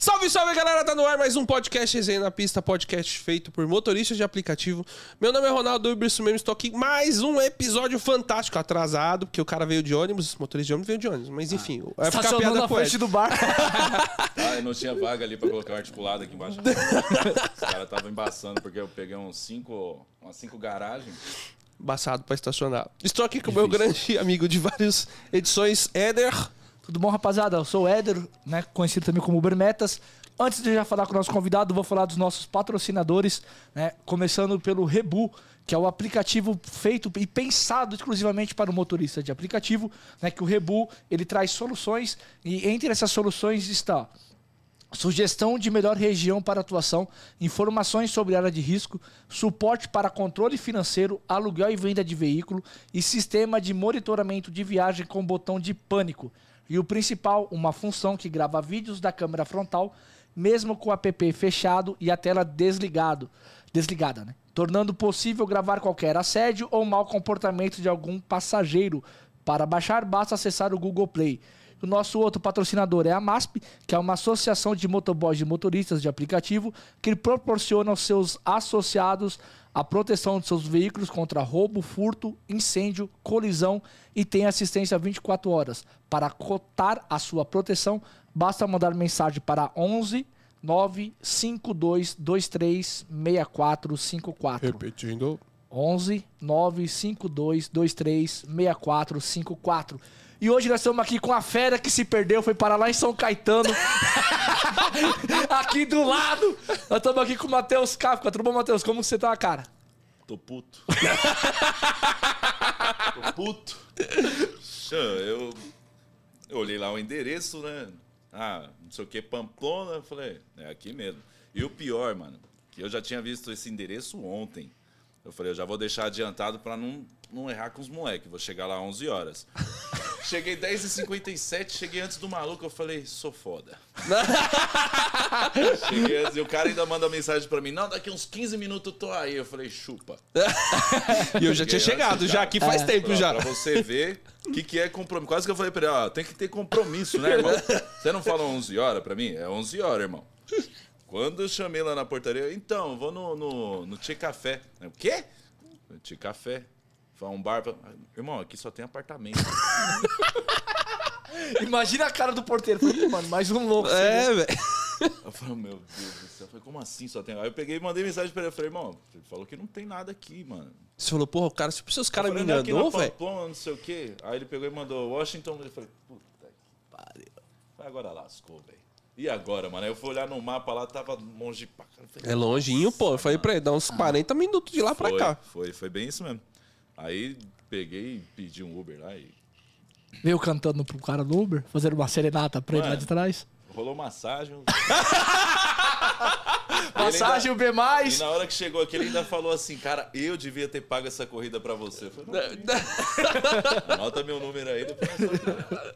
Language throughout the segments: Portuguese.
Salve, salve galera, tá no ar mais um podcast Resenha na Pista, podcast feito por motoristas de aplicativo. Meu nome é Ronaldo Uber, isso mesmo, estou aqui mais um episódio fantástico, atrasado, porque o cara veio de ônibus, motorista de ônibus veio de ônibus, mas enfim, vai ficar piada na frente do bar. Ah, eu não tinha vaga ali pra colocar um articulado aqui embaixo. Os caras estavam embaçando porque eu peguei uns cinco, umas cinco garagens. Embaçado pra estacionar. Estou aqui com o meu grande amigo de várias edições, Éder. Tudo bom, rapaziada? Eu sou o Éder, né, conhecido também como Uber Metas. Antes de já falar com o nosso convidado, vou falar dos nossos patrocinadores, né, começando pelo Rebu, que é o aplicativo feito e pensado exclusivamente para o motorista de aplicativo, né, que o Rebu, ele traz soluções e entre essas soluções está Sugestão de melhor região para atuação, informações sobre área de risco, suporte para controle financeiro, aluguel e venda de veículo e sistema de monitoramento de viagem com botão de pânico. E o principal, uma função que grava vídeos da câmera frontal, mesmo com o app fechado e a tela desligado, desligada, né? tornando possível gravar qualquer assédio ou mau comportamento de algum passageiro. Para baixar, basta acessar o Google Play. O nosso outro patrocinador é a MASP, que é uma associação de motoboys e motoristas de aplicativo que proporciona aos seus associados a proteção de seus veículos contra roubo, furto, incêndio, colisão e tem assistência 24 horas. Para cotar a sua proteção, basta mandar mensagem para 11 952 23 6454. Repetindo. 11 952 23 6454. E hoje nós estamos aqui com a fera que se perdeu, foi parar lá em São Caetano. aqui do lado. Nós estamos aqui com o Matheus Kafka. Tudo bom, Matheus? Como você tá, cara? Tô puto. Tô puto. Eu, eu olhei lá o endereço, né? Ah, não sei o que, Pamplona. Eu falei, é aqui mesmo. E o pior, mano, que eu já tinha visto esse endereço ontem. Eu falei, eu já vou deixar adiantado pra não, não errar com os moleques. Vou chegar lá 11 horas. Cheguei 10h57, cheguei antes do maluco. Eu falei, sou foda. cheguei antes, e o cara ainda manda mensagem pra mim: Não, daqui uns 15 minutos eu tô aí. Eu falei, chupa. E eu já tinha chegado, já aqui faz tempo Pra, já. pra você ver o que, que é compromisso. Quase que eu falei pra ele, ó, tem que ter compromisso, né, irmão? Você não fala 11 horas pra mim? É 11 horas, irmão. Quando eu chamei lá na portaria, então, eu vou no, no, no Tia Café. O quê? Tia Café. Foi um bar. pra- Irmão, aqui só tem apartamento. Imagina a cara do porteiro. Falei, "Ih, mano, mais um louco. É, velho. Eu falei, meu Deus do céu. Eu falei, como assim só tem. Aí eu peguei e mandei mensagem pra ele. Eu falei, irmão, ele falou que não tem nada aqui, mano. Você falou, porra, o cara, se os caras me falei, "Não é enganou, velho. Não sei o quê. Aí ele pegou e mandou Washington. Eu falei, puta que pariu. Agora lascou, velho. E agora, mano? Aí eu fui olhar no mapa lá, tava longe pra falei, É longinho, pô. Eu falei pra ele, dá uns 40 minutos de lá pra foi, cá. Foi, foi bem isso mesmo. Aí peguei e pedi um Uber lá e Veio cantando pro cara do Uber, fazendo uma serenata pra ele lá Mano. de trás. rolou massagem. Massagem, Uber E mais. na hora que chegou aqui, ele ainda falou assim, cara, eu devia ter pago essa corrida pra você. Eu falei, "Não, anota meu número aí, depois nós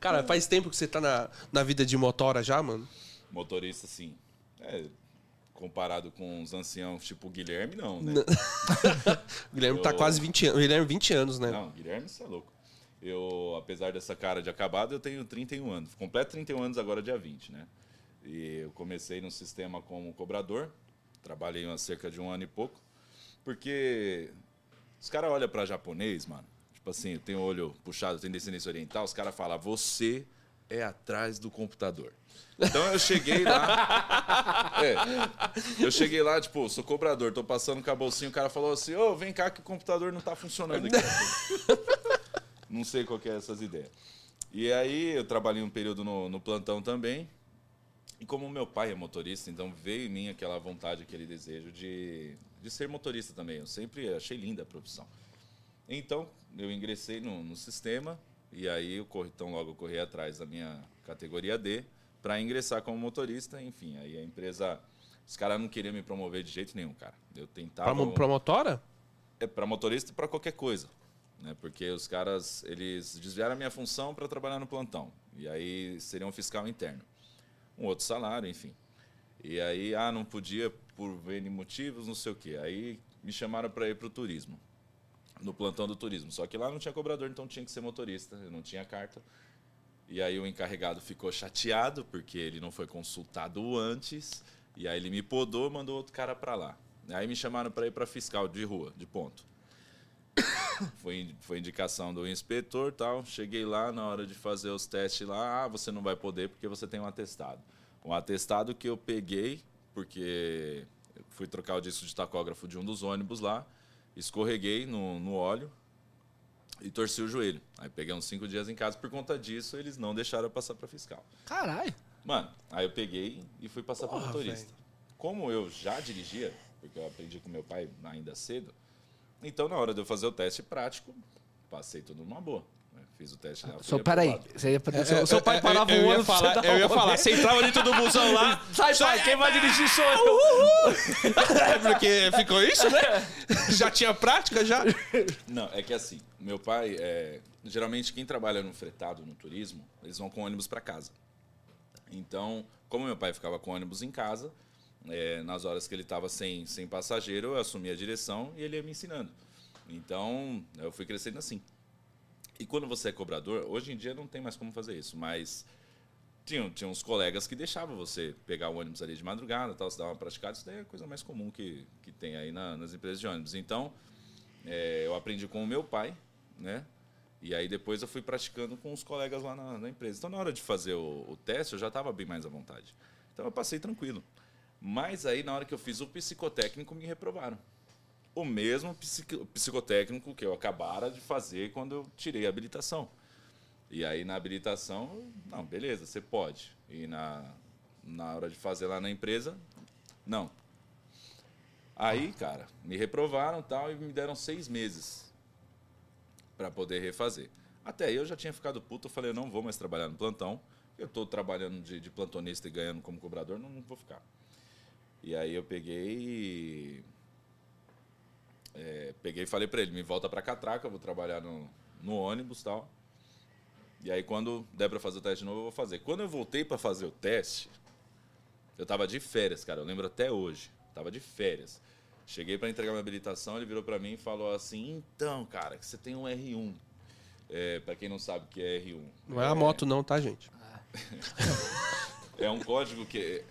Cara, faz tempo que você tá na, na vida de motora já, mano? motorista, assim, é, comparado com os anciãos tipo o Guilherme, não, né? O Guilherme tá Eu- quase 20 anos. Guilherme, 20 anos, né? Não, Guilherme, você é louco. Eu, apesar dessa cara de acabado, eu tenho 31 anos. Completo 31 anos agora, dia 20, né? E eu comecei no sistema como cobrador. Trabalhei há cerca de um ano e pouco. Porque os caras olham pra japonês, mano. Tipo assim, eu tenho olho puxado, tenho descendência oriental. Os caras falam, você é atrás do computador. Então eu cheguei lá. É, eu cheguei lá, tipo, sou cobrador, tô passando com a bolsinha, o cara falou assim, ô, vem cá que o computador não tá funcionando aqui. não sei qual que é essas ideias. E aí eu trabalhei um período no, no plantão também. E como meu pai é motorista, então veio em mim aquela vontade, aquele desejo de, de ser motorista também. Eu sempre achei linda a profissão. Então, eu ingressei no, no sistema e aí eu corri, então logo eu corri atrás da minha categoria D para ingressar como motorista. Enfim, aí a empresa... Os caras não queriam me promover de jeito nenhum, cara. Eu tentava... Pra, mo- pra motora? É para motorista e para qualquer coisa, né? Porque os caras eles desviaram a minha função para trabalhar no plantão e aí seria um fiscal interno, um outro salário, enfim. E aí ah não podia por N motivos, não sei o quê. Aí me chamaram para ir para o turismo, no plantão do turismo. Só que lá não tinha cobrador, então tinha que ser motorista. Eu não tinha carta. E aí o encarregado ficou chateado porque ele não foi consultado antes. E aí ele me podou, mandou outro cara para lá. Aí me chamaram para ir para fiscal de rua, de ponto. foi, foi indicação do inspetor tal. Cheguei lá na hora de fazer os testes lá. Ah, você não vai poder porque você tem um atestado. Um atestado que eu peguei porque fui trocar o disco de tacógrafo de um dos ônibus lá, escorreguei no, no óleo e torci o joelho. Aí peguei uns cinco dias em casa. Por conta disso, eles não deixaram eu passar para fiscal. Caralho. Mano, aí eu peguei e fui passar para motorista. velho. Como eu já dirigia, porque eu aprendi com meu pai ainda cedo, então na hora de eu fazer o teste prático, passei tudo numa boa. Né? Fiz o teste lá. fui Só, peraí. Você ia, seu, seu pai É, parava eu o ia ônibus. falar, Eu ia um falar, você entrava dentro do busão lá. Sai, pai, quem vai dirigir sou eu. É porque ficou isso, né? Já tinha prática, já. Não, é que assim, meu pai, é, geralmente quem trabalha no fretado, no turismo, eles vão com ônibus para casa. Então, como meu pai ficava com ônibus em casa, é, nas horas que ele estava sem, sem passageiro, eu assumia a direção e ele ia me ensinando. Então, eu fui crescendo assim. E quando você é cobrador, hoje em dia não tem mais como fazer isso, mas tinha, tinha uns colegas que deixavam você pegar o ônibus ali de madrugada, tal, você dava uma praticada, isso daí é a coisa mais comum que, que tem aí na- nas empresas de ônibus. Então, é, eu aprendi com o meu pai, né? E aí depois eu fui praticando com os colegas lá na, na empresa. Então, na hora de fazer o, o teste, eu já estava bem mais à vontade. Então, eu passei tranquilo. Mas aí, na hora que eu fiz o psicotécnico, me reprovaram. O mesmo psico- psicotécnico que eu acabara de fazer quando eu tirei a habilitação. E aí, na habilitação, não, beleza, você pode. E na, na hora de fazer lá na empresa, não. Aí, cara, me reprovaram tal e me deram seis meses para poder refazer. Até aí eu já tinha ficado puto, eu falei, eu não vou mais trabalhar no plantão. Eu estou trabalhando de, de plantonista e ganhando como cobrador, não, não vou ficar. E aí eu peguei e... é, peguei e falei para ele, me volta para Catraca, vou trabalhar no, no ônibus tal. E aí quando der para fazer o teste de novo, eu vou fazer. Quando eu voltei para fazer o teste, eu tava de férias, cara. Eu lembro até hoje. Tava de férias. Cheguei para entregar minha habilitação, ele virou para mim e falou assim: "Então, cara, que você tem um R1". É, para quem não sabe o que é R1. Não é a moto, não, tá, gente? É um código que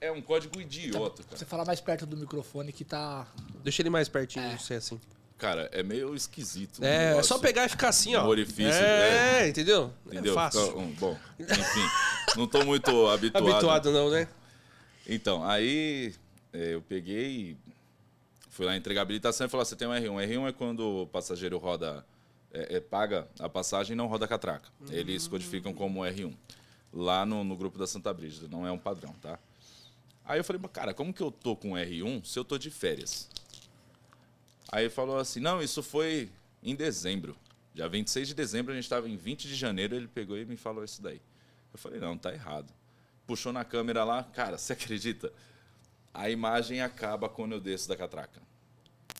é um código idiota, Você cara. falar mais perto do microfone que tá. Deixa ele mais pertinho de você assim. Cara, é meio esquisito. É, é negócio. só pegar e ficar assim, ó. Um orifício, É, é. entendeu? Entendeu? É fácil. Um- bom, enfim, não tô muito habituado. Habituado não, né? Então, aí é, eu peguei, e fui lá entregar a habilitação e falei: "Ah, você tem um R1. R1 é quando o passageiro roda, é, é, paga a passagem e não roda a catraca. Eles codificam como R1. Lá no, no grupo da Santa Brígida, não é um padrão, tá? Aí eu falei, "Mas, cara, como que eu tô com R1 se eu tô de férias? Aí ele falou assim: não, isso foi em dezembro. Dia 26 de dezembro, a gente estava em 20 de janeiro, ele pegou e me falou isso daí. Eu falei, não, tá errado. Puxou na câmera lá, cara, você acredita? A imagem acaba quando eu desço da catraca.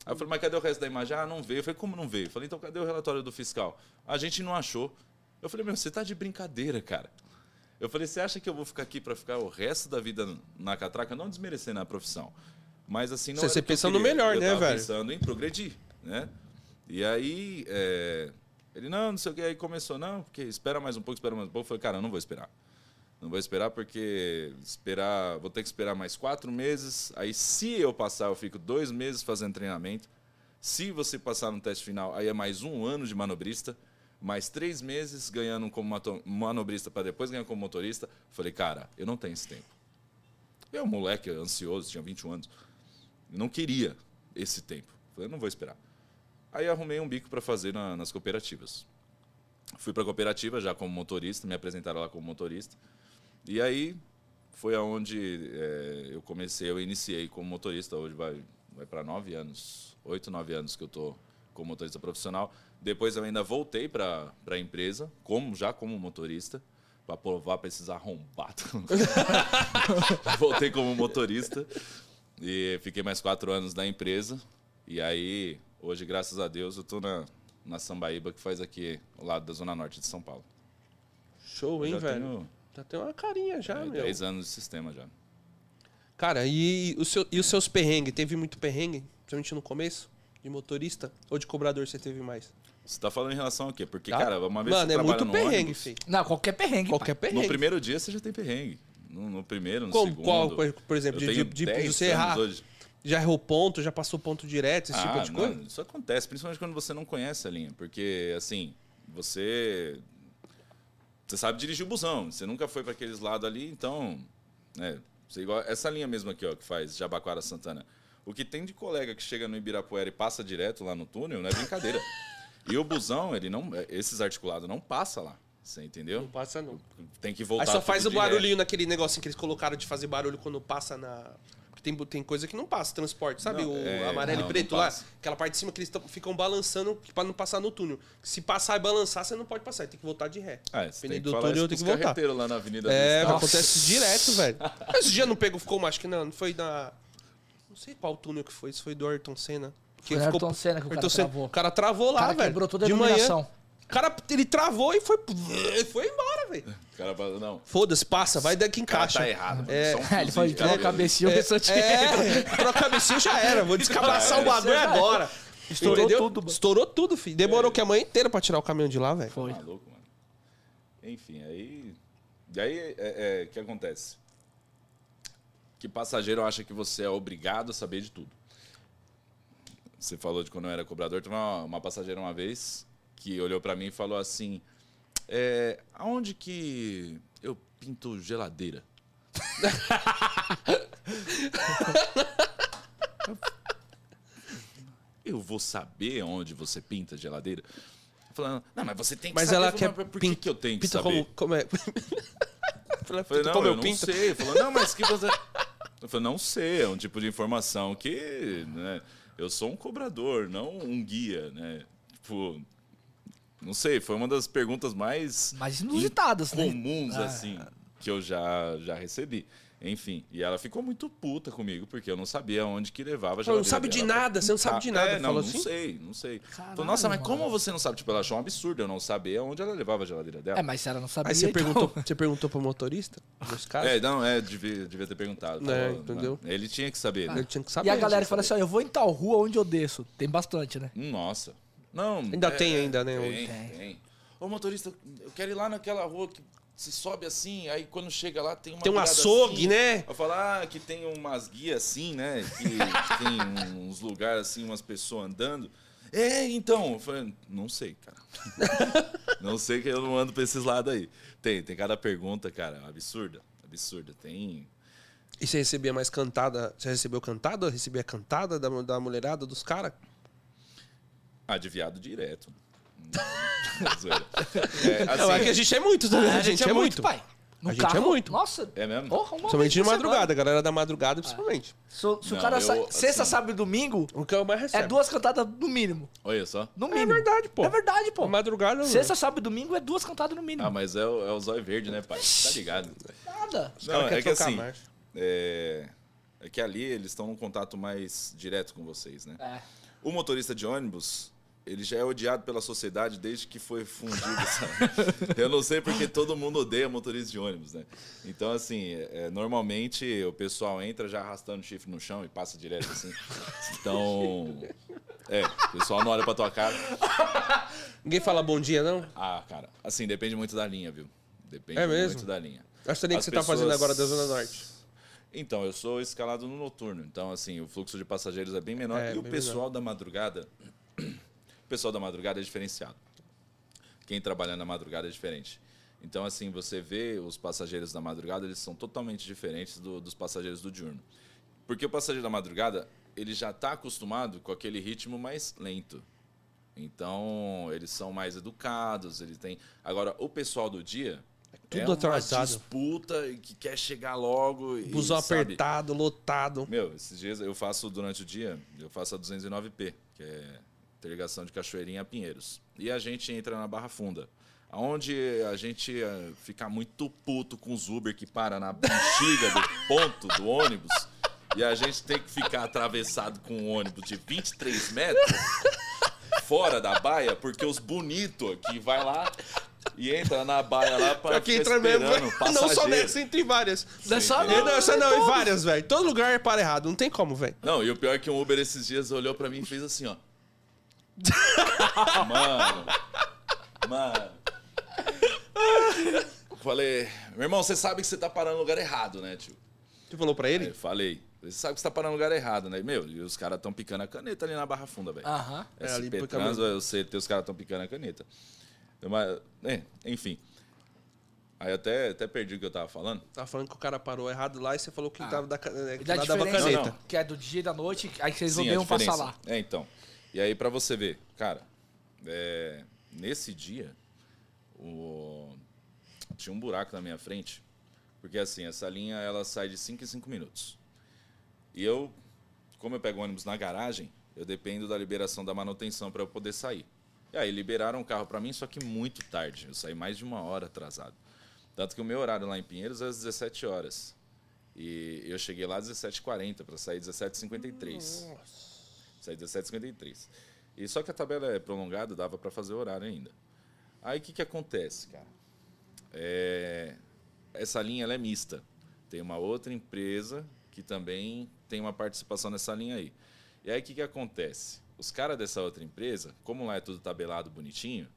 Aí eu falei, mas cadê o resto da imagem? Ah, não veio. Eu falei, como não veio? Eu falei, então cadê o relatório do fiscal? A gente não achou. Eu falei, meu, você tá de brincadeira, cara. Eu falei, você acha que eu vou ficar aqui para ficar o resto da vida na catraca? Não desmerecendo a profissão. Mas assim, não Você- pensando no melhor, eu né, velho? pensando em progredir, né? E aí, é, ele, não, não sei o que, aí começou, não, porque espera mais um pouco, espera mais um pouco. Eu falei, cara, eu não vou esperar. Não vou esperar porque esperar, vou ter que esperar mais quatro meses. Aí, se eu passar, eu fico dois meses fazendo treinamento. Se você passar no teste final, aí é mais um ano de manobrista, mais três meses ganhando como manobrista para depois ganhar como motorista. Falei, cara, eu não tenho esse tempo. Eu, moleque ansioso, tinha 21 anos, não queria esse tempo. Falei, não vou esperar. Aí arrumei um bico para fazer na- nas cooperativas. Fui para a cooperativa já como motorista, me apresentaram lá como motorista. E aí foi aonde é, eu comecei, eu iniciei como motorista. Hoje vai, vai para nove anos, oito, nove anos que eu tô como motorista profissional. Depois eu ainda voltei para a empresa, como já como motorista, para provar para esses arrombados. voltei como motorista e fiquei mais quatro anos na empresa. E aí, hoje, graças a Deus, eu tô na, na Sambaíba, que faz aqui ao lado da Zona Norte de São Paulo. Show, hein, velho? tenho Já tem uma carinha já, é, meu. 10 anos de sistema já. Cara, e, o seu- e os seus perrengues? Teve muito perrengue? Principalmente no começo? De motorista? Ou de cobrador você teve mais? Você tá falando em relação ao quê? Porque, Tá? cara, uma vez Mano, você é trabalha muito no perrengue, ônibus, filho. Não, qualquer perrengue. Qualquer pai. perrengue. No primeiro dia você já tem perrengue. No, no primeiro, no Como, segundo. qual, por, exemplo, Eu de, de, de 10 você errar, hoje. já errou ponto, já passou ponto direto, esse ah, tipo de coisa? mano, isso acontece, principalmente quando você não conhece a linha. Porque, assim, você. Você sabe dirigir o busão. Você nunca foi para aqueles lados ali, então. né, você igual, essa linha mesmo aqui, ó, que faz Jabaquara Santana. O que tem de colega que chega no Ibirapuera e passa direto lá no túnel não é brincadeira. e o busão, ele não. Esses articulados não passa lá. Você entendeu? Não passa, não. Tem que voltar. Aí só faz o direto. barulhinho naquele negocinho que eles colocaram de fazer barulho quando passa na. Porque tem, tem coisa que não passa, transporte, sabe? Não, o é, amarelo não, e preto lá. Aquela parte de cima que eles tão- ficam balançando pra não passar no túnel. Se passar e balançar, você não pode passar, tem que voltar de ré. Ah, você Dependendo que do falar túnel, tem que voltar. lá na Avenida É, acontece direto, velho. Esse dia não pegou, ficou, acho que não, não foi na. Não sei qual túnel que foi, se foi do Ayrton Senna. Que Foi no Ayrton Senna que o cara Ayrton Senna. travou. O cara travou O lá, cara velho. quebrou toda a de manhã. iluminação. O cara, ele travou e foi, foi embora, velho. O cara fala, não. Foda-se, passa, vai daqui em O cara caixa. tá errado. mano. É. Só um Ele de trocar a cabecinha, o restante É, troca a cabecinha já era. Vou descabaçar É, o bagulho é agora. Estourou Entendeu? tudo, mano. Estourou tudo, filho. Demorou que a manhã inteira pra tirar o caminhão de lá, velho. Foi. Maluco, mano. Enfim, aí. E aí, é, é, o que acontece? Que passageiro acha que você é obrigado a saber de tudo. Você falou de quando eu era cobrador, teve uma, uma passageira uma vez que olhou pra mim e falou assim: é, aonde que eu pinto geladeira? eu vou saber onde você pinta geladeira? Falando, não, mas você tem que Mas saber. ela Eu quer. falei, "Mas por que, pin- que eu tenho que pinta saber? como, como é. Falei, Eu falei, não, como eu, eu não pinto? sei. Falou, não, mas que você. Eu falei, não sei, é um tipo de informação que. Né, eu sou um cobrador, não um guia, né? Tipo. Não sei, foi uma das perguntas mais Mais inusitadas, né? comuns, Ah. assim, que eu já, já recebi. Enfim, e ela ficou muito puta comigo, porque eu não sabia onde que levava não geladeira sabe de pra nada, você não sabe de nada. É, não, Falou não assim? sei, não sei. Caralho, Falou, nossa, mas mano. como você não sabe? Tipo, ela achou um absurdo eu não saber onde ela levava a geladeira dela. É, mas se ela não sabia. Aí você então- perguntou, você perguntou pro motorista? Nos casos? É, não, é, devia, devia ter perguntado. É, Falou, entendeu? Ele tinha que saber, né? Ele tinha que saber. E a galera fala assim: ó, eu vou em tal rua onde eu desço. Tem bastante, né? Nossa. Não. Ainda tem ainda, né, Tem, Tem. tem. Ô, motorista, eu quero ir lá naquela rua que se sobe assim, aí quando chega lá tem uma Tem um açougue, assim. né? Eu falo, ah, que tem umas guias assim, né? Que, que tem uns lugares assim, umas pessoas andando. É, então. Eu falei, não sei, cara. não sei que eu não ando pra esses lados aí. Tem, tem cada pergunta, cara, absurda. Absurda. Tem. E você recebia mais cantada? Você recebeu cantada? Recebia cantada da, da mulherada, dos caras? Ah, de viado direto. Zoeira. é, Não, é que a assim, gente é muito também. a, gente, é, muito. pai. No A gente carro, é muito. Nossa. É mesmo? Porra, Principalmente vez de semana. madrugada, a galera da madrugada, principalmente. Se, se o Não, cara eu, sai. Sexta, assim- sábado e domingo, O que é o mais é recebe. duas cantadas no mínimo. olha só. No É mínimo. verdade, pô. É verdade, pô. Madrugada, Sexta, sábado e domingo é duas cantadas no mínimo. Ah, mas é o, é o zóio verde, né, pai? Tá ligado? Nada. Não, é que a assim, é, é que ali eles estão num contato mais direto com vocês, né? É. O motorista de ônibus, ele já é odiado pela sociedade desde que foi fundido. Eu não sei porque todo mundo odeia motorista de ônibus, né? Então, assim, é, normalmente o pessoal entra já arrastando o chifre no chão e passa direto assim. Então, é, o pessoal não olha pra tua cara. Ninguém fala bom dia, não? Ah, cara, assim, depende muito da linha, viu? Depende É mesmo? muito da linha. Acho que nem que você tá fazendo pessoas- agora da Zona Norte. Então, eu sou escalado no noturno. Então, assim, o fluxo de passageiros é bem menor. É, e o bem pessoal da madrugada. O pessoal da madrugada é diferenciado. Quem trabalha na madrugada é diferente. Então, assim, você vê os passageiros da madrugada, eles são totalmente diferentes do- dos passageiros do diurno. Porque o passageiro da madrugada, ele já está acostumado com aquele ritmo mais lento. Então, eles são mais educados, eles têm... Agora, o pessoal do dia... tudo é uma atrasado. disputa que quer chegar logo Busão apertado, lotado. meu, esses dias eu faço durante o dia, eu faço a 209P, que é interligação de Cachoeirinha a Pinheiros. E a gente entra na Barra Funda. Onde a gente eh, fica muito puto com os Uber que para na bexiga do ponto do ônibus. E a gente tem que ficar atravessado com um ônibus de 23 metros fora da baia, porque os bonitos aqui vai lá e entra na baia lá pra ficar entra mesmo. Não só nessa, entre várias. Não é? É, não, essa não, é em todos. várias, velho. Todo lugar é para errado, não tem como, velho. Não, e o pior é que um Uber esses dias olhou pra mim e fez assim, ó. mano. Mano. Falei, meu irmão, você sabe que você tá parando no lugar errado, né, tio? Você falou pra Aí ele? eu falei, você sabe que você tá parando no lugar errado, né? Meu, e os caras tão picando a caneta ali na Barra Funda, velho. Aham. É, ali SP Trans, o CT, os caras estão picando a caneta. Mas, é, enfim. Aí até, até perdi o que eu tava falando. Tava falando que o cara parou errado lá e você falou que Ah. tava da, ca- é, que Da lá dava diferença, caneta. Não, que é do dia e da noite, aí vocês Sim, a odeiam passar lá. É, então. E aí, pra você ver, cara, é, nesse dia, o- tinha um buraco na minha frente, porque assim, essa linha ela sai de 5 em 5 minutos. E eu, como eu pego ônibus na garagem, eu dependo da liberação da manutenção para eu poder sair. E aí liberaram o carro para mim, só que muito tarde. Eu saí mais de uma hora atrasado. Tanto que o meu horário lá em Pinheiros é às 17 horas. E eu cheguei lá às 17h40 para sair às 17h53. Saí 17h53. E só que a tabela é prolongada, dava para fazer horário ainda. Aí o que, que acontece, cara? É, essa linha é mista. Tem uma outra empresa que também tem uma participação nessa linha aí. E aí o que, que acontece? Os caras dessa outra empresa, como lá é tudo tabelado bonitinho,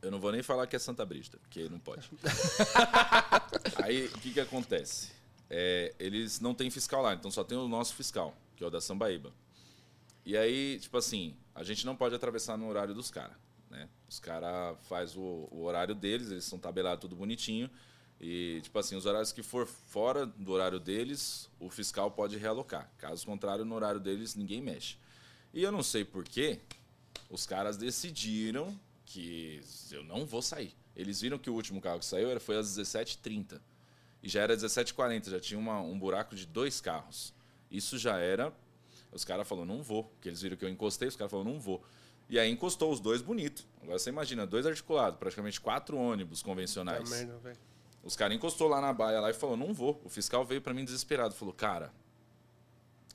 eu não vou nem falar que é Santa Brígida, porque não pode. aí o que, que acontece? É, eles não têm fiscal lá, então só tem o nosso fiscal, que é o da Sambaíba. E aí, tipo assim, a gente não pode atravessar no horário dos caras, né? Os caras faz o, o horário deles, eles são tabelados tudo bonitinho. E, tipo assim, os horários que for fora do horário deles, o fiscal pode realocar. Caso contrário, no horário deles, ninguém mexe. E eu não sei porquê, os caras decidiram que eu não vou sair. Eles viram que o último carro que saiu foi às 17h30. E já era 17h40, já tinha uma- um buraco de dois carros. Isso já era. Os caras falaram, não vou. Porque eles viram que eu encostei, os caras falaram, não vou. E aí encostou os dois bonito. Agora você imagina, dois articulados, praticamente quatro ônibus Tá convencionais. merda, velho. Os caras encostou lá na baia lá e falou, não vou. O fiscal veio pra mim desesperado. Falou, cara,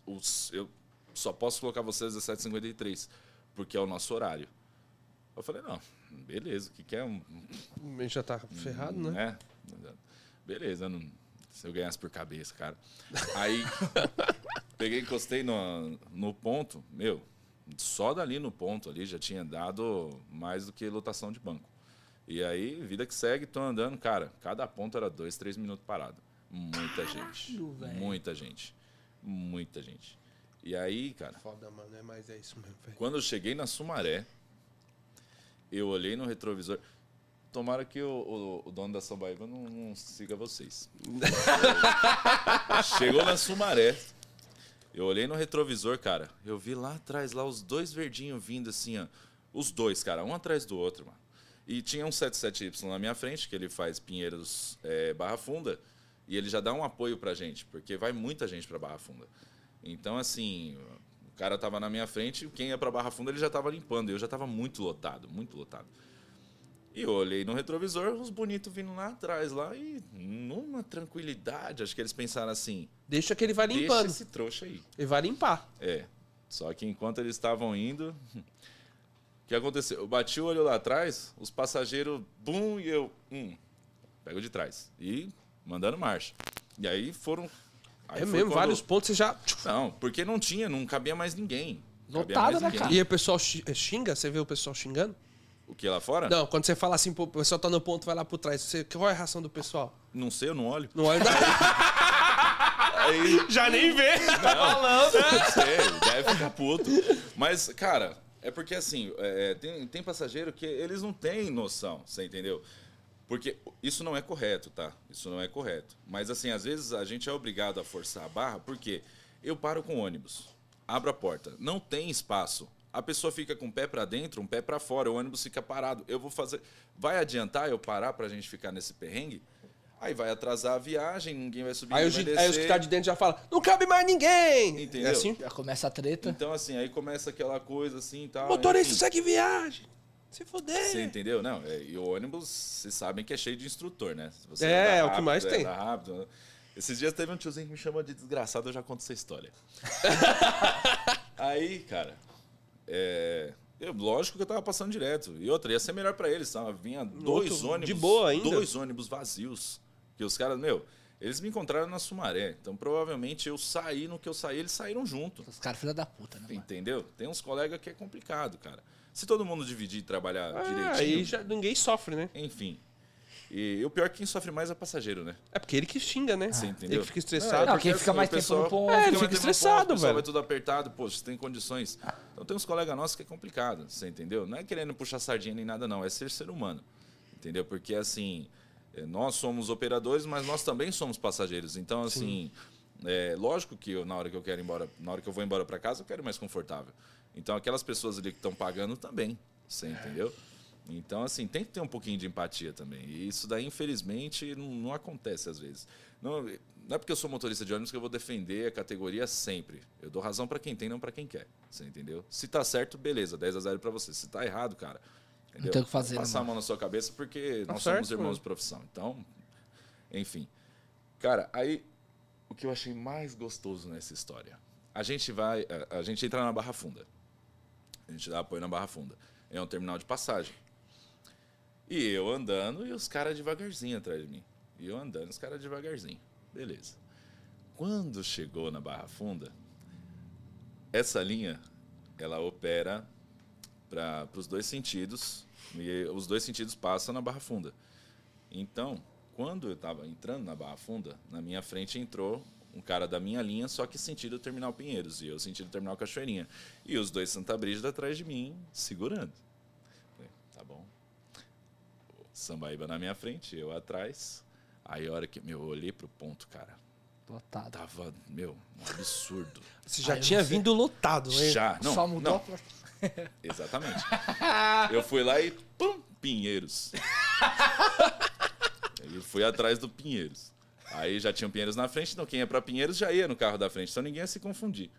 os- eu só posso colocar vocês às 17h53, porque é o nosso horário. Eu falei, não, beleza, o que, que é um. Já tá ferrado, né? né? Beleza, não- se eu ganhasse por cabeça, cara. Aí peguei, encostei no, no ponto, meu, só dali no ponto ali já tinha dado mais do que lotação de banco. E aí, vida que segue, tô andando, cara, cada ponto era dois, três minutos parado. Muita gente. velho. Muita gente. Muita gente. E aí, cara, Foda, mano. É mais é isso mesmo, velho. quando eu cheguei na Sumaré, eu olhei no retrovisor. Tomara que o, o- o dono da Sambaíba não, não siga vocês. Chegou na Sumaré. Eu olhei no retrovisor, cara. Eu vi lá atrás, lá os dois verdinhos vindo assim, ó. Os dois, cara, um atrás do outro, mano. E tinha um 77Y na minha frente, que ele faz Pinheiros é, Barra Funda. E ele já dá um apoio pra gente, porque vai muita gente pra Barra Funda. Então, assim, o cara tava na minha frente, quem ia pra Barra Funda ele já tava limpando. e Eu já tava muito lotado, muito lotado. E eu olhei no retrovisor, os bonitos vindo lá atrás, lá, e numa tranquilidade, acho que eles pensaram assim, Deixa que ele vai deixa limpando. esse trouxa aí. Ele vai limpar. É. Só que enquanto eles estavam indo, o que aconteceu? Eu bati o olho lá atrás, os passageiros, bum, e eu, hum, pego de trás. E mandando marcha. E aí foram. aí é mesmo, quando- vários pontos você já. Não, porque não tinha, não cabia mais ninguém. Lotado, mais né, cara? E o pessoal eh, xinga? Você vê o pessoal xingando? O que lá fora? Não, quando você fala assim, pô, o pessoal tá no ponto, vai lá por trás. Você, qual é a reação do pessoal? Não sei, eu não olho. Não olha. Aí, já nem vê. Não sei, deve ficar puto. Mas, cara, é porque assim, é, tem, tem passageiro que eles não têm noção, você entendeu? Porque isso não é correto, tá? Isso não é correto. Mas assim, às vezes a gente é obrigado a forçar a barra, porque eu paro com o ônibus, abro a porta, não tem espaço. A pessoa fica com o pé pra dentro, um pé pra fora, o ônibus fica parado. Eu vou fazer. Vai adiantar eu parar pra gente ficar nesse perrengue? Aí vai atrasar a viagem, ninguém vai subir, Aí, os, vai aí os que tá de dentro já falam, não cabe mais ninguém. Entendeu? É assim? Já começa a treta. Então, assim, aí começa aquela coisa assim e tal. Motorista enfim. segue viagem. Se fuder. Você entendeu? Não, é, e o ônibus, vocês sabem que é cheio de instrutor, né? Você É, andar é o que rápido, mais tem. rápido, né? Esses dias teve um tiozinho que me chamou de desgraçado, eu já conto essa história. aí, cara, é, eu, lógico que eu tava passando direto. E outra, ia ser melhor pra eles, tá? Vinha dois outro, ônibus. de boa ainda? Dois ônibus vazios. Que os caras, meu, Eles me encontraram na Sumaré. Então, provavelmente, eu saí no que eu saí, eles saíram junto. Os caras filha da puta, né, mano? Entendeu? Tem uns colegas que é complicado, cara. Se todo mundo dividir e trabalhar Ah, direitinho. aí já ninguém sofre, né? Enfim. E o pior é que quem sofre mais é passageiro, né? É porque ele que xinga, né? Você Ele entendeu? que fica estressado. Não, porque quem fica mais o tempo pessoal- no ponto. É, ele fica ponto, estressado, O pessoal velho. vai tudo apertado, pô, você tem condições. Então tem uns colegas nossos que é complicado, você entendeu? Não é querendo puxar sardinha nem nada, não. É ser ser humano. Entendeu? Porque assim, é, nós somos operadores, mas nós também somos passageiros. Então, assim, é, lógico que eu, na hora que eu quero ir embora, na hora que eu vou embora para casa, eu quero ir mais confortável. Então, aquelas pessoas ali que estão pagando também, você entendeu? Então, assim, tem que ter um pouquinho de empatia também. E isso daí, infelizmente, não, não acontece às vezes. Não, não é porque eu sou motorista de ônibus que eu vou defender a categoria sempre. Eu dou razão para quem tem, não para quem quer. Você entendeu? Se tá certo, beleza, 10 a 0 para você. Se tá errado, cara, entendeu? tem o que fazer, né, Passar a mano? mão na sua cabeça porque Tá nós certo, somos irmãos mano. de profissão. Então, enfim. Cara, aí o que eu achei mais gostoso nessa história. A gente vai, a, a gente entra na Barra Funda. A gente dá apoio na Barra Funda. É um terminal de passagem. E eu andando e os caras devagarzinho atrás de mim. E eu andando, os caras devagarzinho. Beleza. Quando chegou na Barra Funda, essa linha, ela opera para os dois sentidos. E os dois sentidos passam na Barra Funda. Então, quando eu estava entrando na Barra Funda, na minha frente entrou um cara da minha linha, só que sentido Terminal Pinheiros, e eu sentido Terminal Cachoeirinha. E os dois Santa Brígida atrás de mim, segurando. Falei, tá bom. O Sambaíba na minha frente, eu atrás. Aí a hora que meu, eu olhei pro ponto, cara, Lotado. tava, meu, um absurdo. Você já Aí tinha você- vindo lotado, né? Já, não, Só mudou não, a placa. Exatamente. Eu fui lá e pum, Pinheiros. Eu fui atrás do Pinheiros. Aí já tinha o Pinheiros na frente, então quem ia pra Pinheiros já ia no carro da frente, então ninguém ia se confundir.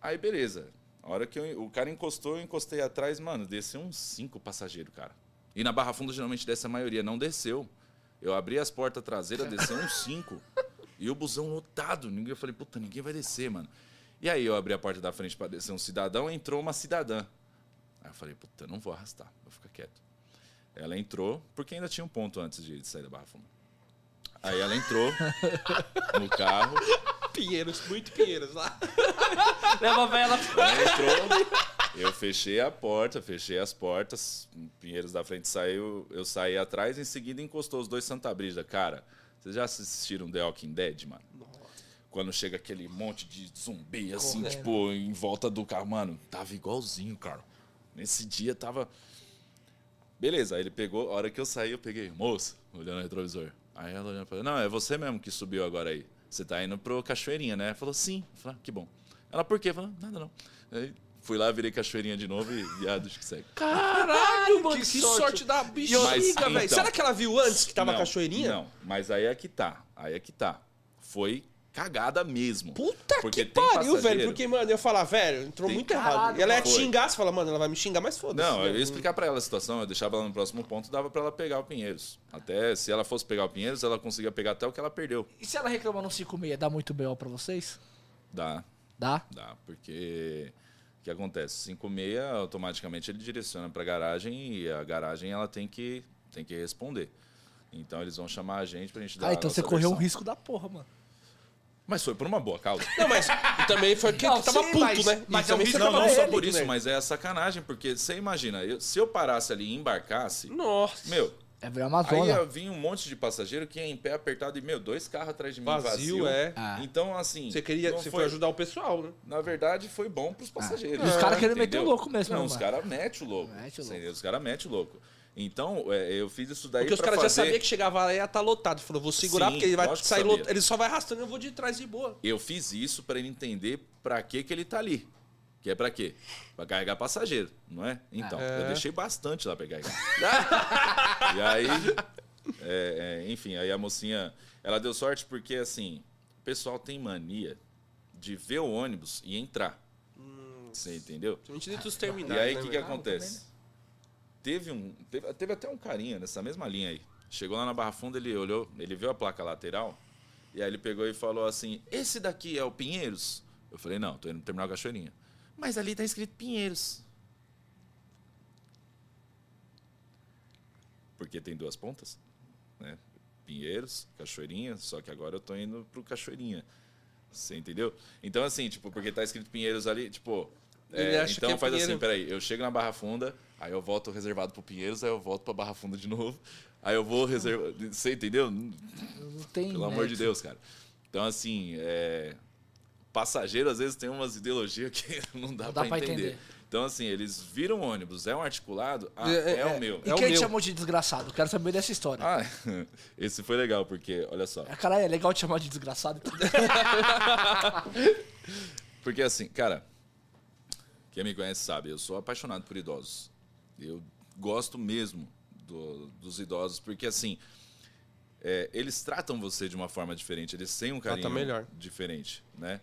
Aí beleza. A hora que eu- o cara encostou, eu encostei atrás, mano, desceu uns cinco passageiros, cara. E na Barra Funda geralmente desce a maioria, não desceu. Eu abri as portas traseiras, desceu uns cinco. E o busão lotado. Ninguém, eu falei, puta, ninguém vai descer, mano. E aí eu abri a porta da frente para descer um cidadão, entrou uma cidadã. Aí eu falei, puta, não vou arrastar, vou ficar quieto. Ela entrou, porque ainda tinha um ponto antes de sair da Barra Funda. Aí ela entrou no carro, Pinheiros, muito Pinheiros lá. Leva a vela. ela entrou, eu fechei a porta, fechei as portas, Pinheiros da frente saiu, eu saí atrás, em seguida encostou os dois Santa Brígida. Cara, vocês já assistiram The Walking Dead, mano? Quando chega aquele monte de zumbi, assim, Correndo. tipo, em volta do carro. Mano, tava igualzinho, cara. Nesse dia tava. Beleza, aí ele pegou, a hora que eu saí, eu peguei, moça, olhando no retrovisor. Aí ela olhando pra ele, não, é você mesmo que subiu agora aí. Você tá indo pro Cachoeirinha, né? Falou, sim. Falei, ah, que bom. Ela, por quê? Falou, nada não. Aí fui lá, virei Cachoeirinha de novo e viado, acho que segue. Caralho, mano, que que, sorte. sorte. da bexiga, velho. então- Será que ela viu antes que tava Não, cachoeirinha? Não, mas aí é que tá. Aí é que tá. Foi cagada mesmo. Puta Porque que tem pariu, velho. Porque, mano, eu ia falar, velho, entrou Tem- muito errado. Caralho, E ela ia te xingar, você fala, mano, ela vai me xingar, mas foda-se. Não, eu né? ia explicar pra ela a situação, eu deixava ela no próximo ponto, dava pra ela pegar o Pinheiros. Até se ela fosse pegar o Pinheiros, ela conseguia pegar até o que ela perdeu. E se ela reclamar no 56, dá muito B.O. pra vocês? Dá, Dá? dá, porque o que acontece? 56 automaticamente ele direciona pra garagem e a garagem ela tem que tem que responder. Então eles vão chamar a gente pra gente dar Ah, a então você correu um versão. risco da porra, mano. Mas foi por uma boa causa. Não, mas e também foi porque Não, tava sim, puto, mas- né? mas é um também risco você Não, não só por isso, né? mas é sacanagem, porque você imagina, eu- se eu parasse ali e embarcasse, Nossa. meu, É ver a aí vir um monte de passageiro que ia em pé apertado e, meu, dois carros atrás de mim Vazio, vazio. é. Ah. Então, assim. Você queria, você foi, foi ajudar o pessoal, né? Na verdade, foi bom pros passageiros. E os caras querendo meter o louco mesmo, Não, né, os caras metem o louco. Mete o louco. Os caras metem o louco. Então, é, eu fiz isso daí Porque os pra caras já fazer... sabiam que chegava lá e ia estar lotado. Falou, vou segurar Sim, porque ele vai sair lotado. Ele só vai arrastando e eu vou de trás de boa. Eu fiz isso pra ele entender pra que que ele tá ali. Que é pra quê? Pra carregar passageiro, não é? Então, É. eu deixei bastante lá pra carregar. e aí, é, é, enfim, aí a mocinha, ela deu sorte porque, assim, o pessoal tem mania de ver o ônibus e entrar. Você entendeu? Principalmente dentro dos E terminais, aí, o né, que, que velho? acontece? Teve, um, teve, teve até um carinha nessa mesma linha aí. Chegou lá na Barra Funda, ele olhou, ele viu a placa lateral, e aí ele pegou e falou assim: Esse daqui é o Pinheiros? Eu falei: Não, tô indo no Terminal Cachoeirinha. Mas ali tá escrito Pinheiros. Porque tem duas pontas, né? Pinheiros, Cachoeirinha, só que agora eu tô indo pro Cachoeirinha. Você entendeu? Então, assim, tipo, porque tá escrito Pinheiros ali, tipo. Ele é, acha então que é faz Pinheiro. assim, peraí, eu chego na Barra Funda, aí eu volto reservado pro Pinheiros, aí eu volto pra Barra Funda de novo, aí eu vou reservar. Você entendeu? Não tem. Pelo amor de. Deus, cara. Então, assim, é... passageiro às vezes tem umas ideologias que não dá, dá pra entender. entender. Então, assim, eles viram o ônibus, é um articulado, ah, É, é, é, o meu. E É quem meu. te chamou de desgraçado? Quero saber dessa história. Ah, esse foi legal, porque, olha só. Ah, Caralho, é legal te chamar de desgraçado. Porque, assim, cara, quem me conhece sabe, eu sou apaixonado por idosos. Eu gosto mesmo do- dos idosos, porque, assim, é, eles tratam você de uma forma diferente, eles têm um carinho melhor. diferente, né?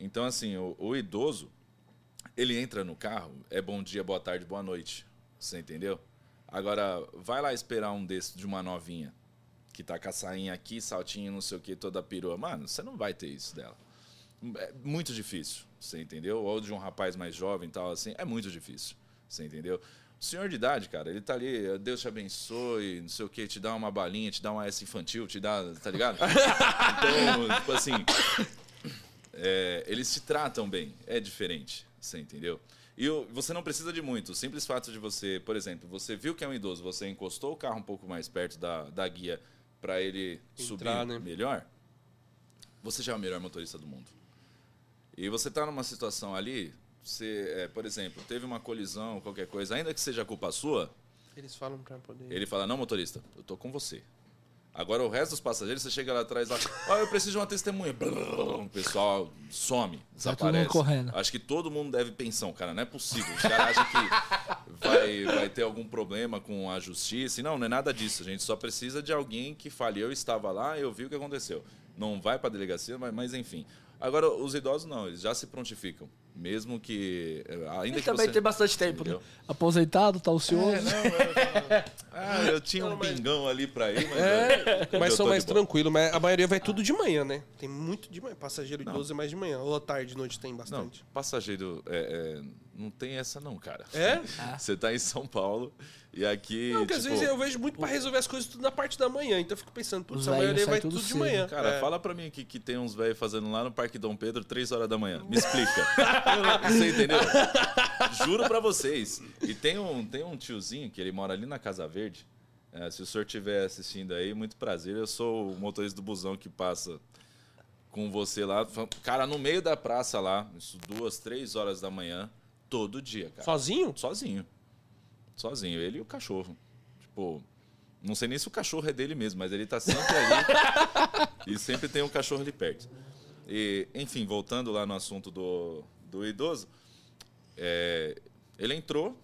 Então, assim, o, o idoso, ele entra no carro, é bom dia, boa tarde, boa noite. Você entendeu? Agora, vai lá esperar um desse de uma novinha, que tá com a sainha aqui, saltinho, não sei o que, toda perua. Mano, você não vai ter isso dela. É muito difícil, você entendeu? Ou de um rapaz mais jovem e tal, assim, é muito difícil, você entendeu? O senhor de idade, cara, ele tá ali, Deus te abençoe, não sei o que, te dá uma balinha, te dá uma S infantil, te dá, tá ligado? Então, tipo assim, é, eles te tratam bem, é diferente, você entendeu? E você não precisa de muito, o simples fato de você, por exemplo, você viu que é um idoso, você encostou o carro um pouco mais perto da, da guia para ele Entrar, subir né? melhor, você já é o melhor motorista do mundo. E você tá numa situação ali, você, é, por exemplo, teve uma colisão, qualquer coisa, ainda que seja culpa sua, Eles falam pra poder. ele fala, não, motorista, eu tô com você. Agora o resto dos passageiros, você chega lá atrás, lá, ó, eu preciso de uma testemunha. O pessoal some, mundo desaparece. correndo. Acho que todo mundo deve pensão, cara, não é possível. Os caras acham que vai, vai ter algum problema com a justiça. E não, não é nada disso. A gente só precisa de alguém que fale, eu estava lá, eu vi o que aconteceu. Não vai pra delegacia, mas, mas enfim. Agora, os idosos não, eles já se prontificam. Mesmo que. Ainda Ele que também você... tem bastante tempo, né? Aposentado, tá ocioso. É, não, eu, ah, eu tinha um Não, mas- bingão ali pra ir, mas. É, eu mas são tô mais tranquilos. Mas a maioria vai tudo de manhã, né? Tem muito de manhã. Passageiro idoso é mais de manhã. Ou à tarde, de noite tem Não, bastante. passageiro é, é, não tem essa não, cara. É? Você tá em São Paulo e aqui. Não, porque às tipo, vezes eu vejo muito pra resolver as coisas tudo na parte da manhã. Então eu fico pensando, putz, Os a velhinhos maioria saem vai tudo tudo de cedo. manhã. Cara, É. fala pra mim que, que tem uns velhos fazendo lá no Parque Dom Pedro 3 horas da manhã. Me explica. Você entendeu? Juro pra vocês. E tem um, tem um tiozinho que ele mora ali na Casa Verde. É, se o senhor estiver assistindo aí, muito prazer. Eu sou o motorista do busão que passa com você lá. Cara, no meio da praça lá, isso duas, três horas da manhã, todo dia, cara. Sozinho? Sozinho. Sozinho. Ele e o cachorro. Tipo, não sei nem se o cachorro é dele mesmo, mas ele tá sempre ali. e sempre tem um cachorro ali perto. E, enfim, voltando lá no assunto do, do idoso, é, ele entrou,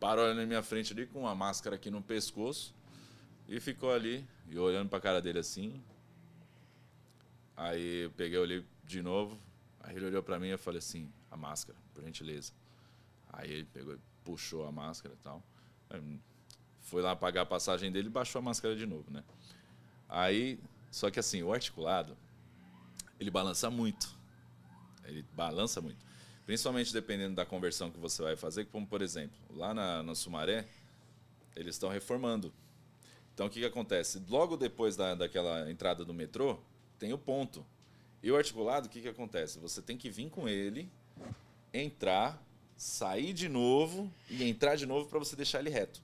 parou ali na minha frente ali com uma máscara aqui no pescoço e ficou ali, e olhando pra cara dele assim. Aí eu peguei, olhei de novo, aí ele olhou pra mim e eu falei assim, a máscara, por gentileza. Aí ele pegou puxou a máscara e tal. Foi lá pagar a passagem dele e baixou a máscara de novo, né? Aí, só que assim, o articulado, ele balança muito. Ele balança muito. Principalmente dependendo da conversão que você vai fazer, como por exemplo, lá na, na Sumaré, eles estão reformando. Então o que, que acontece? Logo depois da, daquela entrada do metrô, tem o ponto. E o articulado, o que, que acontece? Você tem que vir com ele, entrar, sair de novo e entrar de novo para você deixar ele reto.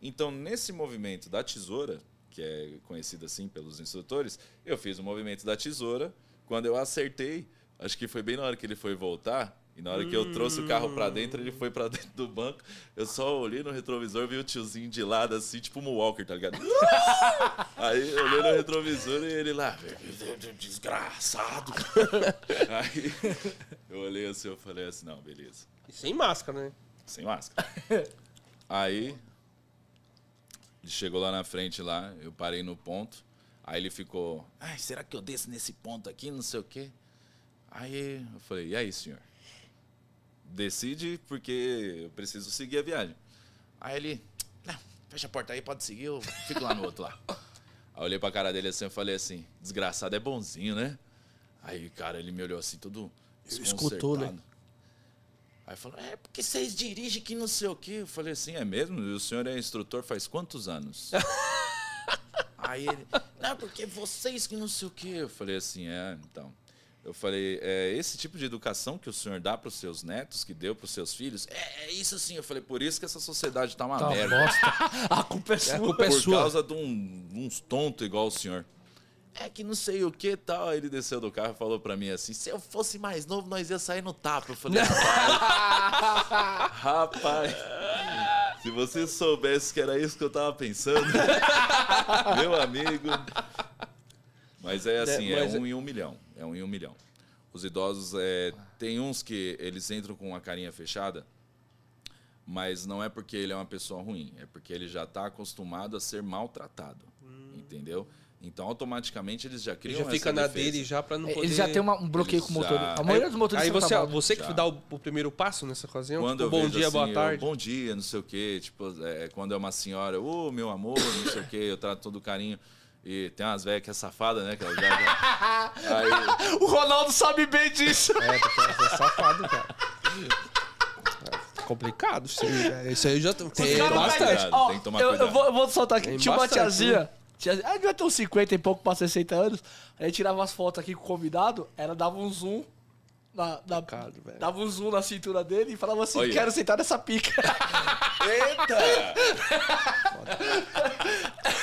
Então, nesse movimento da tesoura, que é conhecido assim pelos instrutores, eu fiz o movimento da tesoura. Quando eu acertei, acho que foi bem na hora que ele foi voltar, e na hora que eu trouxe o carro para dentro, ele foi para dentro do banco. Eu só olhei no retrovisor, vi o tiozinho de lado assim, tipo um Walker, tá ligado? Aí eu olhei no retrovisor e ele lá, desgraçado. Aí eu olhei assim, eu falei assim, não, beleza. E sem máscara, né? Sem máscara. Aí ele chegou lá na frente lá, eu parei no ponto. Aí ele ficou, ai, será que eu desço nesse ponto aqui, não sei o quê? Aí eu falei, e aí, senhor? Decide porque eu preciso seguir a viagem. Aí ele, não, fecha a porta aí, pode seguir, eu fico lá no outro lá. Aí eu olhei pra cara dele assim, eu falei assim, desgraçado é bonzinho, né? Aí, cara, ele me olhou assim, todo Escutou, né? Aí falou, é porque vocês dirigem que não sei o quê. Eu falei assim, é mesmo? E o senhor é instrutor faz quantos anos? Aí ele, não, porque vocês que não sei o quê. Eu falei assim, é, então. Eu falei, é esse tipo de educação que o senhor dá para os seus netos, que deu para os seus filhos, é, é isso sim. Eu falei, por isso que essa sociedade tá uma Tá merda. bosta. A culpa é É, sua. a culpa é por sua. causa de um- uns tontos igual o senhor. É que não sei o que tal. Aí ele desceu do carro e falou pra mim assim: se eu fosse mais novo, nós ia sair no tapa. Eu falei, rapaz, rapaz, se você soubesse que era isso que eu tava pensando, meu amigo. Mas é assim, é, mas- um em um milhão. É um em um milhão. Os idosos, é, tem uns que eles entram com a carinha fechada, mas não é porque ele é uma pessoa ruim, é porque ele já está acostumado a ser maltratado, entendeu? Então, automaticamente, eles já Ele criam já fica na defesa. dele já pra não poder... Ele já tem uma- um bloqueio Eles com o motor. já- A maioria dos motoristas Aí você, você que Já. dá o, o primeiro passo nessa ocasião? Quando Tipo, eu bom vejo dia, assim, boa eu, tarde. bom dia, não sei o quê. Tipo, é, quando é uma senhora, ô, meu amor, não sei o quê, eu trato todo carinho. E tem umas velhas que é safada, né? Que ela já, Aí, O Ronaldo sabe bem disso. É, porque é safado, cara. É complicado isso aí, velho. Isso aí eu já tem Cara, bastante. cuidado, Ó, tem que tomar eu, cuidado. eu vou, eu vou soltar aqui. Tem Tinha uma bastante, tiazinha. tiazinha ela devia ter uns 50 e pouco pra 60 anos. A gente tirava as fotos aqui com o convidado. Ela dava um zoom. Na, na- velho. dava um zoom na cintura dele e falava assim: Olha. quero sentar nessa pica. eita!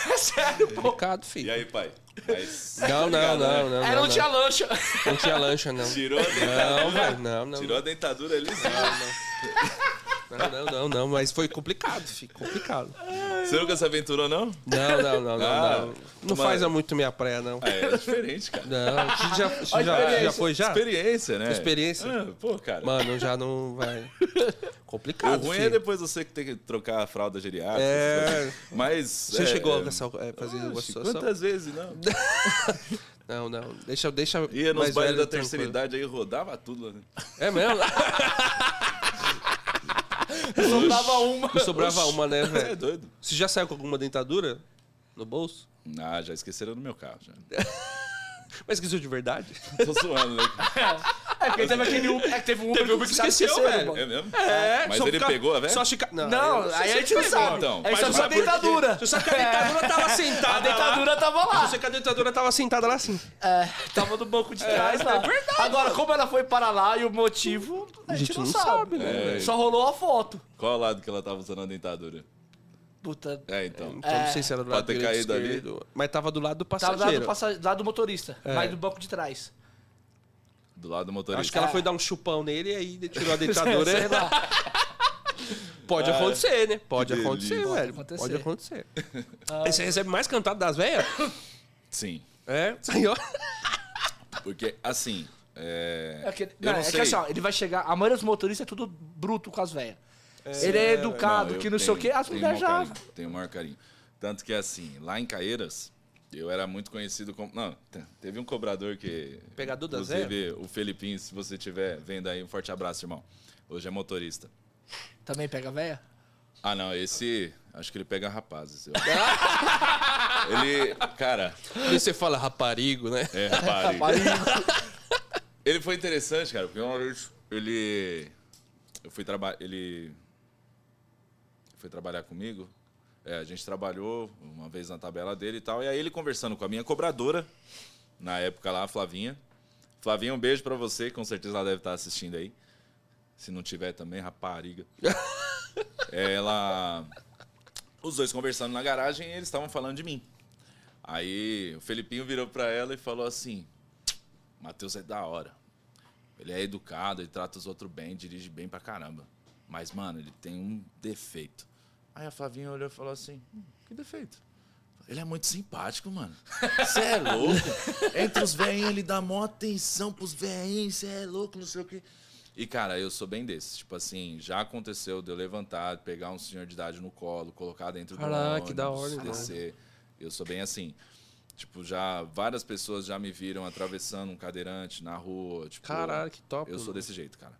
É sério, pô. Complicado, E filho. aí, pai? Mas- Não, não, Obrigado, né? não, não. Ela não, tinha lancha. Não tinha lancha, não. Tirou a Não, dentadura. velho, não, não. Tirou a dentadura lisinha. Não, não, não, não, mas foi complicado, filho, complicado. Você nunca se aventurou, não? Não, não, não, não, Ah, não. Não mas- faz muito minha praia, não. É, é diferente, cara. Não, você já, você já, já foi já? Experiência, né? Experiência. Ah, pô, cara. Mano, já não vai. o Complicado, ruim é filho. depois você que tem que trocar a fralda geriátrica. É. Mas. Você é, chegou é, a essa- é, fazer Oxe, situação? Quantas vezes, não? Não, não. Deixa, deixa Ia nos bailes da terceira idade aí, rodava tudo. Né? É mesmo? Sobrava uma. Não sobrava uma, né, Você é velho? doido? Você já saiu com alguma dentadura no bolso? Ah, já esqueceram no meu carro. Já. Mas esqueceu de verdade? Tô zoando, né? É porque teve aquele um. É que teve um Teve Uber que caras esqueceu, velho. mano. É mesmo? É, Mas só ele fica- pegou a velha? Só chica... Não, Não, aí a gente não pegou. sabe. então. Aí Mas só a sabe por quê? dentadura. Você sabe que a dentadura tava sentada A dentadura tava lá. Você que a dentadura tava sentada lá assim. É, tava no banco de trás lá. Agora, como ela foi para lá e o motivo, a gente, não, sabe. né? É. Só rolou a foto. Qual lado que ela tava usando a dentadura? Puta. É, então. Então É. não sei se era do Pode lado ter direito, caído ali. Mas tava do lado do Tava do lado passageiro. do, passa- lado do motorista, É. mas do banco de trás. Do lado do motorista. Acho que ela É. foi dar um chupão nele e aí tirou a dentadura. Sei lá. Pode Ah, acontecer, né? Pode que acontecer, delícia. velho. Pode Pode acontecer. acontecer. Aí Você recebe mais cantado das velhas? Sim. É, senhor. Porque, assim. É... É que, eu não, não é que sei. assim, ó, ele vai chegar. A maioria dos motoristas é tudo bruto com as velhas. ele é educado, eu que não sei o tenho- quê, as tenho mulheres já. Tenho o maior carinho. Tanto que, assim, lá em Caeiras, eu era muito conhecido como. Não, te- teve um cobrador que. Pegador da Inclusive, o Felipinho, se você estiver vendo aí, um forte abraço, irmão. Hoje é motorista. Também pega véia? Ah, não, esse. Acho que ele pega rapazes. eu- ele. Cara, E você fala raparigo, né? é rapariga. Ele foi interessante, cara, porque uma vez ele. Eu fui trabalhar. Ele. Foi trabalhar comigo. É, a gente trabalhou uma vez na tabela dele e tal. E aí ele conversando com a minha cobradora, na época lá, a Flavinha. Flavinha, um beijo pra você, com certeza ela deve estar assistindo aí. Se não tiver também, rapariga. ela. Os dois conversando na garagem e eles estavam falando de mim. Aí o Felipinho virou pra ela e falou assim: Matheus é da hora. Ele é educado, ele trata os outros bem, dirige bem pra caramba. Mas, mano, ele tem um defeito. Aí a Flavinha olhou e falou assim: "Hum, que defeito? Ele é muito simpático, mano. Você é louco. Entre os velhinhos, ele dá maior atenção pros velhinhos, você é louco, não sei o quê. E, cara, eu sou bem desse. Tipo assim, já aconteceu de eu levantar, pegar um senhor de idade no colo, colocar dentro do Caraca, ônibus, que da hora, descer. Eu sou bem assim. Tipo, já várias pessoas já me viram atravessando um cadeirante na rua. Tipo, Caralho, que top. eu sou mano. desse jeito, cara.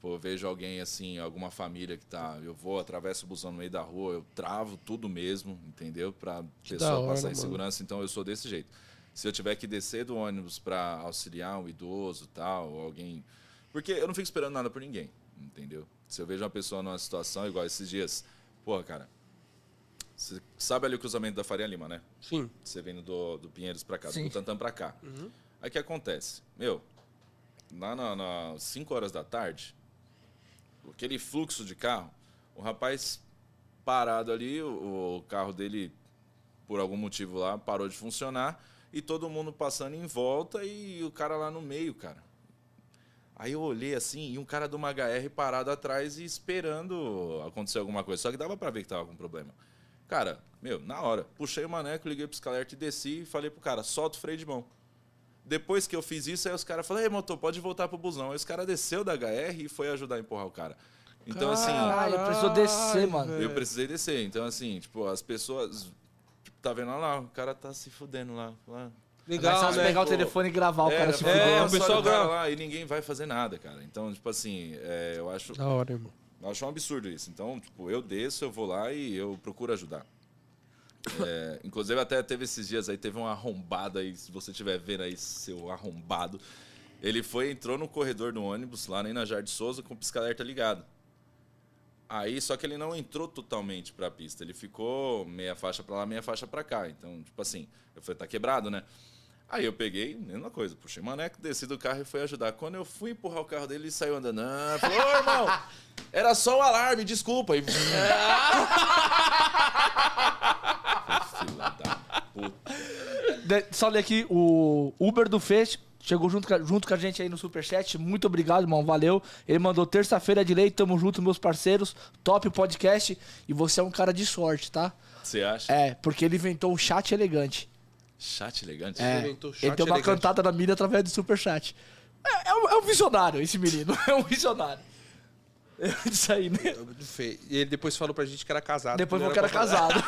Tipo, eu vejo alguém assim, alguma família que tá. Eu vou, atravesso o busão no meio da rua, eu travo tudo mesmo, entendeu? Pra pessoa hora, passar em mano. segurança. Então eu sou desse jeito. Se eu tiver que descer do ônibus pra auxiliar um idoso tal, ou alguém. Porque eu não fico esperando nada por ninguém, entendeu? Se eu vejo uma pessoa numa situação igual esses dias, porra, cara, Você sabe ali o cruzamento da Faria Lima, né? Sim. Você vindo do, do Pinheiros pra cá, Sim. do Butantã pra cá. Aí o que acontece? Meu, lá nas 5 horas da tarde, aquele fluxo de carro, o rapaz parado ali, o, o carro dele, por algum motivo lá, parou de funcionar e todo mundo passando em volta e o cara lá no meio, cara. Aí eu olhei assim e um cara de uma HR parado atrás e esperando acontecer alguma coisa. Só que dava pra ver que tava com problema. Cara, meu, na hora, puxei o maneco, liguei pro escalerto e desci e falei pro cara, solta o freio de mão. Depois que eu fiz isso, aí os caras falaram, ei, motor, pode voltar pro busão. Aí os caras desceu da HR e foi ajudar a empurrar o cara. Então, assim, Caralho, precisou descer, mano. eu precisei descer. Então, assim, tipo, as pessoas. Tipo, tá vendo lá, o cara tá se fudendo lá. lá. Legal, Mas né? pegar o telefone e gravar o cara se é, É, fudendo. o pessoal grava. lá e ninguém vai fazer nada, cara. Então, tipo assim, é, eu acho. Da hora, irmão. Eu acho um absurdo isso. Então, tipo, eu desço, eu vou lá e eu procuro ajudar. É, inclusive, até teve esses dias aí, teve uma arrombada aí, se você estiver vendo aí, seu arrombado. Ele foi, entrou no corredor do ônibus, lá nem na Jardim Souza, com o pisca-alerta ligado. Aí, só que ele não entrou totalmente pra pista. Ele ficou meia faixa pra lá, meia faixa pra cá. Então, tipo assim, eu falei, tá quebrado, né? Aí eu peguei, mesma coisa, puxei o maneco, desci do carro e fui ajudar. Quando eu fui empurrar o carro dele, ele saiu andando. Ah, falou, ô irmão, era só o alarme, desculpa. E... Da puta. De- Só ler aqui, o Uber do Fê chegou junto, com- junto com a gente aí no Superchat. Muito obrigado, irmão. Valeu. Ele mandou terça-feira de lei, tamo junto, meus parceiros. Top podcast. E você é um cara de sorte, tá? Você acha? É, porque ele inventou o chat elegante. Chat elegante? É, inventou chat ele deu uma elegante. cantada na mídia através do Superchat. É, é, um, é um visionário esse menino. É um visionário. Isso aí, né? Fe- E ele depois falou pra gente que era casado. Depois falou que era casado.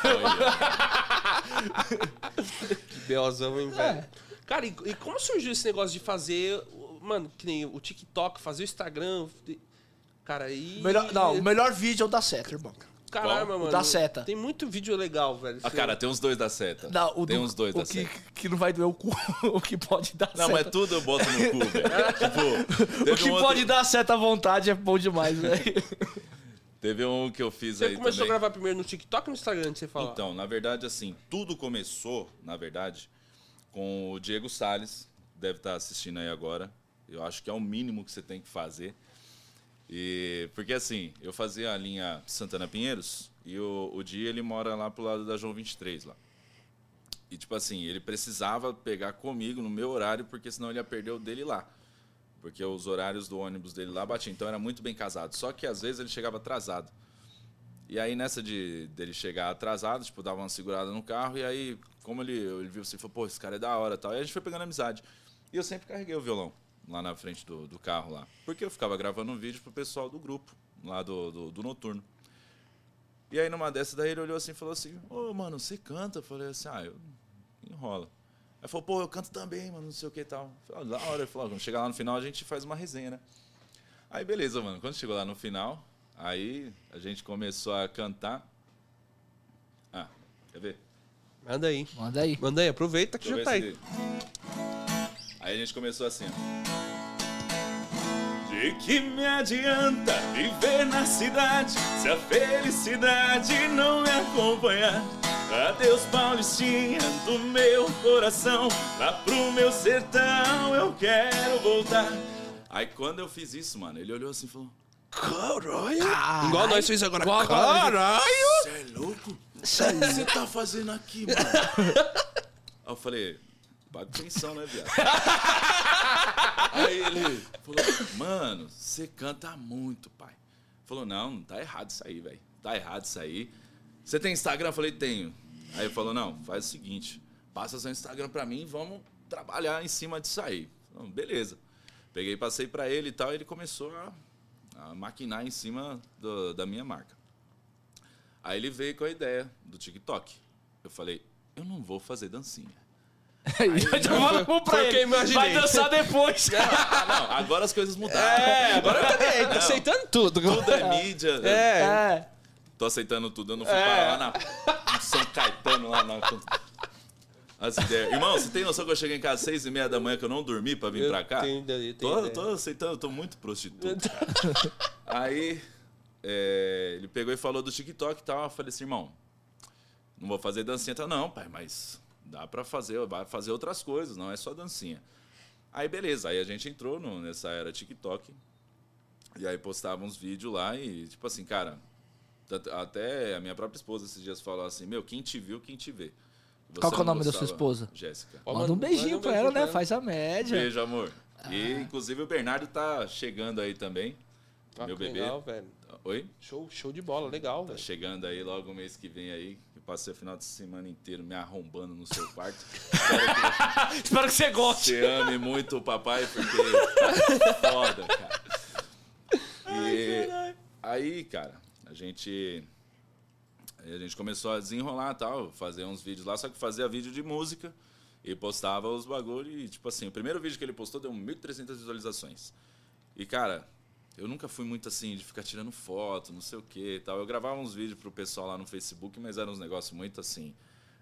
Que Belzão, hein, velho? É. Cara, e, e como surgiu esse negócio de fazer, mano, que nem o TikTok, fazer o Instagram? Cara, aí. Melhor, não, o melhor vídeo é o da seta, irmão. Caramba, mano. Da seta. Tem muito vídeo legal, velho. Ah, cara, tem uns dois da seta. Não, o tem do- uns dois o da que, seta. que não vai doer o cu, o que pode dar Não, seta. mas tudo eu boto no cu, velho. tipo, O que um outro- pode dar seta à vontade é bom demais, velho. Teve um que eu fiz Você aí começou também. a gravar primeiro no TikTok ou no Instagram, que você fala? Então, na verdade, assim, tudo começou, na verdade, com o Diego Salles, deve estar assistindo aí agora. Eu acho que é o mínimo que você tem que fazer. E porque assim, eu fazia a linha Santana Pinheiros e o, o Di ele mora lá pro lado da João 23 lá. E tipo assim, ele precisava pegar comigo no meu horário porque senão ele ia perder o dele lá. Porque os horários do ônibus dele lá batiam, então era muito bem casado. Só que às vezes ele chegava atrasado. E aí, nessa de dele chegar atrasado, tipo, dava uma segurada no carro, e aí, como ele, ele viu assim, falou, pô, esse cara é da hora tal. E a gente foi pegando amizade. E eu sempre carreguei o violão lá na frente do, do carro lá. Porque eu ficava gravando um vídeo pro pessoal do grupo, lá do, do, do noturno. E aí, numa dessas, daí ele olhou assim e falou assim, ô, mano, você canta? Eu falei assim, ah, eu enrola. Aí falou, pô, eu canto também, mano, não sei o que e tal. Falei, ah, da hora. Ele falou, "Ó, quando chegar lá no final, a gente faz uma resenha, né? Aí, beleza, mano. Quando chegou lá no final, aí a gente começou a cantar. Ah, quer ver? Manda aí. Manda aí. Manda aí, aproveita que Deixa já tá aí. Aí a gente começou assim, ó. De que me adianta viver na cidade se a felicidade não me acompanhar? Adeus, Paulistinha, do meu coração, lá pro meu sertão eu quero voltar. Aí quando eu fiz isso, mano, ele olhou assim e falou: Caralho. Igual nós fez agora. Igual agora. Caralho. Você é louco? O que você tá fazendo aqui, mano? Aí eu falei, paga pensão, né, viado? Aí ele falou, mano, você canta muito, pai. Falou, não, tá errado isso aí, velho. Tá errado isso aí. Você tem Instagram? Eu falei, tenho. Aí ele falou, não, faz o seguinte, passa seu Instagram pra mim e vamos trabalhar em cima disso aí. Beleza. Peguei, passei pra ele e tal, e ele começou a, a maquinar em cima do- da minha marca. Aí ele veio com a ideia do TikTok. Eu falei, eu não vou fazer dancinha. Aí, já falamos pra foi eu ele. Vai dançar depois. Ah, não, agora as coisas mudaram. É, agora eu também. Tô Não. aceitando tudo. Tudo é mídia. É. É. Tô aceitando tudo. Eu não fui É. parar lá na São Caetano, lá na... As ideias. Irmão, você tem noção que eu cheguei em casa às seis e meia da manhã que eu não dormi pra vir Eu pra cá? tenho ideia, eu tenho tô, ideia. tô aceitando, tô muito prostituto. cara. Aí é, ele pegou e falou do TikTok e tal. Eu falei assim, irmão, não vou fazer dancinha. Então, não, pai, mas dá pra fazer, vai fazer outras coisas, não é só dancinha. Aí, beleza. Aí a gente entrou no, nessa era TikTok. E aí postava uns vídeos lá e, tipo assim, cara, até a minha própria esposa esses dias falou assim, meu, quem te viu, quem te vê. Você Qual que é o nome da sua esposa? Jéssica. Ó, Manda um manda- beijinho manda um pra ela, né? Faz a média. Beijo, amor. E, inclusive, o Bernardo tá chegando aí também. Ah, meu que bebê. Legal, velho. Oi? Show, show de bola, legal, Tá velho. chegando aí logo o mês que vem aí. Passei o final de semana inteiro me arrombando no seu quarto. Espero Espero que você que goste. você ame muito o papai, porque tá foda, cara. E aí, cara, a gente. A gente começou a desenrolar tal, fazer uns vídeos lá, só que fazia vídeo de música e postava os bagulho e, tipo assim, o primeiro vídeo que ele postou deu 1.300 visualizações. E, cara, eu nunca fui muito assim de ficar tirando foto, não sei o que e tal. Eu gravava uns vídeos pro pessoal lá no Facebook, mas eram uns negócios muito assim,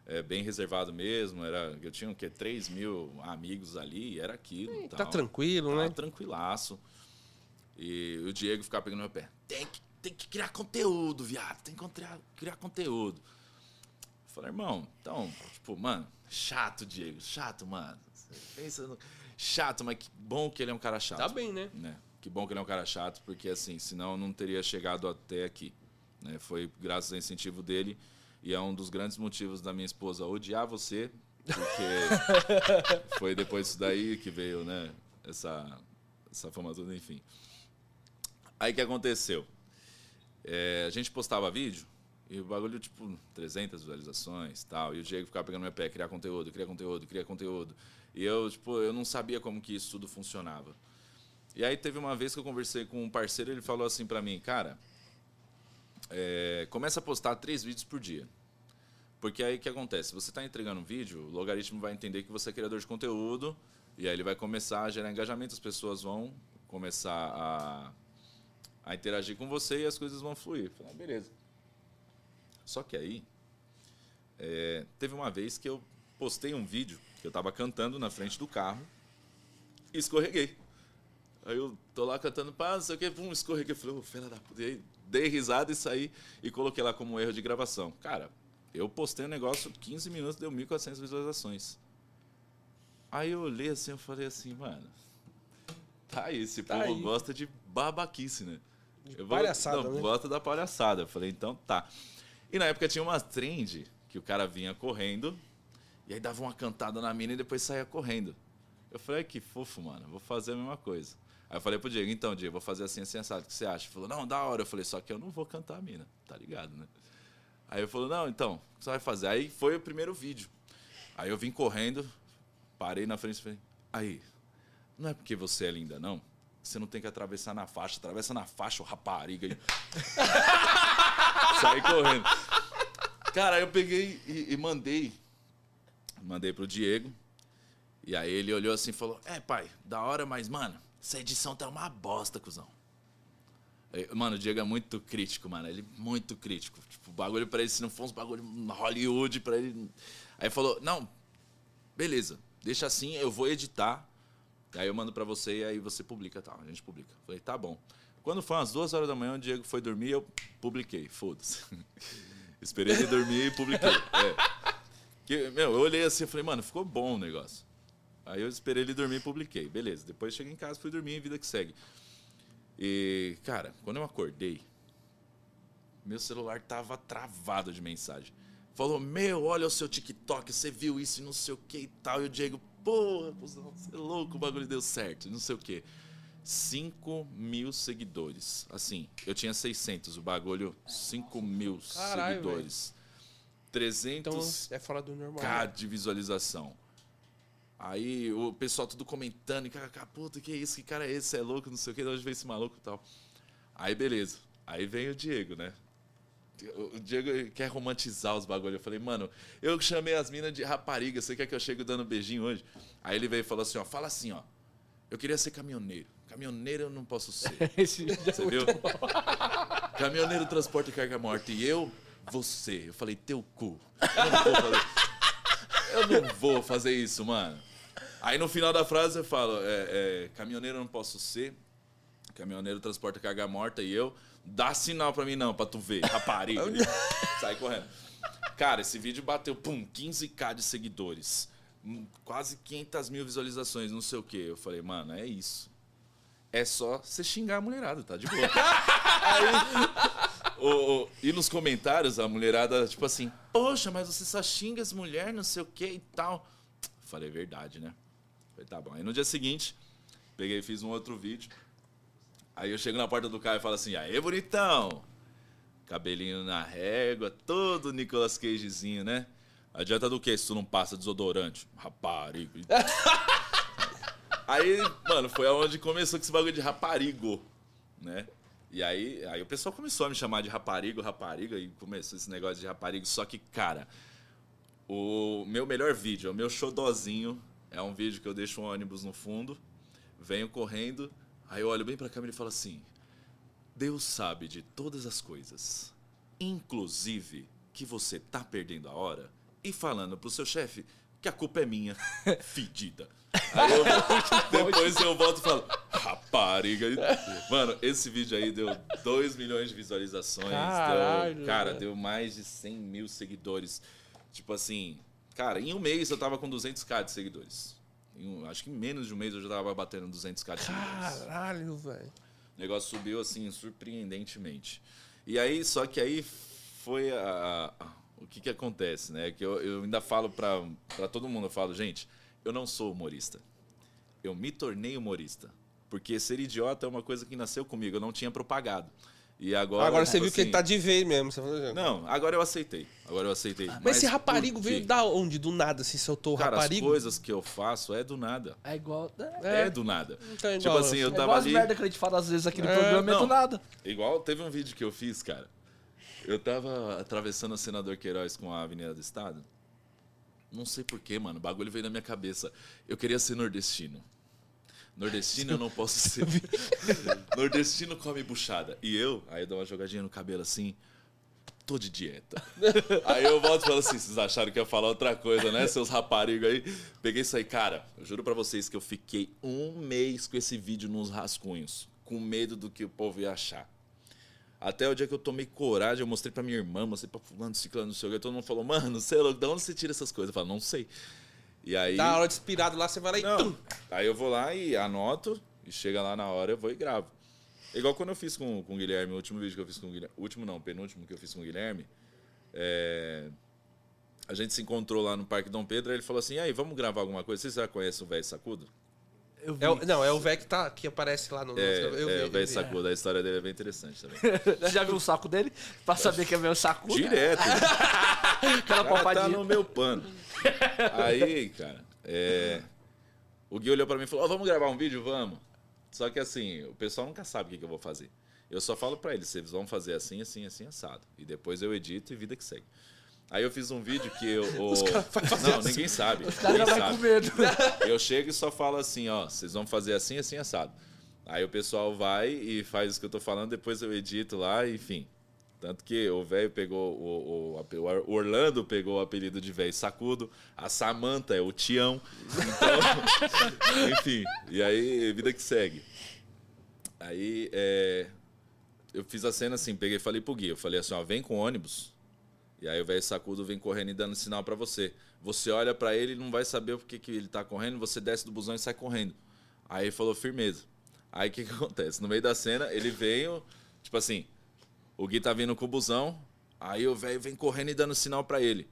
é, bem reservado mesmo. Era, eu tinha o quê? 3 mil amigos ali, era aquilo. e Tá tal. tranquilo, Tava né? tranquilaço. E o Diego ficava pegando meu pé. Tem que, tem que criar conteúdo, viado. Tem que criar, criar conteúdo. Eu falei, irmão, então, tipo, mano, chato, Diego. Chato, mano. Pensa no... Chato, mas que bom que ele é um cara chato. Tá bem, né? né? Que bom que ele é um cara chato, porque assim, senão eu não teria chegado até aqui. Né? Foi graças ao incentivo dele e é um dos grandes motivos da minha esposa odiar você, porque foi depois disso daí que veio, né? Essa, essa fama toda, enfim. Aí que aconteceu? É, a gente postava vídeo e o bagulho, tipo, 300 visualizações tal. E o Diego ficava pegando meu pé, criar conteúdo, criar conteúdo, criar conteúdo. E eu, tipo, eu não sabia como que isso tudo funcionava. E aí teve uma vez que eu conversei com um parceiro, ele falou assim pra mim, cara, é, começa a postar três vídeos por dia. Porque aí o que acontece? Você está entregando um vídeo, o logaritmo vai entender que você é criador de conteúdo, e aí ele vai começar a gerar engajamento, as pessoas vão começar a, a interagir com você e as coisas vão fluir. Falei, ah, beleza. Só que aí, é, teve uma vez que eu postei um vídeo que eu estava cantando na frente do carro e escorreguei. Aí eu tô lá cantando, pá, não sei o que, pum, escorreguei. Eu falei, ô, fela da puta. E aí dei risada e saí e coloquei lá como erro de gravação. Cara, eu postei um negócio, 15 minutos, deu 1.400 visualizações. Aí eu olhei assim, eu falei assim, mano, tá aí, esse Tá povo aí. gosta de babaquice, né? Eu palhaçada, não, né? Gosta da palhaçada. Eu falei, então tá. E na época tinha uma trend que o cara vinha correndo e aí dava uma cantada na mina e depois saía correndo. Eu falei, que fofo, mano, vou fazer a mesma coisa. Aí eu falei pro Diego, então, Diego, vou fazer assim, assim, assado. O que você acha? Ele falou, não, da hora. Eu falei, só que eu não vou cantar a mina, tá ligado, né? Aí eu falou, não, então, o que você vai fazer? Aí foi o primeiro vídeo. Aí eu vim correndo, parei na frente e falei, aí, não é porque você é linda, não? Você não tem que atravessar na faixa. Atravessa na faixa, ô rapariga. aí. Saí correndo. Cara, eu peguei e, e mandei. Mandei pro Diego. E aí ele olhou assim e falou: É, pai, da hora, mas, mano, essa edição tá uma bosta, cuzão. Aí, Mano, o Diego é muito crítico, mano. Ele é muito crítico. Tipo, bagulho pra ele, se não for uns bagulho Hollywood pra ele. Aí falou: Não, beleza, deixa assim, eu vou editar. Aí eu mando pra você e aí você publica, tá? A gente publica. Falei, tá bom. Quando foi umas duas horas da manhã, o Diego foi dormir, eu publiquei. Foda-se. Esperei ele dormir e publiquei. É. Que, meu, eu olhei assim e falei, mano, ficou bom o negócio. Aí eu esperei ele dormir e publiquei. Beleza. Depois cheguei em casa, fui dormir e vida que segue. E, cara, quando eu acordei, meu celular tava travado de mensagem. Falou, meu, olha o seu TikTok, você viu isso e não sei o que e tal. E o Diego, porra, cuzão, você é louco, o bagulho deu certo, não sei o que. 5 mil seguidores. Assim, eu tinha 600, o bagulho, 5 mil Caralho, seguidores. Então 300 é fora do normal. K de visualização. Aí o pessoal tudo comentando, e cara, puta, que isso, que cara é esse? É louco, não sei o que, de onde veio esse maluco e tal. Aí beleza. Aí vem o Diego, né? O o Diego quer romantizar os bagulhos. Eu falei, mano, eu chamei as minas de rapariga, você quer que eu chegue dando beijinho hoje? Aí ele veio e falou assim, ó, fala assim, ó. Eu queria ser caminhoneiro. Caminhoneiro eu não posso ser. Esse Você viu? Caminhoneiro transporta carga morta e eu, você. Eu falei, teu cu. Eu não vou fazer, eu não vou fazer isso, mano. Aí no final da frase eu falo, é, é, caminhoneiro eu não posso ser. Caminhoneiro transporta carga morta e eu, dá sinal pra mim não, pra tu ver. Rapariga. Sai correndo. Cara, esse vídeo bateu, pum, 15k de seguidores. hum, Quase 500 mil visualizações, não sei o quê. Eu falei, mano, é isso. É só você xingar a mulherada, tá de boa. Aí, o- o- e nos comentários, a mulherada, tipo assim, poxa, mas você só xinga as mulheres, não sei o que e tal. Falei, é verdade, né? Falei, tá bom. Aí no dia seguinte, peguei e fiz um outro vídeo. Aí eu chego na porta do carro e falo assim, aê, bonitão! Cabelinho na régua, todo Nicolas Cagezinho, né? Adianta do que se tu não passa desodorante? Raparigo. Aí, mano, foi aonde começou com esse bagulho de raparigo, né? E aí, aí o pessoal começou a me chamar de raparigo, rapariga, e começou esse negócio de raparigo. Só que, cara, o meu melhor vídeo, o meu xodózinho, é um vídeo que eu deixo um ônibus no fundo, venho correndo, aí eu olho bem pra câmera e falo assim: Deus sabe de todas as coisas, inclusive que você tá perdendo a hora e falando pro seu chefe que a culpa é minha, fedida. Aí eu, depois eu volto e falo, rapariga. Mano, esse vídeo aí deu 2 milhões de visualizações. Caralho, deu, cara, velho. deu mais de 100 mil seguidores. Tipo assim, cara, em um mês eu tava com 200k de seguidores. Um- acho que em menos de um mês eu já tava batendo 200k de seguidores. Caralho, velho. O negócio subiu assim surpreendentemente. E aí, só que aí foi a, a- o que que acontece, né? Que eu, eu ainda falo pra todo mundo, eu falo, gente, eu não sou humorista. Eu me tornei humorista. Porque ser idiota é uma coisa que nasceu comigo, eu não tinha propagado. E agora. Agora você tipo viu que ele assim, tá de vez mesmo. Você falou, Não, agora eu aceitei. Agora eu aceitei. Mas, esse por raparigo veio da onde? Do nada se soltou o Cara, raparigo? as coisas que eu faço é do nada. É igual. É, É. do nada. Então tipo igual, assim, eu É tava igual as ali. merda que a gente fala às vezes aqui no É, programa, é do nada. Igual teve um vídeo que eu fiz, cara. Eu tava atravessando a Senador Queiroz com a Avenida do Estado. Não sei porquê, mano. O bagulho veio na minha cabeça. Eu queria ser nordestino. Nordestino eu não posso ser. nordestino come buchada. E eu, aí eu dou uma jogadinha no cabelo assim. Tô de dieta. Aí eu volto e falo assim: vocês acharam que eu ia falar outra coisa, né, seus raparigos aí? Peguei isso aí, cara. Eu juro pra vocês que eu fiquei um mês com esse vídeo nos rascunhos, com medo do que o povo ia achar. Até o dia que eu tomei coragem, eu mostrei pra minha irmã, mostrei pra fulano, ciclano, não sei o que. Todo mundo falou, mano, você é louco, de onde você tira essas coisas? Eu falo, não sei. E aí. Da hora de inspirado lá, você vai lá e. Não. tum. Aí eu vou lá e anoto, e chega lá na hora, eu vou e gravo. Igual quando eu fiz com, com o Guilherme, o último vídeo que eu fiz com o Guilherme. O último não, o penúltimo que eu fiz com o Guilherme. é, A gente se encontrou lá no Parque Dom Pedro, aí ele falou assim: e aí, vamos gravar alguma coisa? Você já conhece o velho Sacudo? Eu vi. É o- não, é o velho que, tá, que aparece lá no. É, eu vi, é, o eu velho vi. Sacudo, a história dele é bem interessante também. Já viu o saco dele? Pra saber que é meu saco? Direto. Aquela tá papadinha. no meu pano. Aí, cara, é, o Gui olhou pra mim e falou: Ó, vamos gravar um vídeo? Vamos. Só que assim, o pessoal nunca sabe o que, eu vou fazer. Eu só falo pra eles: vocês vão fazer assim, assim, assim, assado. E depois eu edito e vida que segue. Aí eu fiz um vídeo que eu. o- Não, ninguém sabe. Os caras com medo. Eu chego e só falo assim, ó, vocês vão fazer assim, assim, assado. Aí o pessoal vai e faz o que eu tô falando, depois eu edito lá, enfim. Tanto que o velho pegou, o, o- o Orlando pegou o apelido de velho sacudo, a Samanta é o Tião. Então, enfim, e aí, vida que segue. Aí, é, eu fiz a cena assim, peguei e falei pro Gui, eu falei assim, ó, vem com ônibus, e aí o velho sacudo vem correndo e dando sinal pra você. Você olha pra ele e não vai saber por que, que ele tá correndo, você desce do busão e sai correndo. Aí ele falou, firmeza. Aí o que, que acontece? No meio da cena, ele veio, tipo assim, o Gui tá vindo com o busão, aí o velho vem correndo e dando sinal pra ele.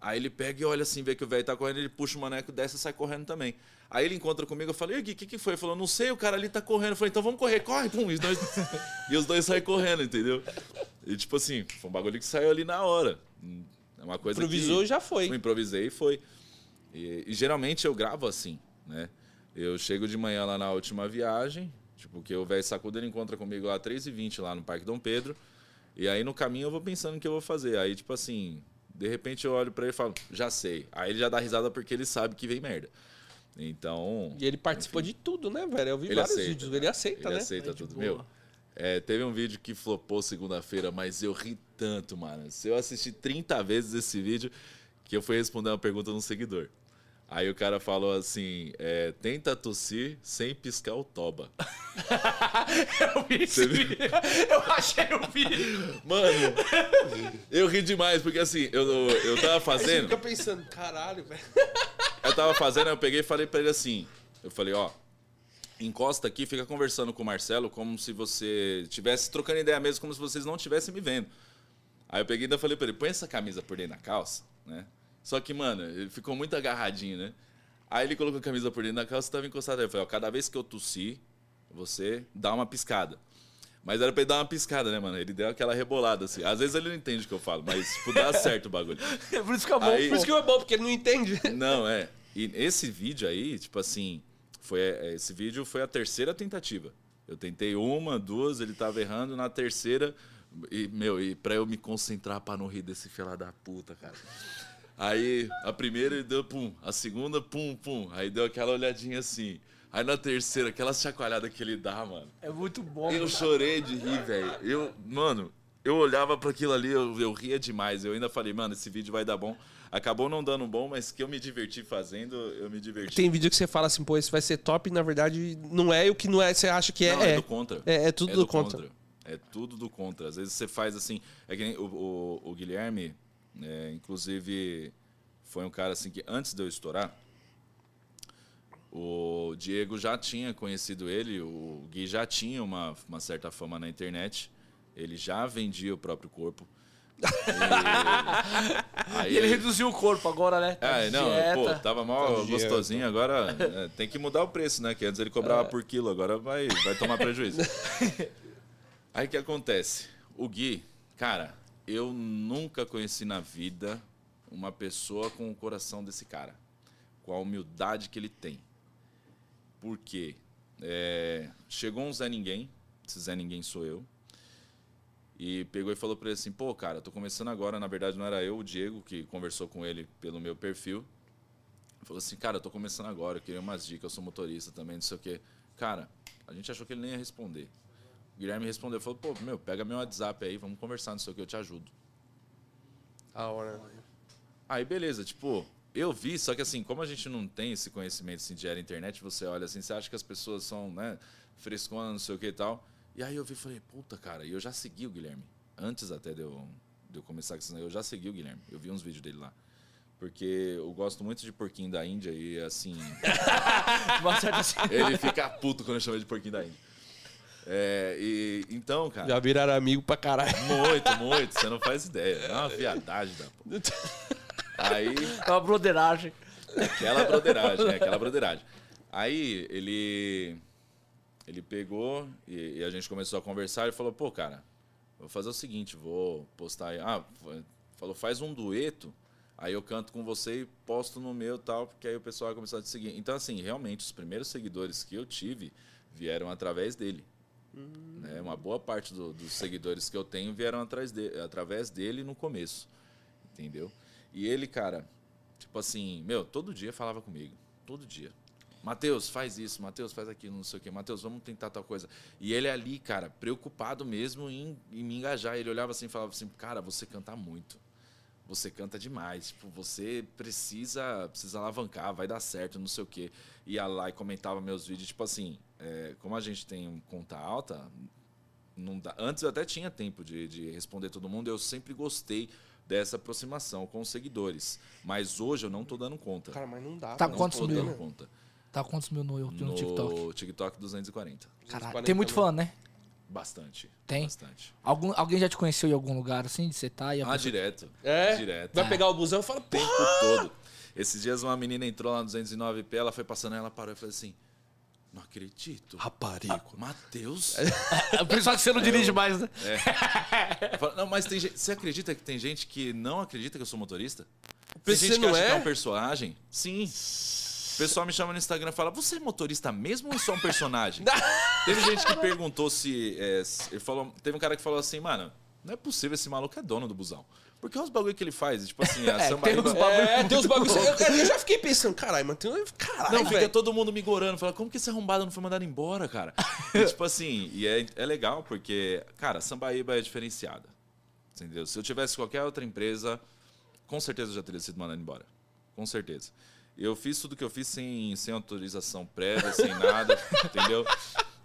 Aí ele pega e olha assim, vê que o velho tá correndo, ele puxa o maneco, desce e sai correndo também. Aí ele encontra comigo, eu falei, e Gui, o que, que foi? Ele falou, não sei, o cara ali tá correndo. Eu falei, então vamos correr, corre, pum. E os dois, e os dois saem correndo, entendeu? E tipo assim, foi um bagulho que saiu ali na hora. É uma coisa Improvisou que... e já foi. Eu improvisei e foi. E, e geralmente eu gravo assim, né? Eu chego de manhã lá na última viagem, tipo, que o velho sacudo ele encontra comigo lá 3h20 lá no Parque Dom Pedro. E aí no caminho eu vou pensando o que eu vou fazer. Aí, tipo assim, de repente eu olho pra ele e falo, já sei. Aí ele já dá risada porque ele sabe que vem merda. Então. E ele participou de tudo, né, velho? Eu vi Ele vários aceita, vídeos. Ele aceita, Ele né? aceita É de tudo. boa. Meu, é, teve um vídeo que flopou segunda-feira, mas eu ri tanto, mano. Se eu assisti 30 vezes esse vídeo, que eu fui responder uma pergunta de um seguidor. Aí o cara falou assim: é, tenta tossir sem piscar o toba. Eu vi esse vídeo. Eu achei o vídeo. Mano, eu ri demais, porque assim, eu, eu tava Aí você fazendo. fica pensando, caralho, velho. Eu tava fazendo, aí eu peguei e falei pra ele assim. Eu falei, ó, encosta aqui, fica conversando com o Marcelo como se você estivesse trocando ideia mesmo, como se vocês não estivessem me vendo. Aí eu peguei e ainda falei pra ele, põe essa camisa por dentro da calça, né? Só que, mano, ele ficou muito agarradinho, né? Aí ele colocou a camisa por dentro da calça e tava encostado. Eu falei, ó, cada vez que eu tossir, você dá uma piscada. Mas era pra ele dar uma piscada, né, mano? Ele deu aquela rebolada, assim. Às vezes ele não entende o que eu falo, mas, tipo, dá certo o bagulho. É por isso que é bom. Aí- Por isso que é bom, porque ele não entende. Não, é. E esse vídeo aí, tipo assim, foi, é, esse vídeo foi a terceira tentativa. Eu tentei uma, duas, ele tava errando, na terceira. E, meu, e pra eu me concentrar pra não rir desse filho da puta, cara. Aí, a primeira ele deu pum, a segunda, pum, pum. Aí deu aquela olhadinha assim. Aí na terceira, aquela chacoalhada que ele dá, mano. É muito bom. Eu chorei de rir, velho. Eu, mano, eu olhava para aquilo ali, eu, eu ria demais. Eu ainda falei, mano, esse vídeo vai dar bom. Acabou não dando bom, mas que eu me diverti fazendo, eu me diverti. Tem vídeo que você fala assim, pô, esse vai ser top, e na verdade não é, e o que não é, você acha que é. Não, é, é. do contra. É, é tudo do contra. É tudo do contra. Às vezes você faz assim. É que nem o, o, o Guilherme, é, inclusive, foi um cara assim que antes de eu estourar, o Diego já tinha conhecido ele, o Gui já tinha uma, uma certa fama na internet. Ele já vendia o próprio corpo. E, aí E ele reduziu o corpo agora, né? Tá ah, de não, dieta. pô, tava mal Tá gostosinho, agora é, tem que mudar o preço, né? Que antes ele cobrava por quilo, agora vai, vai tomar prejuízo. Aí o que acontece? O Gui, cara, eu nunca conheci na vida uma pessoa com o coração desse cara, com a humildade que ele tem. Por quê? É, chegou um Zé Ninguém, esse Zé Ninguém sou eu, e pegou e falou pra ele assim: pô, cara, tô começando agora. Na verdade, não era eu, o Diego, que conversou com ele pelo meu perfil. Falou assim: cara, tô começando agora, eu queria umas dicas, eu sou motorista também, não sei o quê. Cara, a gente achou que ele nem ia responder. O Guilherme respondeu: falou, pô, meu, pega meu WhatsApp aí, vamos conversar, não sei o que, eu te ajudo. A hora. Aí, beleza, tipo, eu vi, só que assim, como a gente não tem esse conhecimento assim, de era internet, você olha assim, você acha que as pessoas são, né, fresconas, não sei o que e tal. E aí eu vi e falei, puta, cara, e eu já segui o Guilherme. Antes até de eu, de eu começar com isso, eu já segui o Guilherme. Eu vi uns vídeos dele lá. Porque eu gosto muito de porquinho da Índia e assim. Ele fica puto quando eu chamo de porquinho da Índia. É, e, então, cara. Já viraram amigo pra caralho. Muito, muito, você não faz ideia. É uma viadagem da porra. Aí. É uma broderagem. Aquela broderagem, né? Aquela broderagem. Aí ele. Ele pegou e, e a gente começou a conversar e falou, pô, cara, vou fazer o seguinte, vou postar aí. Ah, falou, faz um dueto, aí eu canto com você e posto no meu e tal, porque aí o pessoal vai começar a te seguir. Então, assim, realmente, os primeiros seguidores que eu tive vieram através dele. Né? Uma boa parte do- dos seguidores que eu tenho vieram atrás de, através dele no começo. Entendeu? E ele, cara, tipo assim, meu, todo dia falava comigo. Todo dia. Matheus, faz isso, Matheus, faz aquilo, não sei o quê. Matheus, vamos tentar tal coisa. E ele ali, cara, preocupado mesmo em, em me engajar. Ele olhava assim e falava assim, cara, você canta muito. Você canta demais. Tipo, você precisa, precisa alavancar, vai dar certo, não sei o quê. Ia lá e comentava meus vídeos. Tipo assim, é, como a gente tem conta alta, não dá- Antes eu até tinha tempo de, de responder todo mundo, eu sempre gostei dessa aproximação com os seguidores. Mas hoje eu não tô dando conta. Cara, mas não dá. Tá não. quantos tô mil? dando conta. Tá quantos mil no, no No TikTok? TikTok 240. Caralho, 240 tem muito fã, né? Bastante. Tem? Bastante. Algum, alguém já te conheceu em algum lugar assim, de você tá? E a Ah, pessoa- direto. É? Direto. Vai pegar o busão e fala, O pô. tempo todo. Esses dias uma menina entrou lá no 209p, ela foi passando, ela parou e falou assim: Não acredito. Raparico. Matheus? O pessoal que você não dirige mais, né? Eu falo, não, mas tem gente. Você acredita que tem gente que não acredita que eu sou motorista? Tem Você gente que acha que é? é um personagem? Sim. O pessoal me chama no Instagram e fala: Você é motorista mesmo ou é só um personagem? Teve gente que perguntou se. é, se- ele falou, teve um cara que falou assim, mano, não é possível, esse maluco é dono do busão. Porque olha os bagulho que ele faz. Tipo assim, a É, samba tem uns bagulho É, tem uns louco. Eu, eu já fiquei pensando, caralho, mas tem. Caralho, Não, fica velho. todo mundo me gorando. Fala, como que esse arrombado não foi mandado embora, cara? E, tipo assim, e é, é legal porque, cara, a Sambaíba é diferenciada. Entendeu? Se eu tivesse qualquer outra empresa, com certeza eu já teria sido mandado embora. Com certeza. Eu fiz tudo que eu fiz sem, sem autorização prévia, sem nada, entendeu?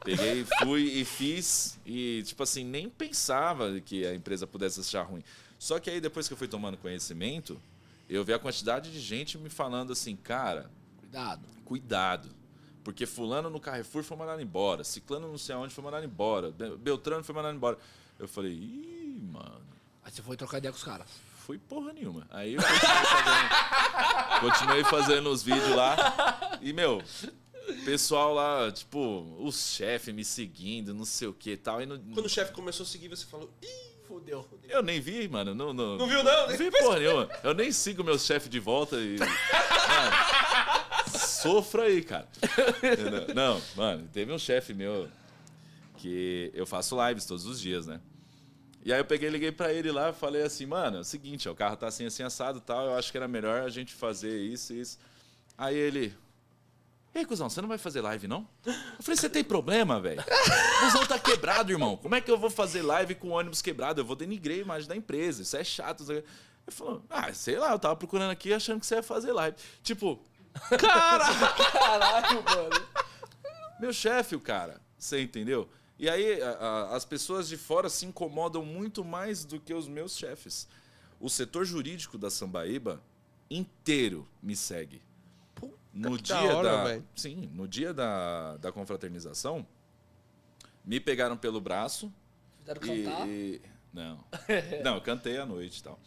Peguei, fui e fiz. E, tipo assim, nem pensava que a empresa pudesse achar ruim. Só que aí, depois que eu fui tomando conhecimento, eu vi a quantidade de gente me falando assim, cara, Cuidado. cuidado. Porque fulano no Carrefour foi mandado embora, ciclano não sei aonde foi mandado embora, Be- Beltrano foi mandado embora. Eu falei, ih, mano, Aí você foi trocar ideia com os caras. fui porra nenhuma. Aí eu continuei fazendo, continuei fazendo os vídeos lá. E, meu, pessoal lá, tipo, os chefes me seguindo, não sei o que e tal. E não- Quando o chefe começou a seguir, você falou, ih, Fudeu. eu nem vi, mano. Não, não, não viu não? Não vi porra nenhuma. Eu nem sigo meus chefes de volta e. Mano, sofra aí, cara. Não, mano, teve um chefe meu que eu faço lives todos os dias, né? E aí eu peguei liguei pra ele lá e falei assim, mano, é o seguinte, ó, o carro tá assim, assim, assado e tal, eu acho que era melhor a gente fazer isso e isso. Aí ele. E aí, cuzão, você não vai fazer live, não? Eu falei, você tem problema, velho? O busão tá quebrado, irmão. Como é que eu vou fazer live com o ônibus quebrado? Eu vou denigrar a imagem da empresa. Isso é chato. Ele falou, ah, sei lá, eu tava procurando aqui achando que você ia fazer live. Tipo, Caralho, mano. meu chefe, o cara. Você entendeu? E aí, a- a- as pessoas de fora se incomodam muito mais do que os meus chefes. O setor jurídico da Sambaíba inteiro me segue. No que da dia hora, da, sim, no dia da, da confraternização, me pegaram pelo braço Fizeram e, cantar. e- não, não, eu cantei à noite e tal.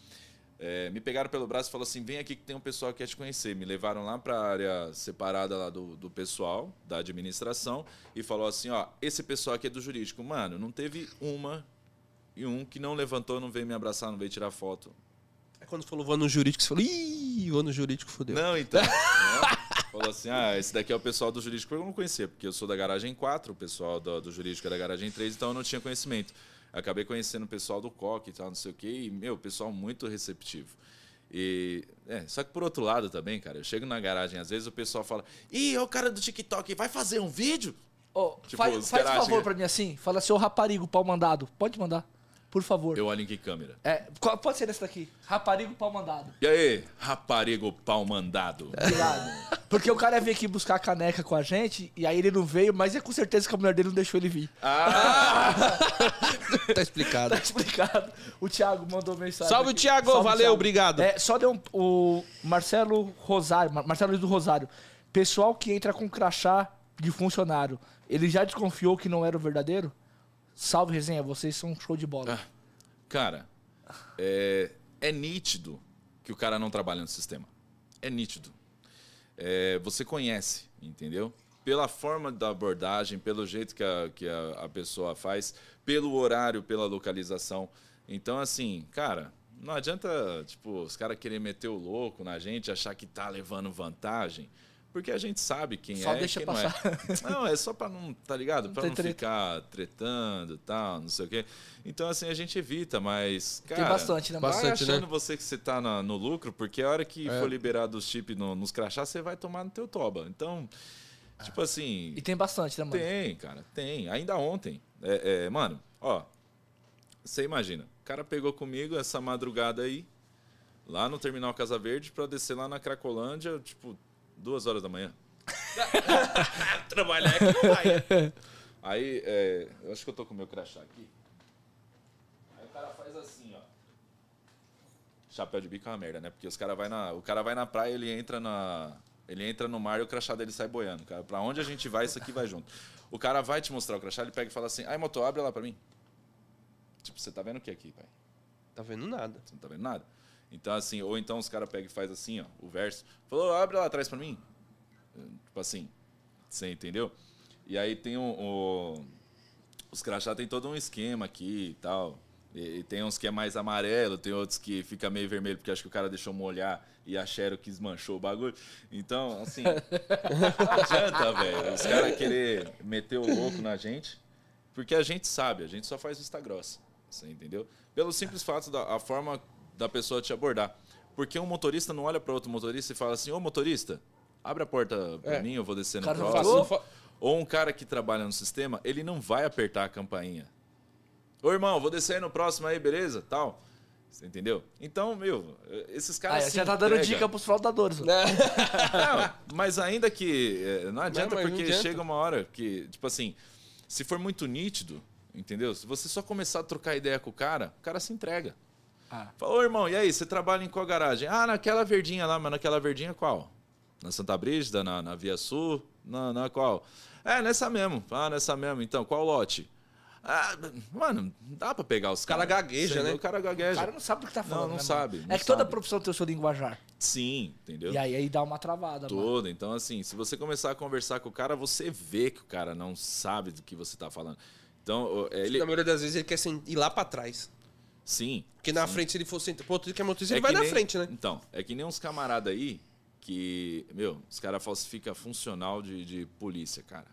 É, me pegaram pelo braço e falaram assim: vem aqui que tem um pessoal que quer te conhecer. Me levaram lá para a área separada lá do, do pessoal, da administração, e falou assim: ó, esse pessoal aqui é do jurídico. Mano, não teve uma e um que não levantou, não veio me abraçar, não veio tirar foto. Aí quando falou vou no jurídico, você falou, ih, vou no jurídico, fodeu. Não, então. Falou assim: ah, esse daqui é o pessoal do jurídico. Eu não conhecia, porque eu sou da garagem 4, o pessoal do, do jurídico é da garagem 3, então eu não tinha conhecimento. Acabei conhecendo o pessoal do COC e tal, não sei o quê, e, meu, pessoal muito receptivo. E, é, só que por outro lado também, cara, eu chego na garagem, às vezes o pessoal fala: ih, é o cara do TikTok, vai fazer um vídeo? Ô, Tipo, faz, faz um favor pra mim assim. Fala, seu raparigo, pau mandado. Pode mandar. Por favor. Eu olho em que câmera. É, qual- pode ser esse daqui. Raparigo, pau mandado. E aí, raparigo pau mandado? Obrigado. Porque o cara vir aqui buscar a caneca com a gente, e aí ele não veio, mas é com certeza que a mulher dele não deixou ele vir. Ah! tá explicado. Tá explicado. O Thiago mandou mensagem. Salve, aqui. Thiago. Valeu, obrigado. É, só deu um, o Marcelo Rosário, Mar- Marcelo Luiz do Rosário. Pessoal que entra com crachá de funcionário, ele já desconfiou que não era o verdadeiro? Salve, resenha, vocês são um show de bola. Cara, é, é nítido que o cara não trabalha no sistema. É nítido. É, você conhece, entendeu? Pela forma da abordagem, pelo jeito que a, que a, a pessoa faz, pelo horário, pela localização. Então, assim, cara, não adianta, tipo, os caras querem meter o louco na gente, achar que tá levando vantagem. Porque a gente sabe quem Só é e deixa quem passar. não é. Não, é só pra não, tá ligado? Pra ter não treta. ficar tretando e tal, não sei o quê. Então, assim, a gente evita, mas, cara... Tem bastante, né? Vai Bastante, achando né? você que você tá na- no lucro, porque a hora que for liberado os chips no- nos crachás, você vai tomar no teu toba. Então, tipo assim... E tem bastante, né, mano? Tem, cara, tem. Ainda ontem. É, é, mano, ó. Você imagina, o cara pegou comigo essa madrugada aí, lá no Terminal Casa Verde, pra descer lá na Cracolândia, tipo, duas horas da manhã. Trabalhar aqui não vai. Aí, é, eu acho que eu tô com o meu crachá aqui. Aí o cara faz assim, ó. Chapéu de bico é uma merda, né? Porque os cara vai na, o cara vai na praia, ele entra na, ele entra no mar e o crachá dele sai boiando, cara. Pra onde a gente vai, isso aqui vai junto. O cara vai te mostrar o crachá, ele pega e fala assim: "Ai, motor, abre lá pra mim". Tipo, você tá vendo o que aqui, pai? Tá vendo nada. Você não tá vendo nada. Então, assim, ou então os caras pegam e faz assim, ó, o verso. Falou, abre lá atrás pra mim. Tipo assim, você entendeu? E aí tem o... o- os crachá tem todo um esquema aqui e tal. E, e tem uns que é mais amarelo, tem outros que fica meio vermelho porque acho que o cara deixou molhar e a Xerox manchou o bagulho. Então, assim, não adianta, velho, os caras querer meter o louco na gente, porque a gente sabe, a gente só faz vista grossa. Você entendeu? Pelo simples fato da a forma da pessoa te abordar. Porque um motorista não olha para outro motorista e fala assim: Ô motorista, abre a porta para É. mim, eu vou descer no não próximo. Fa- Ou um cara que trabalha no sistema, ele não vai apertar a campainha. Ô irmão, vou descer aí no próximo aí, beleza? Tal. Você entendeu? Então, meu, esses Ah, caras. você se já tá dando dica pros fraudadores. ó. Não, mas ainda que. eh, Não adianta, não porque adianta. chega uma hora que, tipo assim, Se for muito nítido, entendeu? Se você só começar a trocar ideia com o cara, o cara se entrega. Ah. Fala, ô irmão, e aí, você trabalha em qual garagem? Ah, naquela verdinha lá, mas naquela verdinha qual? Na Santa Brígida, na, na Via Sul? Na, na qual? É, nessa mesmo. Ah, nessa mesmo. Então, qual lote? Ah, mano, dá pra pegar os O cara caras. gagueja, né? O cara O gagueja. cara não sabe o que tá falando. Não, não né, sabe, não é que toda sabe. profissão tem o seu linguajar. Sim, entendeu? E aí, aí dá uma travada, mano. Toda. Então, assim, se você começar a conversar com o cara, você vê que o cara não sabe do que você tá falando. Então, o- ele. Na maioria das vezes ele quer ir lá pra trás. Sim. Porque na sim. frente, se ele for sentar. Pô, tu que é motorista, É ele vai que na nem- frente, né? Então, é que nem uns camarada aí que, meu, os caras falsificam funcional de, de polícia, cara.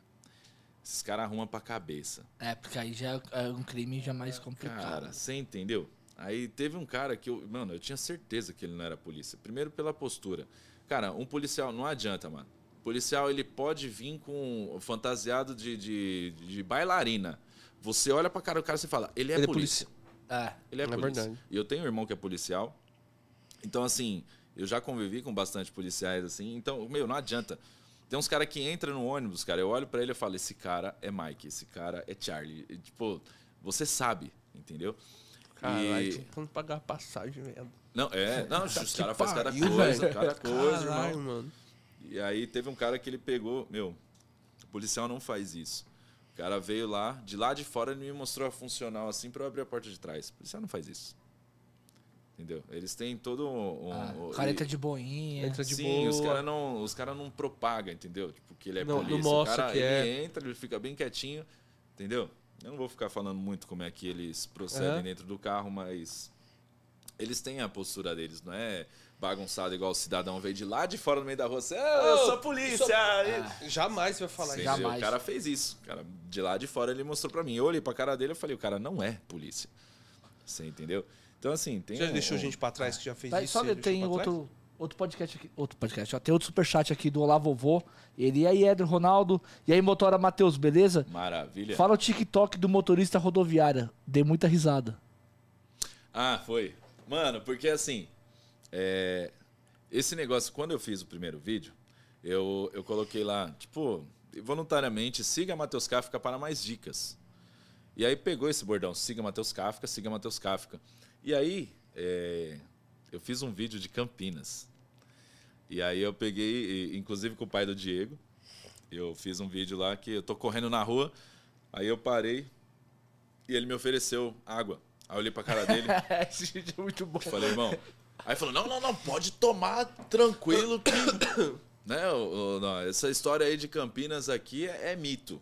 Esses caras arrumam pra cabeça. É, porque aí já é um crime já mais complicado. Cara, você entendeu? Aí teve um cara que eu, mano, eu tinha certeza que ele não era polícia. Primeiro pela postura. Cara, um policial não adianta, mano. Policial ele pode vir com fantasiado de, de, de bailarina. Você olha pra cara do cara e você fala, ele é Ele é polícia. É. Ele é, É polícia. verdade. E eu tenho um irmão que é policial. Então, assim, eu já convivi com bastante policiais, assim. Então, meu, não adianta. Tem uns caras que entram no ônibus, cara. Eu olho pra ele e falo: esse cara é Mike, esse cara é Charlie. E, tipo, você sabe, entendeu? Caralho, E- vamos pagar a passagem, velho. Não, é. Não, os Tá que caras fazem cada coisa, velho. cada coisa, Caralho, irmão. mano. E aí teve um cara que ele pegou, meu, o policial não faz isso. O cara veio lá, de lá de fora ele me mostrou a funcional assim pra eu abrir a porta de trás. O policial não faz isso. Entendeu? Eles têm todo um. um- Ah, um- careta e- de boinha. Entra de Sim, os boa. caras não, os cara não propagam, entendeu? Tipo, que ele é Não- não polícia. mostra o cara, que ele é. entra, ele fica bem quietinho, entendeu? Eu não vou ficar falando muito como é que eles procedem É. dentro do carro, mas eles têm a postura deles, não é bagunçado igual o cidadão veio de lá de fora no meio da rua, assim, "Ah, eu sou polícia! sou- E- Jamais vai falar isso. Jamais. O cara fez isso. O cara, de lá de fora ele mostrou pra mim. Eu olhei pra cara dele e falei, o cara não é polícia. Você entendeu? Então, assim, tem. Já um- deixou um- gente pra trás que já fez Tá, isso? só tem trás? outro, outro podcast aqui. Outro podcast, ó. Tem outro superchat aqui do Olá Vovô. Ele e aí, Éder Ronaldo. E aí, motora Matheus, beleza? Maravilha. Fala o TikTok do motorista rodoviária. Dei muita risada. Ah, foi. Mano, porque assim, é, esse negócio, quando eu fiz o primeiro vídeo, eu, eu coloquei lá, tipo, voluntariamente, siga Matheus Kafka para mais dicas. E aí pegou esse bordão, siga Matheus Kafka, siga Matheus Kafka. E aí, é, eu fiz um vídeo de Campinas. E aí eu peguei, inclusive com o pai do Diego, eu fiz um vídeo lá que eu tô correndo na rua, aí eu parei e ele me ofereceu água. Aí eu olhei pra cara dele, Esse vídeo é muito bom. Falei, irmão. Aí falou: não, não, não, pode tomar tranquilo que. né, o- o- não, essa história aí de Campinas aqui é, é mito.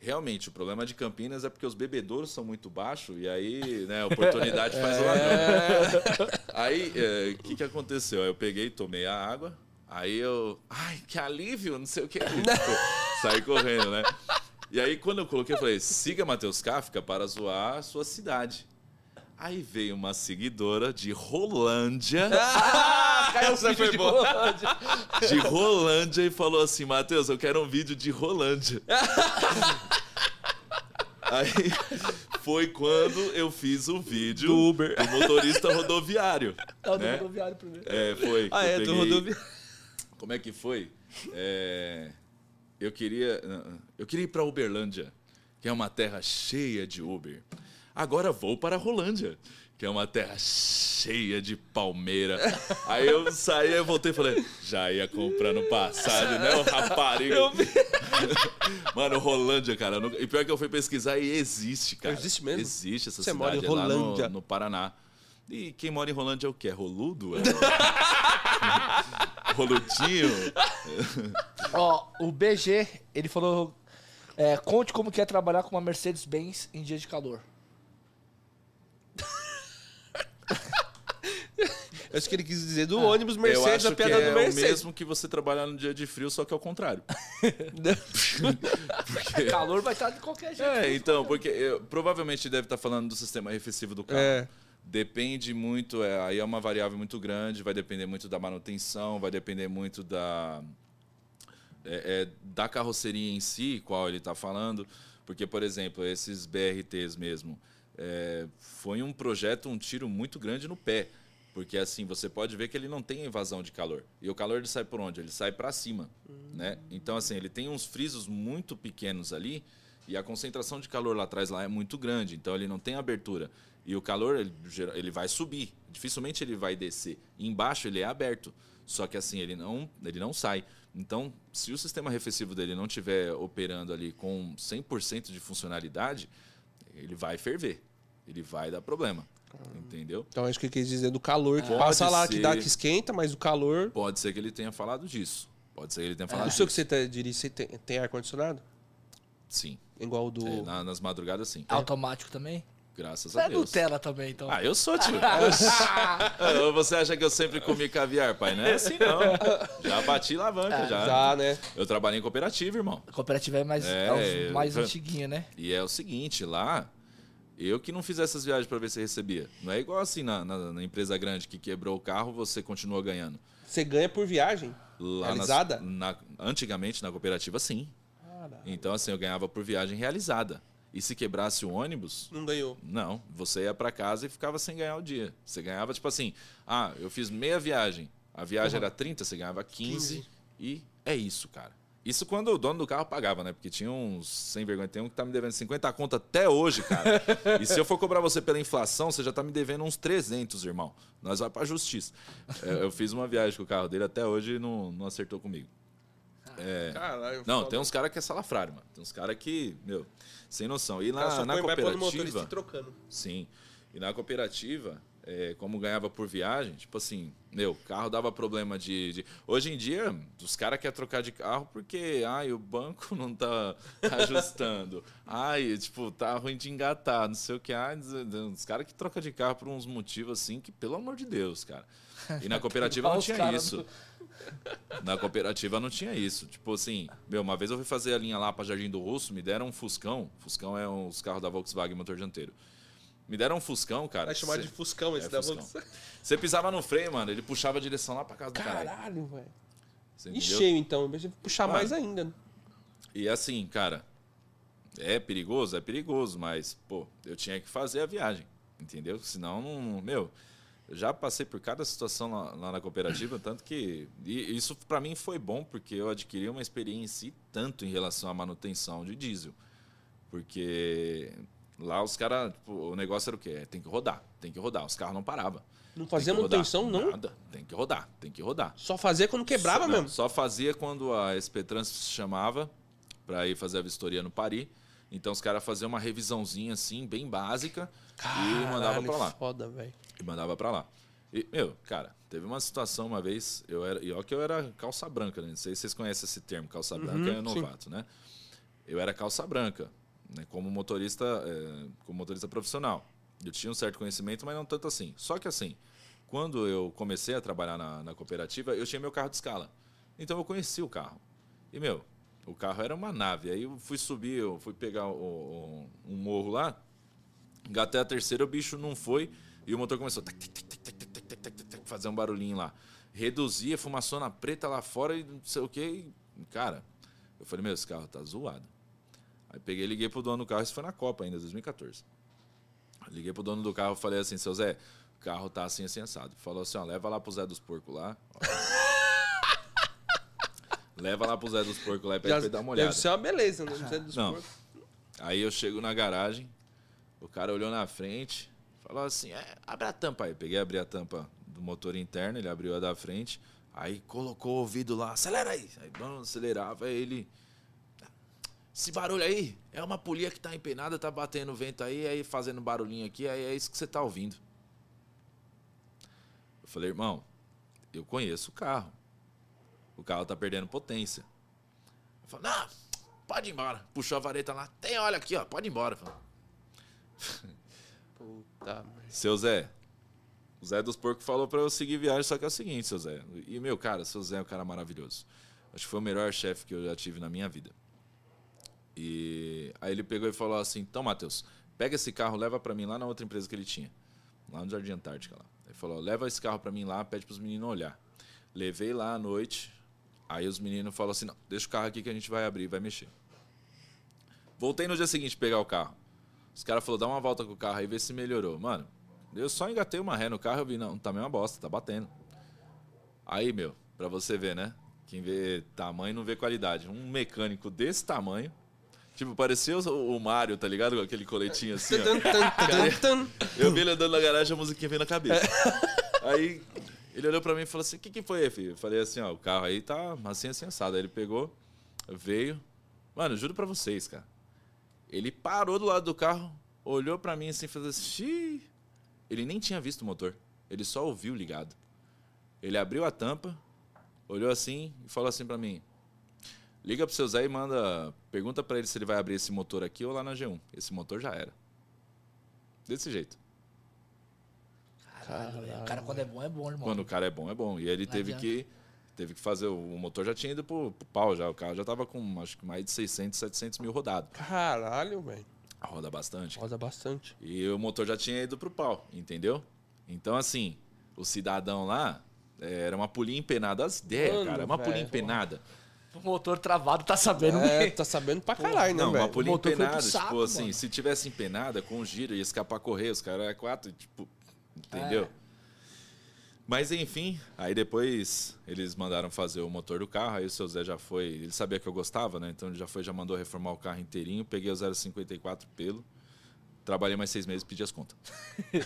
Realmente, o problema de Campinas é porque os bebedouros são muito baixos e aí, né, a oportunidade faz o ladrão. Aí, o que, que aconteceu? Eu peguei, tomei a água, aí eu. Ai, que alívio, não sei o que. saí correndo, né? E aí, quando eu coloquei, eu falei: siga Matheus Kafka para zoar a sua cidade. Aí veio uma seguidora de Rolândia, Caiu essa foi boa. de Rolândia e falou assim: Matheus, eu quero um vídeo de Rolândia. Aí foi quando eu fiz o vídeo Do Uber. do motorista rodoviário. É o do né? rodoviário primeiro. É, foi. Ah, é, Eu do peguei- rodoviário. Como é que foi? É, eu queria, eu queria ir para Uberlândia, que é uma terra cheia de Uber. Agora vou para Rolândia, que é uma terra cheia de palmeira. Aí eu saí, eu voltei e falei, já ia comprando passagem, né, o rapariga. Eu vi. Mano, Rolândia, cara. eu não- E pior que eu fui pesquisar e existe, cara. Existe mesmo? Existe essa Você cidade mora em lá no- Rolândia. no, Paraná. E quem mora em Rolândia é o quê? É roludo? É... Roludinho? Ó, o BG, ele falou... é, conte como que é trabalhar com uma Mercedes-Benz em dia de calor. Eu acho que ele quis dizer do ônibus eu Mercedes, acho a piada que é do Mercedes. o mesmo que você trabalhar no dia de frio, só que ao contrário. Calor vai estar de qualquer jeito. É, então, porque eu- provavelmente deve estar falando do sistema reflexivo do carro. É. Depende muito, é, aí é uma variável muito grande, vai depender muito da manutenção, vai depender muito da, é, é, da carroceria em si, qual ele está falando. Porque, por exemplo, esses BRTs mesmo, é, foi um projeto, um tiro muito grande no pé. Porque assim, você pode ver que ele não tem evasão de calor. E o calor ele sai por onde? Ele sai para cima, né? Então assim, ele tem uns frisos muito pequenos ali E a concentração de calor lá atrás lá é muito grande, então ele não tem abertura. E o calor, ele, ele vai subir. Dificilmente ele vai descer. E embaixo ele é aberto. Só que assim, ele não, ele não sai. Então, se o sistema arrefecivo dele não estiver operando ali com 100% de funcionalidade, ele vai ferver. Ele vai dar problema. Entendeu? Então acho que ele quis dizer do calor que Pode passa lá, que ser. dá que esquenta, mas o calor. Pode ser que ele tenha falado disso. Pode ser que ele tenha falado o seu que disso. você tá, dirige, você tem, tem ar-condicionado? Sim. Igual o do. É, na- nas madrugadas, sim. Automático também? Graças Você a é Deus. Nutella também, então. Ah, eu sou, tio. Você acha que eu sempre comi caviar, pai? Não é assim, não. Já bati alavanca, já. Já, né? Eu trabalhei em cooperativa, irmão. A cooperativa é mais, É, é mais eu- antiguinha, né? E é o seguinte, lá, eu que não fiz essas viagens pra ver se recebia. Não é igual assim na, na- na empresa grande que quebrou o carro, você continua ganhando. Você ganha por viagem. Lá nas- Realizada? na- antigamente, na cooperativa, sim. Então, assim, eu ganhava por viagem realizada. E se quebrasse o ônibus, Não ganhou. Não, você ia pra casa e ficava sem ganhar o dia. Você ganhava, tipo assim, ah, eu fiz meia viagem. A viagem era 30, você ganhava 15, 15. E é isso, cara. Isso quando o dono do carro pagava, né? Porque tinha uns sem vergonha. Tem um que tá me devendo 50 conto até hoje, cara. e se eu for cobrar você pela inflação, você já tá me devendo uns 300, irmão. Nós vai pra justiça. É, eu fiz uma viagem com o carro dele até hoje e não, não acertou comigo. Caralho. Não, foda. tem uns caras que é salafrário, mano. Tem uns caras que, meu, sem noção. E na, na vai cooperativa. e trocando. Sim. E na cooperativa, é, como ganhava por viagem, tipo assim, meu, carro dava problema de. de- Hoje em dia, os caras querem trocar de carro porque, ai, o banco não tá ajustando. ai, tipo, tá ruim de engatar, não sei o que. Ai, os caras que trocam de carro por uns motivos assim que, pelo amor de Deus, cara. E na cooperativa não Os tinha isso. Na cooperativa não tinha isso. Tipo assim, meu, uma vez eu fui fazer a linha lá pra Jardim do Russo, me deram um Fuscão. Fuscão é uns carros da Volkswagen motor dianteiro. Me deram um Fuscão, cara. Vai chamar Cê- de Fuscão esse É, da Fuscão. Você pisava no freio, mano, ele puxava a direção lá pra casa do caralho. Caralho, velho. E cheio então, em vez de puxar Mano. mais ainda. né? E assim, cara, é perigoso? É perigoso, mas, pô, eu tinha que fazer a viagem, entendeu? Senão, não, meu, eu já passei por cada situação lá, lá na cooperativa, tanto que e isso pra mim foi bom, porque eu adquiri uma experiência e tanto em relação à manutenção de diesel. Porque lá os caras, tipo, o negócio era o quê? Tem que rodar, tem que rodar. Os carros não paravam. Não fazia rodar. manutenção, não? Nada, tem que rodar, tem que rodar. Só fazia quando quebrava Só, não, mesmo. Só fazia quando a SP Trans chamava para ir fazer a vistoria no Pari. Então os caras faziam uma revisãozinha assim, bem básica, e mandava Caralho, para lá. Foda, velho. E mandava para lá. E, meu, cara, teve uma situação uma vez, eu era, e ó que eu era calça branca, né? Não sei se vocês conhecem esse termo, calça branca é sim. novato, né? Eu era calça branca, né, como motorista, é, como motorista profissional. Eu tinha um certo conhecimento, mas não tanto assim. Só que assim, quando eu comecei a trabalhar na, na cooperativa, eu tinha meu carro de escala. Então eu conheci o carro. E meu, o carro era uma nave. Aí eu fui subir, eu fui pegar o, o, um morro lá, até a terceira o bicho não foi e o motor começou a fazer um barulhinho lá. Reduzia fumaçona preta lá fora e não sei o que. Cara, eu falei, meu, esse carro tá zoado. Aí peguei e liguei pro dono do carro, isso foi na Copa ainda, 2014. Liguei pro dono do carro e falei assim, seu Zé, o carro tá assim, assim, assado. Falou assim, ó, leva lá pro Zé dos Porcos lá. leva lá pro Zé dos Porcos lá e pede pra ele dar uma olhada. Deve ser uma beleza, né? Sei dos Não. porcos. Aí eu chego na garagem, o cara olhou na frente, falou assim: é, abre a tampa aí. Peguei, abri a tampa do motor interno, ele abriu a da frente, aí colocou o ouvido lá, acelera aí. Aí vamos acelerava, aí ele. Esse barulho aí é uma polia que tá empenada, tá batendo vento aí, aí fazendo barulhinho aqui, aí é isso que você tá ouvindo. Eu falei, irmão, eu conheço o carro. O carro tá perdendo potência. Eu falei, não, pode ir embora. Puxou a vareta lá, tem óleo aqui, ó, pode ir embora. Puta merda. Seu Zé, o Zé dos Porcos falou pra eu seguir viagem, só que é o seguinte, seu Zé. E, meu, cara, seu Zé é um cara maravilhoso. Acho que foi o melhor chefe que eu já tive na minha vida. E aí ele pegou e falou assim: então, Matheus, pega esse carro, leva pra mim lá na outra empresa que ele tinha, lá no Jardim Antártica. Lá. Ele falou: leva esse carro pra mim lá, pede pros meninos olhar. Levei lá à noite, aí os meninos falaram assim: não, deixa o carro aqui que a gente vai abrir, vai mexer. Voltei no dia seguinte pegar o carro. Os caras falaram, dá uma volta com o carro aí, vê se melhorou. Mano, eu só engatei uma ré no carro eu vi, não, tá mesmo uma bosta, tá batendo. Aí, meu, pra você ver, né? Quem vê tamanho não vê qualidade. Um mecânico desse tamanho Tipo, parecia o o Mario, tá ligado? Com aquele coletinho assim, ó. Tan. Eu vi ele andando na garagem, a musiquinha veio na cabeça. Aí ele olhou pra mim e falou assim: O que, que foi, filho? Eu falei assim: Ó, o carro aí tá assim, assim, assado. Aí ele pegou, veio. Mano, juro pra vocês, cara. Ele parou do lado do carro, olhou pra mim assim e falou assim: Xiii. Ele nem tinha visto o motor, ele só ouviu ligado. Ele abriu a tampa, olhou assim e falou assim pra mim: Liga pro seu Zé e manda. Pergunta pra ele se ele vai abrir esse motor aqui ou lá na G1. Esse motor já era. Desse jeito. Caralho, o cara quando é bom, é bom, irmão. Quando o cara é bom, é bom. E ele Não teve adianta. que, teve que fazer. O motor já tinha ido pro, pro pau já. O carro já tava com acho que mais de 600, 700 mil rodado. Caralho, velho. Roda bastante. Roda bastante. E o motor já tinha ido pro pau, entendeu? Então, assim, o cidadão lá eh, era uma polinha empenada. As ideias, Mano, cara. Uma velho. empenada. O motor travado tá sabendo É, tá sabendo pra caralho, né, Não, uma velho? polinha motor foi pro empenada. saco, tipo assim, mano. se tivesse empenada com giro, ia escapar correr. Os caras é quatro, tipo. Entendeu? É. Mas enfim, aí depois eles mandaram fazer o motor do carro, aí o seu Zé já foi. Ele sabia que eu gostava, né? Então ele já foi, já mandou reformar o carro inteirinho. Peguei o 054 pelo. Trabalhei mais seis meses e pedi as contas.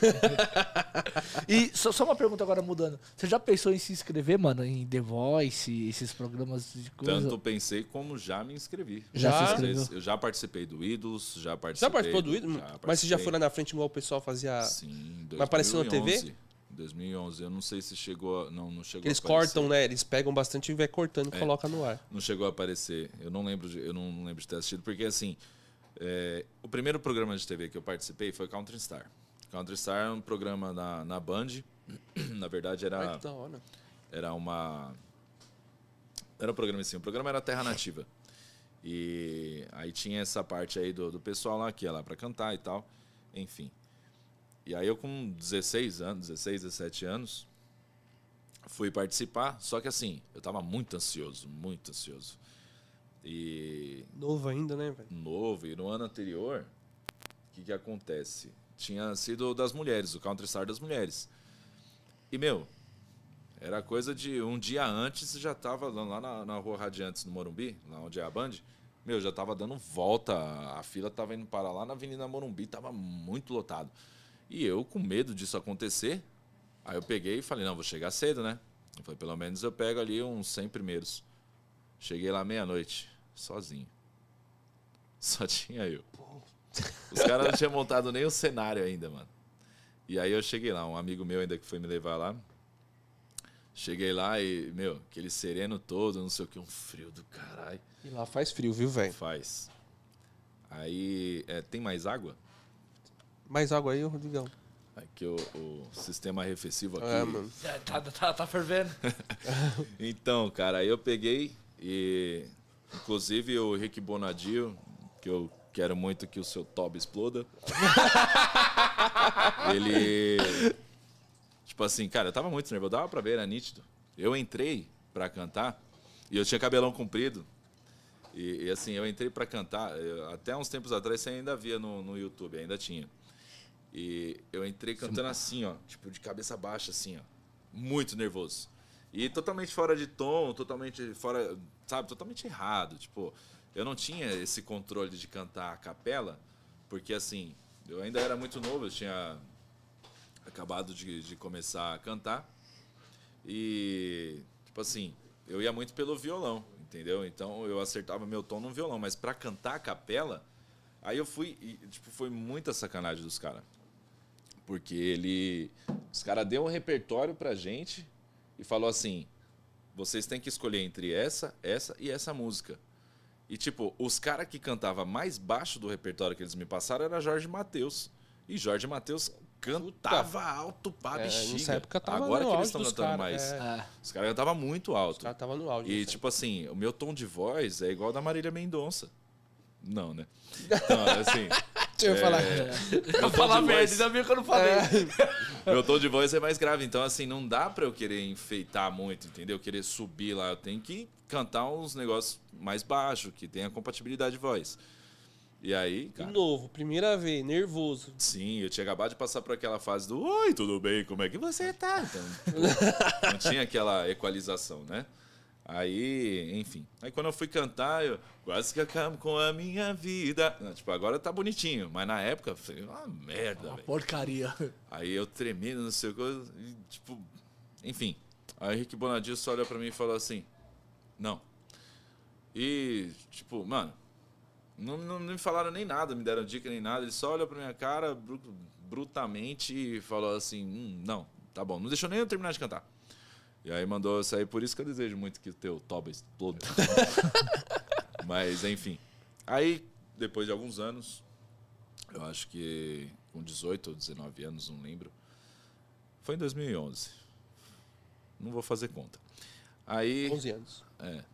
E só, só uma pergunta agora mudando. Você já pensou em se inscrever, mano, em The Voice, esses programas de coisa? Tanto pensei como já me inscrevi. Já se inscreveu? Eu já participei do Ídolos, já participei. Já participou do já Mas você já foi lá na frente igual o pessoal fazia. Sim, em Mas apareceu na TV? 2011. 2011. Eu não sei se chegou. a- Não, não chegou. Eles cortam, né? Eles pegam bastante e vai cortando e É. coloca no ar. Não chegou a aparecer. Eu não lembro de, eu não lembro de ter assistido, porque assim. É, o primeiro programa de TV que eu participei foi Country Star. Country Star é um programa na, na Band. Na verdade, era, que da hora. era uma. Era um programa assim. O programa era Terra Nativa. E aí tinha essa parte aí do, do pessoal lá que ia lá pra cantar e tal. Enfim. E aí eu com 16 anos, 16, 17 anos, fui participar. Só que assim, eu tava muito ansioso, muito ansioso. E Novo ainda, né, velho? novo. E no ano anterior, o que, que acontece? Tinha sido das mulheres, o Counter Star das mulheres. E, meu, era coisa de um dia antes já tava lá na, na rua Radiantes, no Morumbi, lá onde é a Band. Meu, já tava dando volta, a fila tava indo para lá na Avenida Morumbi, tava muito lotado. E eu, com medo disso acontecer, aí eu peguei e falei, não, vou chegar cedo, né? Eu falei, pelo menos eu pego ali uns 100 primeiros. Cheguei lá meia-noite, sozinho. Só tinha eu. Os caras não tinham montado nem o cenário ainda, mano. E aí eu cheguei lá, um amigo meu ainda que foi me levar lá. Cheguei lá e, meu, aquele sereno todo, não sei o que, um frio do caralho. E lá faz frio, viu, velho? Faz. Aí, é, tem mais água? Mais água aí, ô Rodrigão. Aqui o, o sistema arrefecivo aqui. É, mano. É, Tá, tá, tá fervendo. Então, cara, aí eu peguei e. Inclusive o Rick Bonadio, que eu quero muito que o seu Tob exploda. ele. Tipo assim, cara, eu tava muito nervoso, dava pra ver, era nítido. Eu entrei pra cantar e eu tinha cabelão comprido. E, e, assim, eu entrei pra cantar, eu- até uns tempos atrás você ainda via no, no YouTube, ainda tinha. E eu entrei cantando assim, ó, tipo de cabeça baixa, assim, ó. Muito nervoso. E totalmente fora de tom, totalmente fora, sabe, totalmente errado. Tipo, eu não tinha esse controle de cantar a capela, porque assim, eu ainda era muito novo, eu tinha acabado de, de começar a cantar. E, tipo assim, eu ia muito pelo violão, entendeu? Então eu acertava meu tom no violão, mas pra cantar a capela, aí eu fui, e, tipo, foi muita sacanagem dos caras. Porque ele. Os caras deu um repertório pra gente e falou assim: vocês têm que escolher entre essa, essa e essa música. E, tipo, os caras que cantava mais baixo do repertório que eles me passaram era Jorge Matheus. E Jorge Matheus cantava alto pra É, bexiga. nessa época tava Agora que eles estão cantando cara, mais. é. Os caras cantavam muito alto. Os caras tava no áudio. E, tipo assim, o meu tom de voz é igual ao da Marília Mendonça. Não, né? Então, assim. Deixa eu falar. meu tom Falar de merda, voz- ainda bem que eu não falei. meu tom de voz é mais grave, então assim, não dá pra eu querer enfeitar muito, entendeu? Querer subir lá, eu tenho que cantar uns negócios mais baixos, que tenha compatibilidade de voz. E aí, De cara, novo, primeira vez, nervoso. sim, eu tinha acabado de passar por aquela fase do Oi, tudo bem, como é que você tá? Então, pô, não tinha aquela equalização, né? Aí, enfim. Aí quando eu fui cantar, eu quase que acabo com a minha vida. Não, tipo, agora tá bonitinho, mas na época foi uma merda, velho. Porcaria. Aí eu tremendo, não sei o que, tipo, enfim. Aí o Henrique Bonadio só olhou pra mim e falou assim: Não. E, tipo, mano, não, não, não me falaram nem nada, me deram dica nem nada. Ele só olhou pra minha cara bru- brutamente e falou assim: hum, Não, tá bom. Não deixou nem eu terminar de cantar. E aí mandou eu sair, por isso que eu desejo muito que o teu toba exploda. Mas, enfim. Aí, depois de alguns anos, eu acho que com 18 ou 19 anos, não lembro. Foi em 2011. Não vou fazer conta. Aí. 11 anos. É.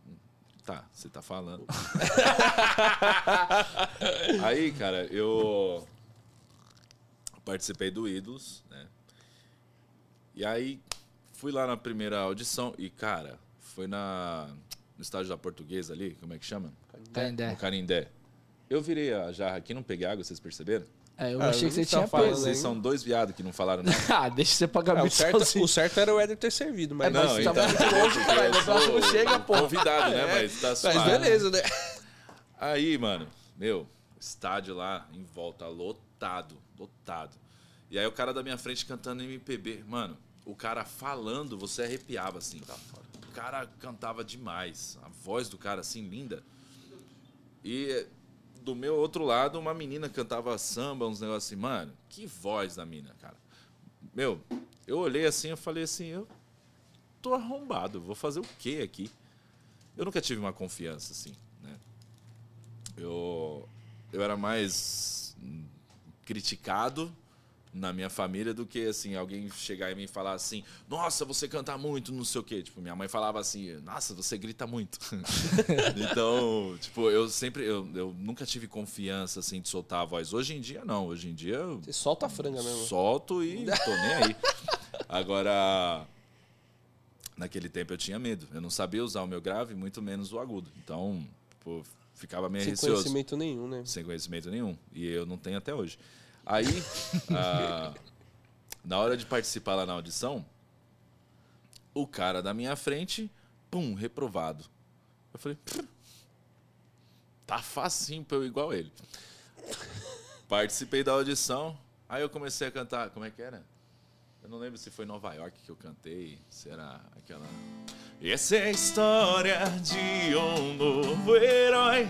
Tá, você tá falando. Aí, cara, eu participei do Ídolos, né? E aí fui lá na primeira audição e, cara, foi na no estádio da Portuguesa ali, como é que chama? Canindé. No Canindé. Eu virei a jarra aqui, não peguei água, vocês perceberam? É, eu Ah, achei que você tinha pego. Vocês são dois viados que não falaram nada. Ah, deixa você pagar É, o, certo, sozinho. o certo era o Éder ter servido, mas. É, mas Não, você tá então, muito longe, caralho. O braço não chega, pô. Convidado, né? É, Mas tá Mas suave. beleza, né? Aí, mano, meu, estádio lá em volta lotado, lotado. E aí o cara da minha frente cantando MPB. Mano, o cara falando, você arrepiava assim. O cara cantava demais. A voz do cara assim linda. E do meu outro lado, uma menina cantava samba, uns negócios assim, mano, que voz da mina, cara. Meu, eu olhei assim, eu falei assim, eu tô arrombado, vou fazer o quê aqui? Eu nunca tive uma confiança assim, né? eu, eu era mais hum, criticado na minha família do que assim alguém chegar em mim e falar assim nossa você canta muito não sei o quê tipo minha mãe falava assim nossa você grita muito então tipo eu sempre eu, eu nunca tive confiança assim de soltar a voz hoje em dia não hoje em dia Você solta a franga mesmo. solto e tô nem aí agora naquele tempo eu tinha medo eu não sabia usar o meu grave muito menos o agudo então ficava meio Sem receoso conhecimento nenhum, né? sem conhecimento nenhum. E eu não tenho até hoje. Aí, ah, na hora de participar lá na audição, o cara da minha frente, pum, reprovado. Eu falei, "Pff, tá facinho pra eu igual ele. Participei da audição, aí eu comecei a cantar, como é que era? Eu não lembro se foi Nova York que eu cantei, se era aquela. Essa é a história de um novo herói.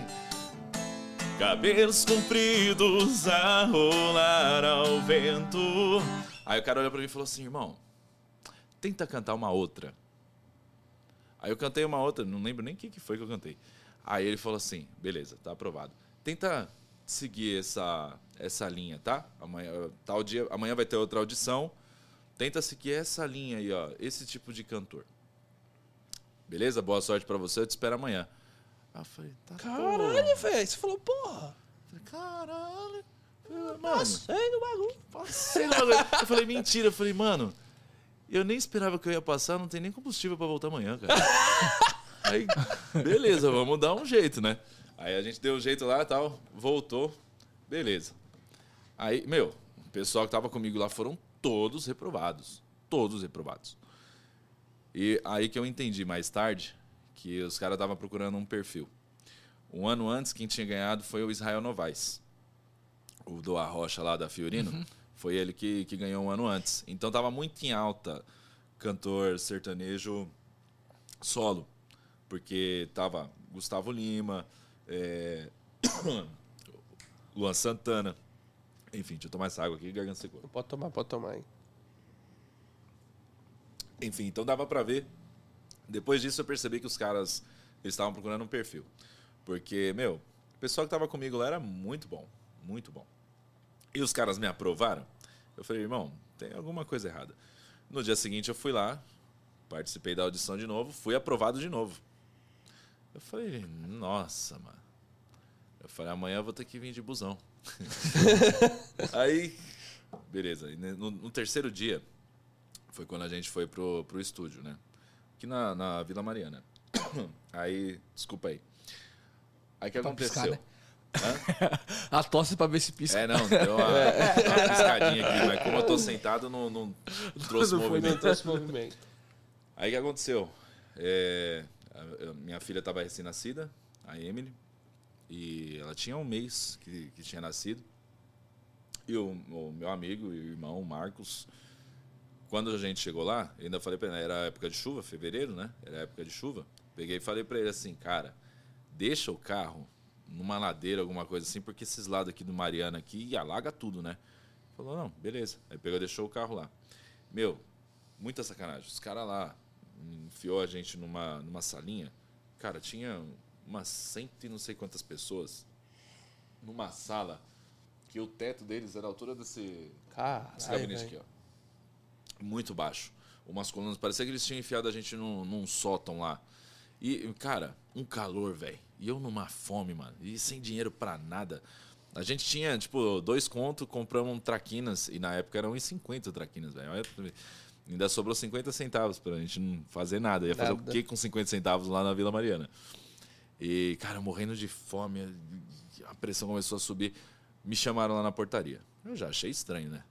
Cabelos compridos a rolar ao vento. Aí o cara olhou pra mim e falou assim: irmão, tenta cantar uma outra. Aí eu cantei uma outra, não lembro nem o que, que foi que eu cantei. Aí ele falou assim: beleza, tá aprovado. Tenta seguir essa, essa linha, tá? Amanhã, tal dia, amanhã vai ter outra audição. Tenta seguir essa linha aí, ó. Esse tipo de cantor. Beleza? Boa sorte pra você, eu te espero amanhã. Aí eu falei, tá Caralho, velho. Você falou, porra. Falei, caralho. Mano, Passei no bagulho. passei no bagulho. Eu falei, mentira. Eu falei, mano, eu nem esperava que eu ia passar, não tem nem combustível pra voltar amanhã, cara. Aí, beleza, vamos dar um jeito, né? Aí a gente deu um jeito lá e tal, voltou, beleza. Aí, meu, o pessoal que tava comigo lá foram todos reprovados. Todos reprovados. E aí que eu entendi mais tarde que os caras estavam procurando um perfil. Um ano antes, quem tinha ganhado foi o Israel Novaes. O do Arrocha lá da Fiorino. Foi ele que, que ganhou um ano antes. Então tava muito em alta cantor sertanejo solo. Porque tava Gustavo Lima, é, Luan Santana. Enfim, deixa eu tomar essa água aqui, garganta secou. Pode tomar, pode tomar, hein? Enfim, então dava pra ver. Depois disso eu percebi que os caras estavam procurando um perfil. Porque, meu, o pessoal que tava comigo lá era muito bom, muito bom. E os caras me aprovaram. Eu falei, irmão, tem alguma coisa errada. No dia seguinte eu fui lá, participei da audição de novo, fui aprovado de novo. Eu falei, nossa, mano. Eu falei, amanhã eu vou ter que vir de busão. Aí, beleza. No, no terceiro dia, foi quando a gente foi pro, pro estúdio, né? Aqui na, na Vila Mariana. Aí, desculpa aí. Aí o que aconteceu? piscar, né? Hã? A tosse pra ver se pisca. É, não, deu uma, uma piscadinha aqui, mas como eu tô sentado, não, não trouxe Não movimento. Não trouxe movimento. Aí o que aconteceu? É, A- a Minha filha estava recém-nascida, a Emily, e ela tinha um mês que, que tinha nascido. E o, o meu amigo e irmão, Marcos, quando a gente chegou lá, eu ainda falei para ele, era época de chuva, fevereiro, né? Era época de chuva. Peguei e falei para ele assim, cara, deixa o carro numa ladeira, alguma coisa assim, porque esses lados aqui do Mariana aqui alaga tudo, né? Falou, não, beleza. Aí pegou e deixou o carro lá. Meu, muita sacanagem. Os caras lá enfiou a gente numa, numa salinha. Cara, tinha umas cento e não sei quantas pessoas numa sala que o teto deles era a altura desse, Caralho, esse gabinete aqui, ó. Muito baixo. Umas colunas. Parecia que eles tinham enfiado a gente num, num sótão lá. E, cara, um calor, velho. E eu numa fome, mano. E sem dinheiro pra nada. A gente tinha, tipo, dois contos, compramos um traquinas. E na época eram 1,50 traquinas, velho. Ainda sobrou 50 centavos pra gente não fazer nada. Ia fazer Nada. o que com 50 centavos lá na Vila Mariana? E, cara, morrendo de fome, a pressão começou a subir. Me chamaram lá na portaria. Eu já achei estranho, né?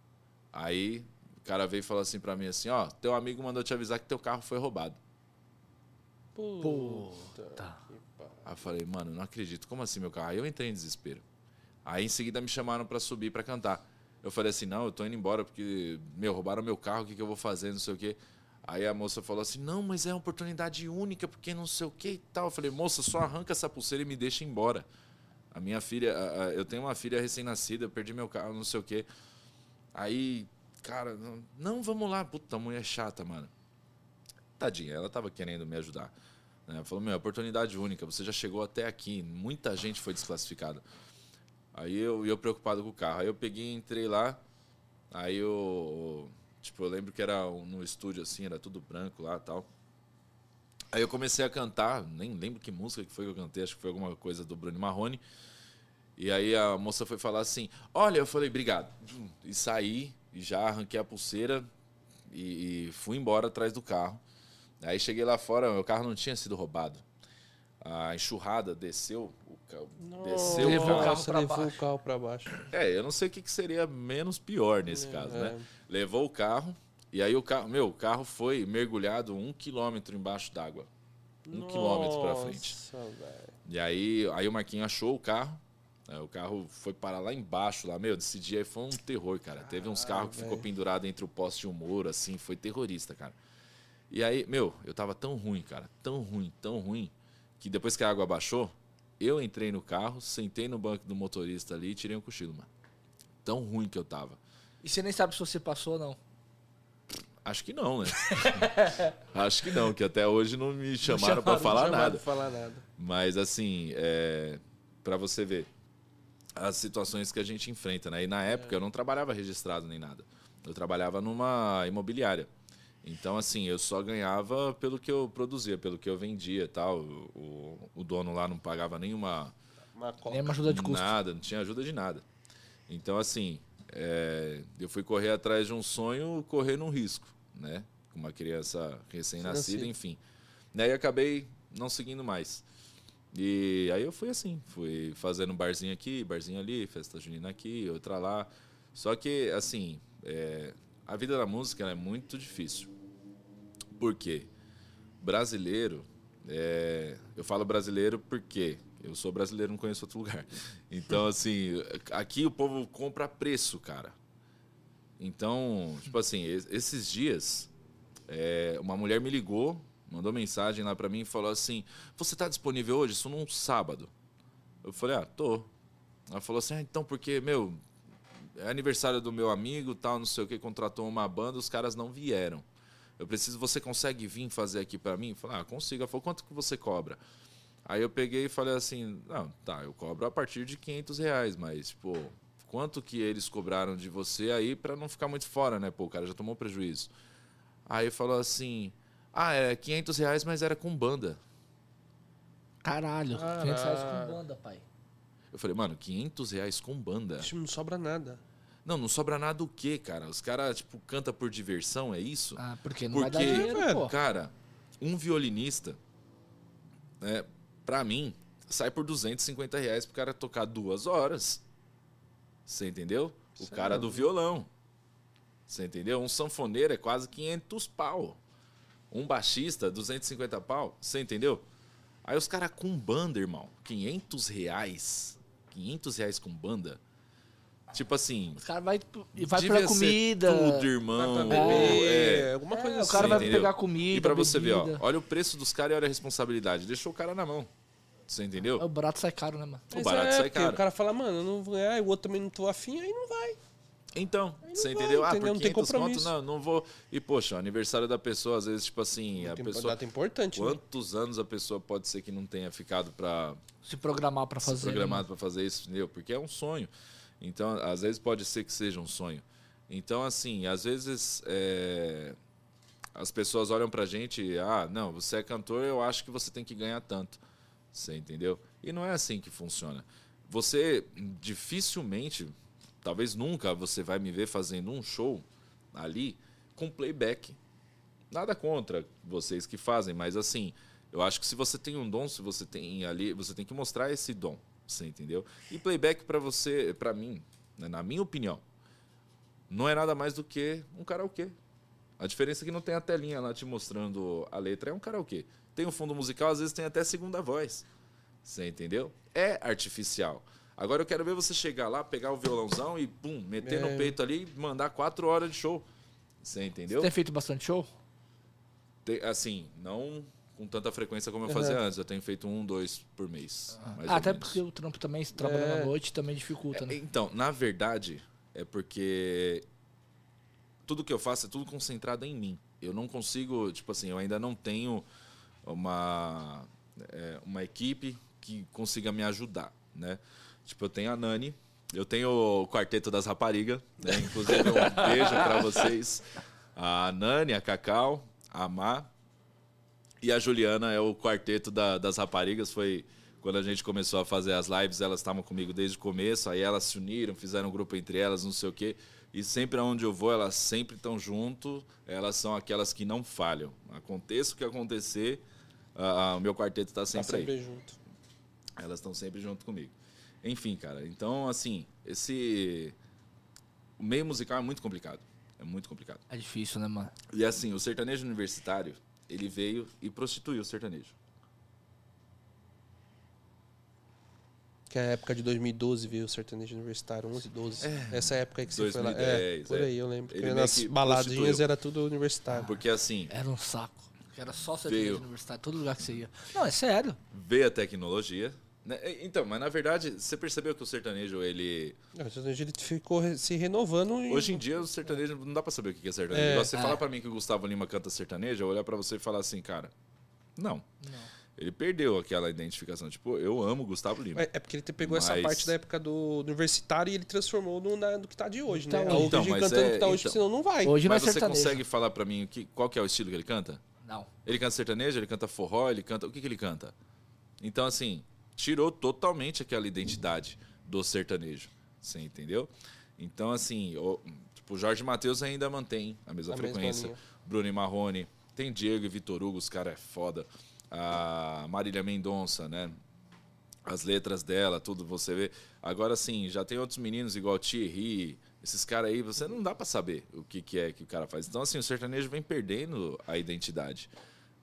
Aí o cara veio e falou assim pra mim assim, ó, teu amigo mandou te avisar que teu carro foi roubado. Puta. Aí eu falei, mano, não acredito. Como assim meu carro? Aí eu entrei em desespero. Aí em seguida me chamaram pra subir pra cantar. Eu falei assim, não, eu tô indo embora porque, meu, roubaram meu carro, o que, que eu vou fazer, não sei o quê. Aí a moça falou assim, não, mas é uma oportunidade única, porque não sei o que e tal. Eu falei, moça, só arranca essa pulseira e me deixa embora. A minha filha, a- a- eu tenho uma filha recém-nascida, eu perdi meu carro, não sei o quê. Aí, cara, não, vamos lá. Puta, mulher chata, mano. Tadinha, ela tava querendo me ajudar. Né? Falou, meu, oportunidade única, você já chegou até aqui, muita gente foi desclassificada. Aí eu, eu preocupado com o carro. Aí eu peguei entrei lá. Aí eu. Tipo, eu lembro que era um- no estúdio assim, era tudo branco lá tal. Aí eu comecei a cantar, nem lembro que música que foi que eu cantei, acho que foi alguma coisa do Bruno Marrone. E aí a moça foi falar assim: Olha, eu falei, obrigado. E saí, e já arranquei a pulseira e, e fui embora atrás do carro. Aí cheguei lá fora, meu carro não tinha sido roubado. A enxurrada desceu, o ca- desceu Levou o carro Nossa, pra levou baixo. o carro pra baixo. é, eu não sei o que, que seria menos pior nesse caso, né? é. Levou o carro, e aí o carro, meu, o carro foi mergulhado um quilômetro embaixo d'água. Um quilômetro pra frente. Nossa, velho. E aí, aí o Marquinho achou o carro. Né, o carro foi parar lá embaixo, lá, meu, desse dia aí foi um terror, cara. Teve uns carros que ficou pendurado entre o poste e o muro, assim, foi terrorista, cara. E aí, meu, eu tava tão ruim, cara, tão ruim, tão ruim, que depois que a água baixou, eu entrei no carro, sentei no banco do motorista ali e tirei um cochilo, mano. Tão ruim que eu tava. E você nem sabe se você passou ou não. Acho que não, né? Acho que não, que até hoje não me chamaram pra Chamaram- falar nada. pra falar nada. Mas assim, é, para você ver as situações que a gente enfrenta, né? E na época eu não trabalhava registrado nem nada. Eu trabalhava numa imobiliária. Então, assim, eu só ganhava pelo que eu produzia, pelo que eu vendia tal. O, o- o dono lá não pagava nenhuma Uma coca. Nem uma ajuda de custo. Nada, não tinha ajuda de nada. Então, assim, é, eu fui correr atrás de um sonho, correr num risco, né? Com uma criança recém-nascida, enfim. E aí acabei não seguindo mais. E aí eu fui assim, fui fazendo barzinho aqui, barzinho ali, festa junina aqui, outra lá. Só que, assim, é, a vida da música é muito difícil. Por quê? Brasileiro, é, eu falo brasileiro porque eu sou brasileiro, não conheço outro lugar. Então, assim, aqui o povo compra preço, cara. Então, tipo assim, es- esses dias, é, uma mulher me ligou, mandou mensagem lá pra mim e falou assim: Você tá disponível hoje? Isso num sábado. Eu falei: Ah, tô. Ela falou assim: Ah, então, porque, meu, é aniversário do meu amigo, tal, não sei o que, contratou uma banda, os caras não vieram. Eu preciso, você consegue vir fazer aqui pra mim? Eu falei, ah, consigo. Ela falou, quanto que você cobra? Aí eu peguei e falei assim, não, tá, eu cobro a partir de 500 reais, mas, tipo, quanto que eles cobraram de você aí pra não ficar muito fora, né? Pô, o cara já tomou prejuízo. Aí falou assim, ah, é 500 reais, mas era com banda. Caralho. Caralho. 500 reais com banda, pai. Eu falei, mano, 500 reais com banda? Ixi, Não sobra nada. Não, não sobra nada o quê, cara? Os caras, tipo, canta por diversão, é isso? Ah, porque não vai dar Porque, dinheiro, pô. Cara, um violinista, né, pra mim, sai por 250 reais pro cara tocar duas horas. Você entendeu? O é cara do violão. Você entendeu? Um sanfoneiro é quase 500 pau. Um baixista, 250 pau. Você entendeu? Aí os caras com banda, irmão, 500 reais. 500 reais com banda. Tipo assim. Os caras vai, vai ser comida. Tudo, irmão. Vai pra beber, É. alguma É, coisa o assim. cara vai entendeu? pegar comida. E pra você ver, ó, bebida. olha o preço dos caras e olha a responsabilidade. Deixou o cara na mão. Você entendeu? O barato sai caro, né, mano? O barato é, sai caro. O cara fala, mano, eu não vou ganhar, e o outro também não tô afim, aí não vai. Então, você vai, entendeu? Ah, entendeu? por Não tem 500 conto, compromisso. não, não vou. E, poxa, o aniversário da pessoa, às vezes, tipo assim, a Tem pessoa... data importante, né? Quantos anos a pessoa pode ser que não tenha ficado pra Se programar pra fazer. se né, programado pra fazer isso, entendeu? Porque é um sonho. Então, às vezes pode ser que seja um sonho. Então, assim, às vezes é, as pessoas olham pra gente, ah, não, você é cantor, eu acho que você tem que ganhar tanto. Você entendeu? E não é assim que funciona. Você dificilmente, talvez nunca, você vai me ver fazendo um show ali com playback. Nada contra vocês que fazem, mas assim, eu acho que se você tem um dom, se você tem ali, você tem que mostrar esse dom, você entendeu? E playback pra você, pra mim, né, na minha opinião, não é nada mais do que um karaokê. A diferença é que não tem a telinha lá te mostrando a letra, é um karaokê. Tem um fundo musical, às vezes tem até segunda voz. Você entendeu? É artificial. Agora eu quero ver você chegar lá, pegar o violãozão e pum, meter É. no peito ali e mandar quatro horas de show. Você entendeu? Tem feito bastante show? Te- assim, não com tanta frequência como eu fazia antes. Eu tenho feito um, dois por mês. Ah, ou até menos. porque o trampo também, se trabalhando É. à noite, também dificulta, né? Então, na verdade, é porque tudo que eu faço é tudo concentrado em mim. Eu não consigo, tipo assim, eu ainda não tenho uma, é, uma equipe que consiga me ajudar, né? Tipo, eu tenho a Nani, eu tenho o Quarteto das Raparigas, né? Inclusive, um beijo pra vocês. A Nani, a Cacau, a Má, e a Juliana é o quarteto da- das raparigas. Foi quando a gente começou a fazer as lives, elas estavam comigo desde o começo. Aí elas se uniram, fizeram um grupo entre elas, não sei o quê. E sempre aonde eu vou, elas sempre estão junto. Elas são aquelas que não falham. Aconteça o que acontecer, o meu quarteto está Tá sempre, aí. sempre junto. Elas estão sempre junto comigo. Enfim, cara. Então, assim, esse. O meio musical é muito complicado. É muito complicado. É difícil, né, mano? E assim, o sertanejo universitário, ele veio e prostituiu o sertanejo. Que é a época de 2012 veio o sertanejo universitário, 11, 12. Essa época aí que você foi lá. 2010, É, por é. aí, eu lembro. Porque nas baladinhas prostituiu. era tudo universitário. Porque assim, Era um saco. Era só sertanejo Veio. universitário, todo lugar que você ia. Não, é sério. veio a tecnologia. Né? Então, mas na verdade, você percebeu que o sertanejo, ele. O sertanejo ele ficou se renovando. E... Hoje em dia, o sertanejo não dá pra saber o que é sertanejo. É. Você É. falar pra mim que o Gustavo Lima canta sertanejo, eu olhar pra você e falar assim, cara, não. Não. Ele perdeu aquela identificação. Tipo, eu amo o Gustavo Lima. É é porque ele pegou essa Mas- parte da época do universitário e ele transformou no, na- no que tá de hoje, né? Então, então, hoje mas cantando o é- que tá hoje, então. senão não vai. Hoje não é Mas você sertanejo. consegue falar pra mim que, qual que é o estilo que ele canta? Não. Ele canta sertanejo, ele canta forró, ele canta. O que, que ele canta? Então, assim, tirou totalmente aquela identidade do sertanejo. Você entendeu? Então, assim, o, tipo, o Jorge Matheus ainda mantém a mesma A mesma frequência. linha. Bruno e Marrone. Tem Diego e Vitor Hugo, os caras é foda. A Marília Mendonça, né? As letras dela, tudo você vê. Agora, sim, já tem outros meninos igual Thierry, esses caras aí, você não dá pra saber o que, que é que o cara faz. Então, assim, o sertanejo vem perdendo a identidade,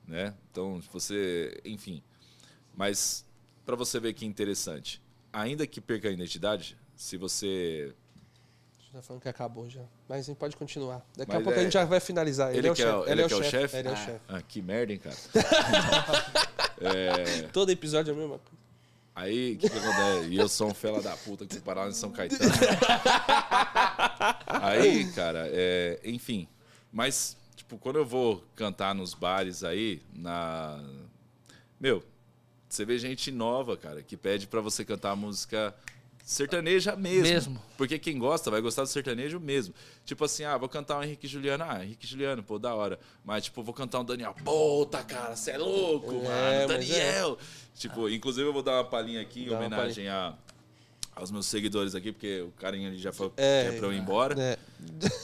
né? Então, você, enfim. Mas, pra você ver que interessante, ainda que perca a identidade, se você tá falando que acabou já. Mas a gente pode continuar. Daqui a Mas pouco é- a gente já vai finalizar. Ele, Ele é o é chefe. o- Ele, ele é o que é o chefe. chefe? Ele é o Ah. chefe. Ah, que merda, hein, cara? Todo episódio é a mesma coisa. Aí, o que, que acontece? E eu sou um fela da puta que lá em São Caetano. aí, cara, é, enfim. Mas, tipo, quando eu vou cantar nos bares aí, na. Meu, você vê gente nova, cara, que pede pra você cantar música sertaneja mesmo. Mesmo. Porque quem gosta vai gostar do sertanejo mesmo. Tipo assim, ah, vou cantar um Henrique Juliano. Ah, Henrique Juliano, pô, da hora. Mas, tipo, vou cantar um Daniel. Puta, cara, você é louco, É, mano. mas Daniel. Tipo, inclusive eu vou dar uma palhinha aqui em Dá uma homenagem a, aos meus seguidores aqui, porque o carinha ali já falou que É, é pra eu ir embora. É.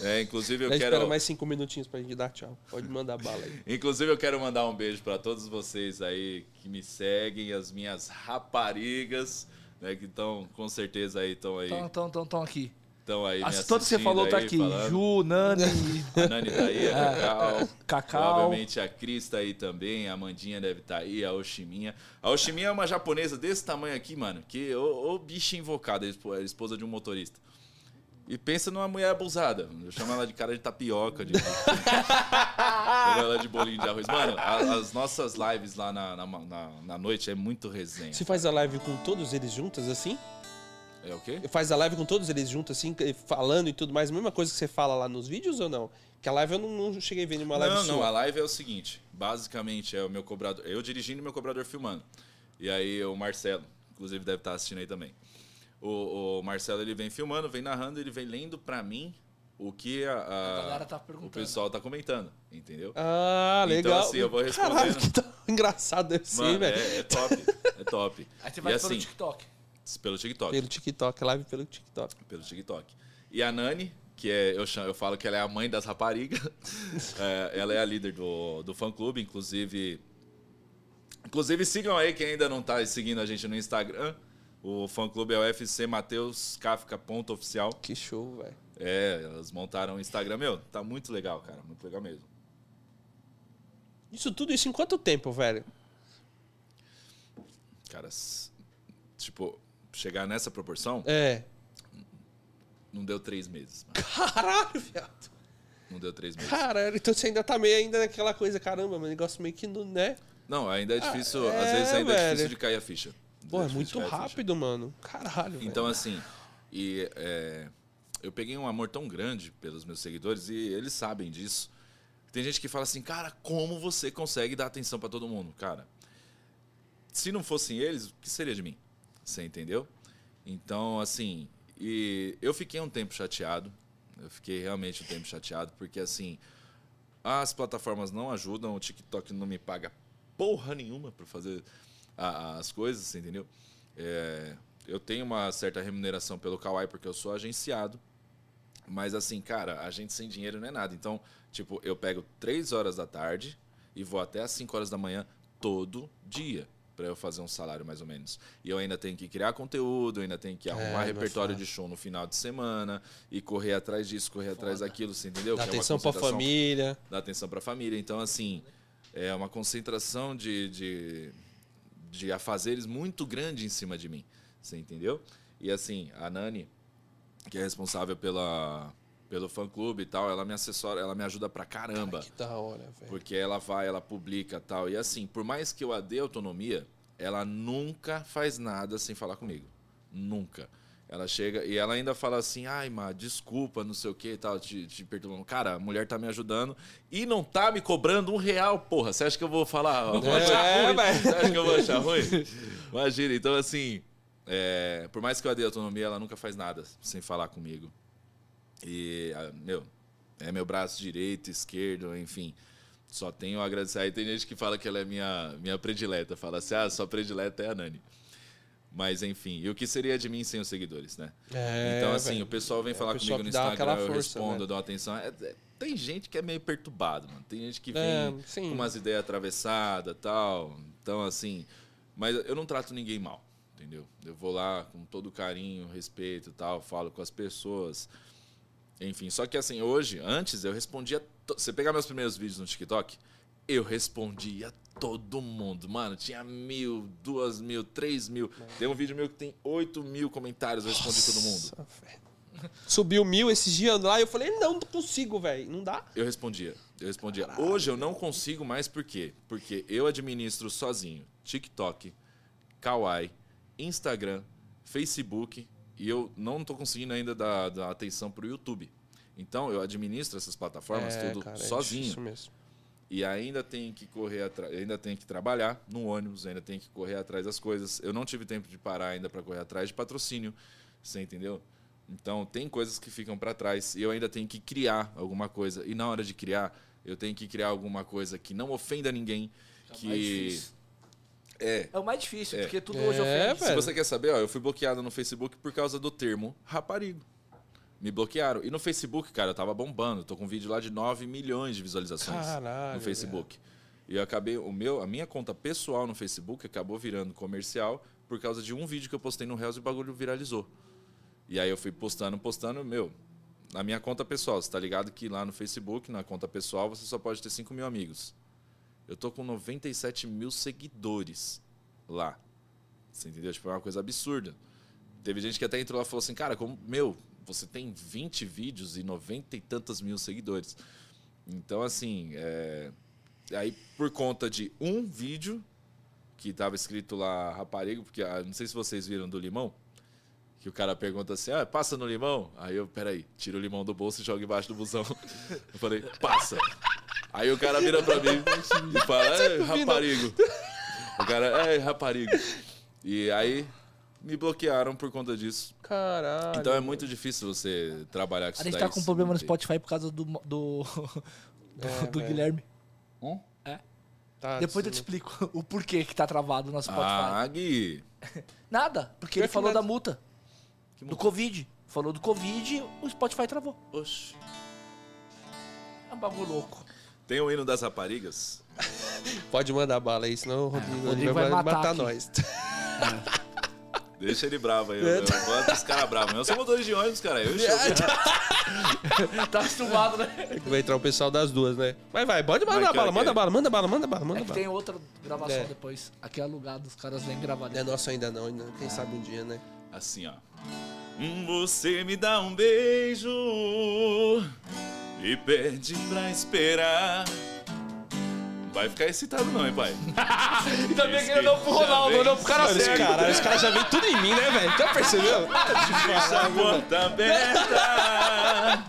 É, inclusive A eu gente quero. espera mais cinco minutinhos pra gente dar tchau. Pode mandar bala aí. Inclusive, eu quero mandar um beijo para todos vocês aí que me seguem, as minhas raparigas, né, que estão com certeza aí estão aí. Então, então, então, então aqui. Então aí As, você falou tá aí, aqui. falando. Ju, Nani, A Nani tá aí, a Cacau. Cacau. Provavelmente a Cris tá aí também, a Amandinha deve estar aí, a Oshiminha. A Oshiminha é uma japonesa desse tamanho aqui, mano, que o, o bicho invocado, a espo- a esposa de um motorista. E pensa numa mulher abusada. Eu chamo ela de cara de tapioca, de. Ela de bolinho de arroz. Mano, a- as nossas lives lá na, na, na- na noite é muito resenha. Você faz a live com todos eles juntos, assim? É o quê? Faz a live com todos eles juntos, assim, falando e tudo mais, a mesma coisa que você fala lá nos vídeos ou não? Que a live eu não, não cheguei a ver nenhuma live Não, não, sua. a live é o seguinte. Basicamente é o meu cobrador. Eu dirigindo e meu cobrador filmando. E aí o Marcelo, inclusive deve estar assistindo aí também. O, o Marcelo ele vem filmando, vem narrando, ele vem lendo pra mim o que a, a- A galera tá o perguntando. pessoal tá comentando, entendeu? Ah, Então, legal. assim, eu vou Caralho, respondendo. que tão engraçado Mano, velho. é, é top, é top. Aí você e vai assim, pelo TikTok. Pelo TikTok. Pelo TikTok, live pelo TikTok. pelo TikTok. E a Nani, que é, eu, chamo, eu falo que ela é a mãe das raparigas, é, ela é a líder do, do fã-clube, inclusive... Inclusive, sigam aí quem ainda não tá seguindo a gente no Instagram. O fã-clube é o FC Mateus Kafka oficial. Que show, velho. É, elas montaram o Instagram. Meu, tá muito legal, cara. Muito legal mesmo. Isso tudo isso em quanto tempo, velho? Cara, tipo, chegar nessa proporção, É. não deu três meses. mano. Caralho, viado. Não deu três meses. Caralho, então você ainda tá meio ainda naquela coisa, caramba, mas negócio meio que não, né? Não, ainda é difícil, é, às vezes ainda é velho. difícil de cair a ficha. Pô, é difícil muito rápido, mano. Caralho, Então, velho. assim, e é, eu peguei um amor tão grande pelos meus seguidores e eles sabem disso. Tem gente que fala assim, cara, como você consegue dar atenção pra todo mundo? Cara, se não fossem eles, o que seria de mim? Você entendeu? Então, assim, e eu fiquei um tempo chateado. Eu fiquei realmente um tempo chateado, porque assim, as plataformas não ajudam, o TikTok não me paga porra nenhuma pra fazer a- as coisas, você entendeu? É, eu tenho uma certa remuneração pelo Kawaii porque eu sou agenciado. Mas assim, cara, a gente sem dinheiro não é nada. Então, tipo, eu pego 3 horas da tarde e vou até as 5 horas da manhã todo dia pra eu fazer um salário mais ou menos. E eu ainda tenho que criar conteúdo, ainda tenho que arrumar não é repertório de show no final de semana e correr atrás disso, correr atrás daquilo, você entendeu? Dá Que é atenção pra concentração família. dar atenção para a família. Então, assim, é uma concentração de, de, de afazeres muito grande em cima de mim. Você entendeu? E, assim, a Nani, que é responsável pela, pelo fã-clube e tal, ela me assessora, ela me ajuda pra caramba. Que da hora, velho. Porque ela vai, ela publica tal. E assim, por mais que eu a dê autonomia, ela nunca faz nada sem falar comigo. Nunca. Ela chega e ela ainda fala assim, ai, Má, desculpa, não sei o que e tal, te, te perturbando. Cara, a mulher tá me ajudando e não tá me cobrando um real, porra. Você acha que eu vou falar? Eu vou achar É, ruim? velho. Você acha que eu vou achar ruim? Imagina, então assim, é, por mais que eu a dê autonomia, ela nunca faz nada sem falar comigo. E, ah, meu, é meu braço direito, esquerdo, enfim. Só tenho a agradecer. Aí tem gente que fala que ela é minha, minha predileta. Fala assim, ah, sua predileta é a Nani. Mas, enfim, e o que seria de mim sem os seguidores, né? É, então, assim, velho. o pessoal vem É, falar comigo no Instagram, eu força, respondo, né? dou atenção. É- é- tem gente que é meio perturbado, mano. Tem gente que vem É, sim. com umas ideias atravessadas tal. Então, assim, mas eu não trato ninguém mal, entendeu? Eu vou lá com todo carinho, respeito tal, falo com as pessoas. Enfim, só que assim, hoje, antes eu respondia. to- Você pegar meus primeiros vídeos no TikTok, eu respondia todo mundo. Mano, tinha mil, duas mil, três mil. Tem um vídeo meu que tem oito mil comentários, eu respondi todo mundo. Nossa, velho. Subiu mil esses dias lá e eu falei, não, não consigo, velho. Não dá. Eu respondia. Eu respondia. Hoje eu não consigo mais por quê? Porque eu administro sozinho TikTok, Kawaii, Instagram, Facebook e eu não tô conseguindo ainda dar, dar atenção pro YouTube. Então eu administro essas plataformas É, tudo cara, é sozinho. difícil mesmo. E ainda tem que correr atrás, ainda tem que trabalhar no ônibus, ainda tem que correr atrás das coisas. Eu não tive tempo de parar ainda para correr atrás de patrocínio, você entendeu? Então tem coisas que ficam para trás e eu ainda tenho que criar alguma coisa. E na hora de criar, eu tenho que criar alguma coisa que não ofenda ninguém, É o mais que difícil. É. É o mais difícil, É. porque tudo É, hoje ofende. velho. Se você quer saber, ó, eu fui bloqueado no Facebook por causa do termo raparigo. Me bloquearam. E no Facebook, cara, eu tava bombando. Tô com um vídeo lá de 9 milhões de visualizações Caralho, no Facebook. E eu acabei, o meu, a minha conta pessoal no Facebook acabou virando comercial por causa de um vídeo que eu postei no Reels e o bagulho viralizou. E aí eu fui postando, postando, meu, na minha conta pessoal. Você tá ligado que lá no Facebook, na conta pessoal, você só pode ter 5 mil amigos. Eu tô com 97 mil seguidores lá. Você entendeu? Tipo, é uma coisa absurda. Teve gente que até entrou lá e falou assim, cara, como, meu, você tem 20 vídeos e 90 e tantas mil seguidores. Então, assim, é... aí por conta de um vídeo que tava escrito lá rapariga, porque ah, não sei se vocês viram do limão, que o cara pergunta assim, ah, passa no limão? Aí eu, peraí, tiro o limão do bolso e jogo embaixo do busão. Eu falei, passa. Aí o cara vira pra mim e fala, é, raparigo. O cara, é, raparigo. E aí me bloquearam por conta disso. Caralho. Então é muito difícil você trabalhar com A isso gente daí tá com um problema no Spotify por causa do, do, É, do. Guilherme. Tá, Depois eu te explico o porquê que tá travado no Spotify. Ah, Gui. Nada, porque ele falou nada. da multa, Que do multa? Covid. Falou do Covid, o Spotify travou. Oxi. É um bagulho louco. Tem o hino das raparigas? Pode mandar bala aí, senão o Rodrigo, o Rodrigo vai, vai matar, matar nós. Deixa ele bravo aí. É. Eu, eu gosto dos caras bravos. Eu sou motorista de ônibus, cara. Eu enxergo. tá acostumado, né? Vai entrar o pessoal das duas, né? Mas vai, pode mandar bala, manda é? bala, manda bala, manda bala, manda É bala. tem outra gravação É. depois. Aqui é alugado, os caras vêm gravar. Não é nosso ainda não, ainda. quem sabe um dia, né? Assim, ó. Você me dá um beijo e pede pra esperar. Vai ficar excitado não, hein, pai? Ainda bem que ele Esse não pro Ronaldo, não pro cara sério. cara, esse cara já vem tudo em mim, né, velho? Já percebeu? Deixa a porta aberta.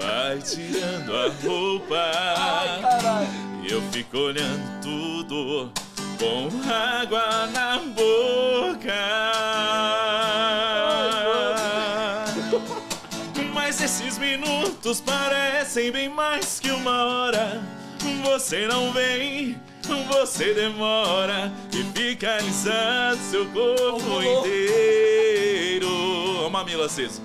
Vai tirando a roupa. E eu fico olhando tudo com água na boca. Minutos parecem bem mais que uma hora. Você não vem, você demora e fica alisando seu corpo inteiro. Ó, o mamilo aceso.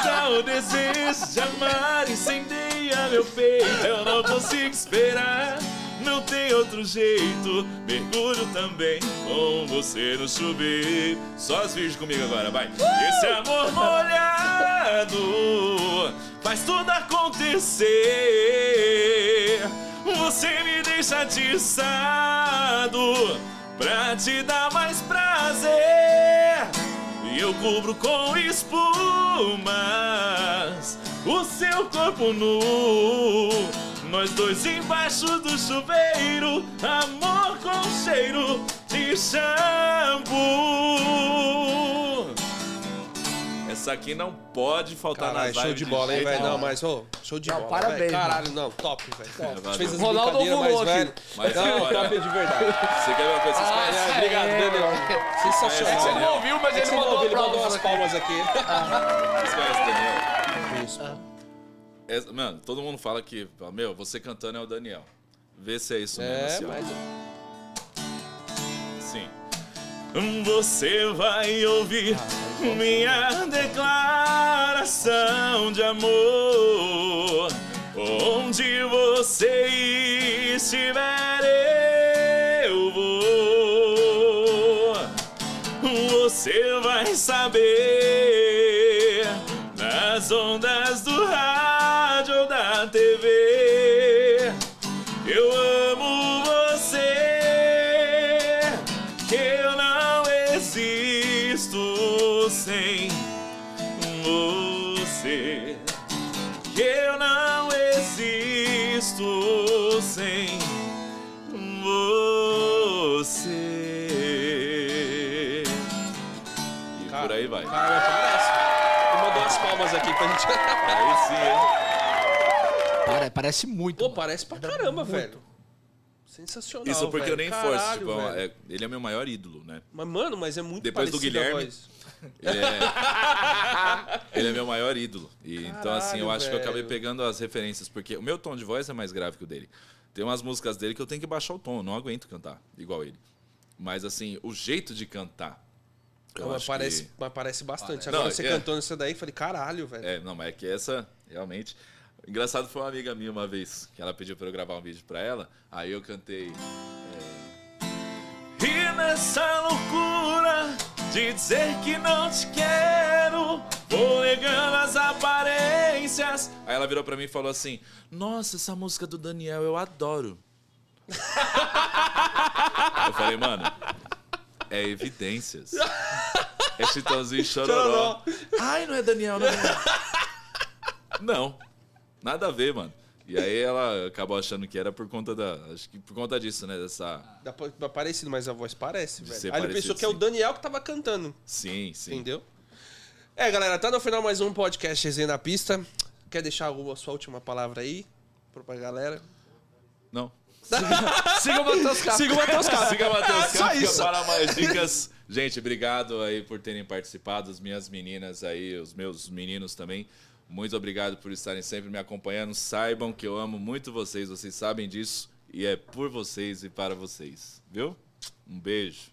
Então o desejo de amar incendeia meu peito. Eu não consigo esperar. Não tem outro jeito, mergulho também com você no chuveiro. Só as virgens comigo agora, vai. Esse amor molhado faz tudo acontecer. Você me deixa atiçado pra te dar mais prazer. E eu cubro com espumas o seu corpo nu. Nós dois embaixo do chuveiro, amor com cheiro de shampoo. Essa aqui não pode faltar Caralho, nas show lives de bola, hein, velho? Não, mas, ô, show de Não, bola. parabéns, mano. Caralho, não, top, velho. Valeu. fez as Ronaldo brincadeiras, mas, velho. aqui. Mas não, agora- top de verdade. Você quer ver uma coisa? Vocês conhecem? É, obrigado, Daniel. Sensacional. Você não ouviu, mas É ele não mandou ouviu, ele mandou umas palmas aqui. Vocês conhecem o Daniel? Isso. É, mano, todo mundo fala que, meu, você cantando é o Daniel. Vê se é isso mesmo. É, assim, mas... Você vai ouvir minha declaração de amor. Onde você estiver, Aí sim, hein? Cara, parece muito. Pô, mano. parece pra caramba, velho. Sensacional, Isso porque velho. eu nem forço. Caralho, Tipo, velho. é- ele é meu maior ídolo, né? Mas, mano, mas é muito Depois do Guilherme. Ele é, ele é meu maior ídolo. E, então, assim, eu Caralho, acho que eu acabei velho. pegando as referências, porque o meu tom de voz é mais grave que o dele. Tem umas músicas dele que eu tenho que baixar o tom, eu não aguento cantar igual ele. Mas, assim, o jeito de cantar. Eu Não, parece, que- bastante. Parece. Agora Não, você é. cantou nessa daí, falei, caralho, velho. É, não, mas é que essa, realmente. Engraçado foi uma amiga minha uma vez, que ela pediu pra eu gravar um vídeo pra ela, aí eu cantei. é, E nessa loucura de dizer que não te quero, Vou negando as aparências. Aí ela virou pra mim e falou assim: Nossa, essa música do Daniel eu adoro. eu falei, mano, é evidências. É Chitãozinho Chororó. Ai, não é Daniel, não é Daniel. Não, nada a ver, mano. E aí ela acabou achando que era por conta da. Acho que por conta disso, né? Dessa. Parecido, mas a voz parece, velho. Aí ele parecido, pensou que é o. Daniel que tava cantando. Sim, sim. Entendeu? É, galera, tá no final mais um podcast Resenha na Pista. Quer deixar alguma sua última palavra aí pra galera? Não. Siga o Matheus. Siga o Matheus Castro. Siga Matheus Só Kafka isso. para mais dicas. Gente, obrigado aí por terem participado, as minhas meninas aí, os meus meninos também. Muito obrigado por estarem sempre me acompanhando. Saibam que eu amo muito vocês, vocês sabem disso. E é por vocês e para vocês. Viu? Um beijo.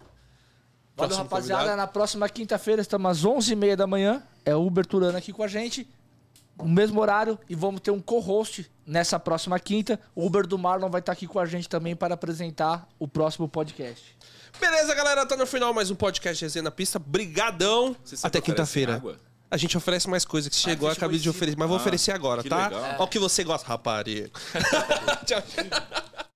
Valeu, Próximo rapaziada. convidado. Na próxima quinta-feira, estamos às 11h30 da manhã. É o Uber Turano aqui com a gente. No mesmo horário. E vamos ter um co-host nessa próxima quinta. O Uber do Marlon vai estar aqui com a gente também para apresentar o próximo podcast. Beleza, galera, tá no final mais um podcast Resenha na Pista. Brigadão. Até quinta-feira. A gente oferece mais coisa que chegou, Ah, eu acabei de oferecer, mas vou Ah, oferecer agora, tá? legal. Olha o que você gosta, rapariga. Tchau.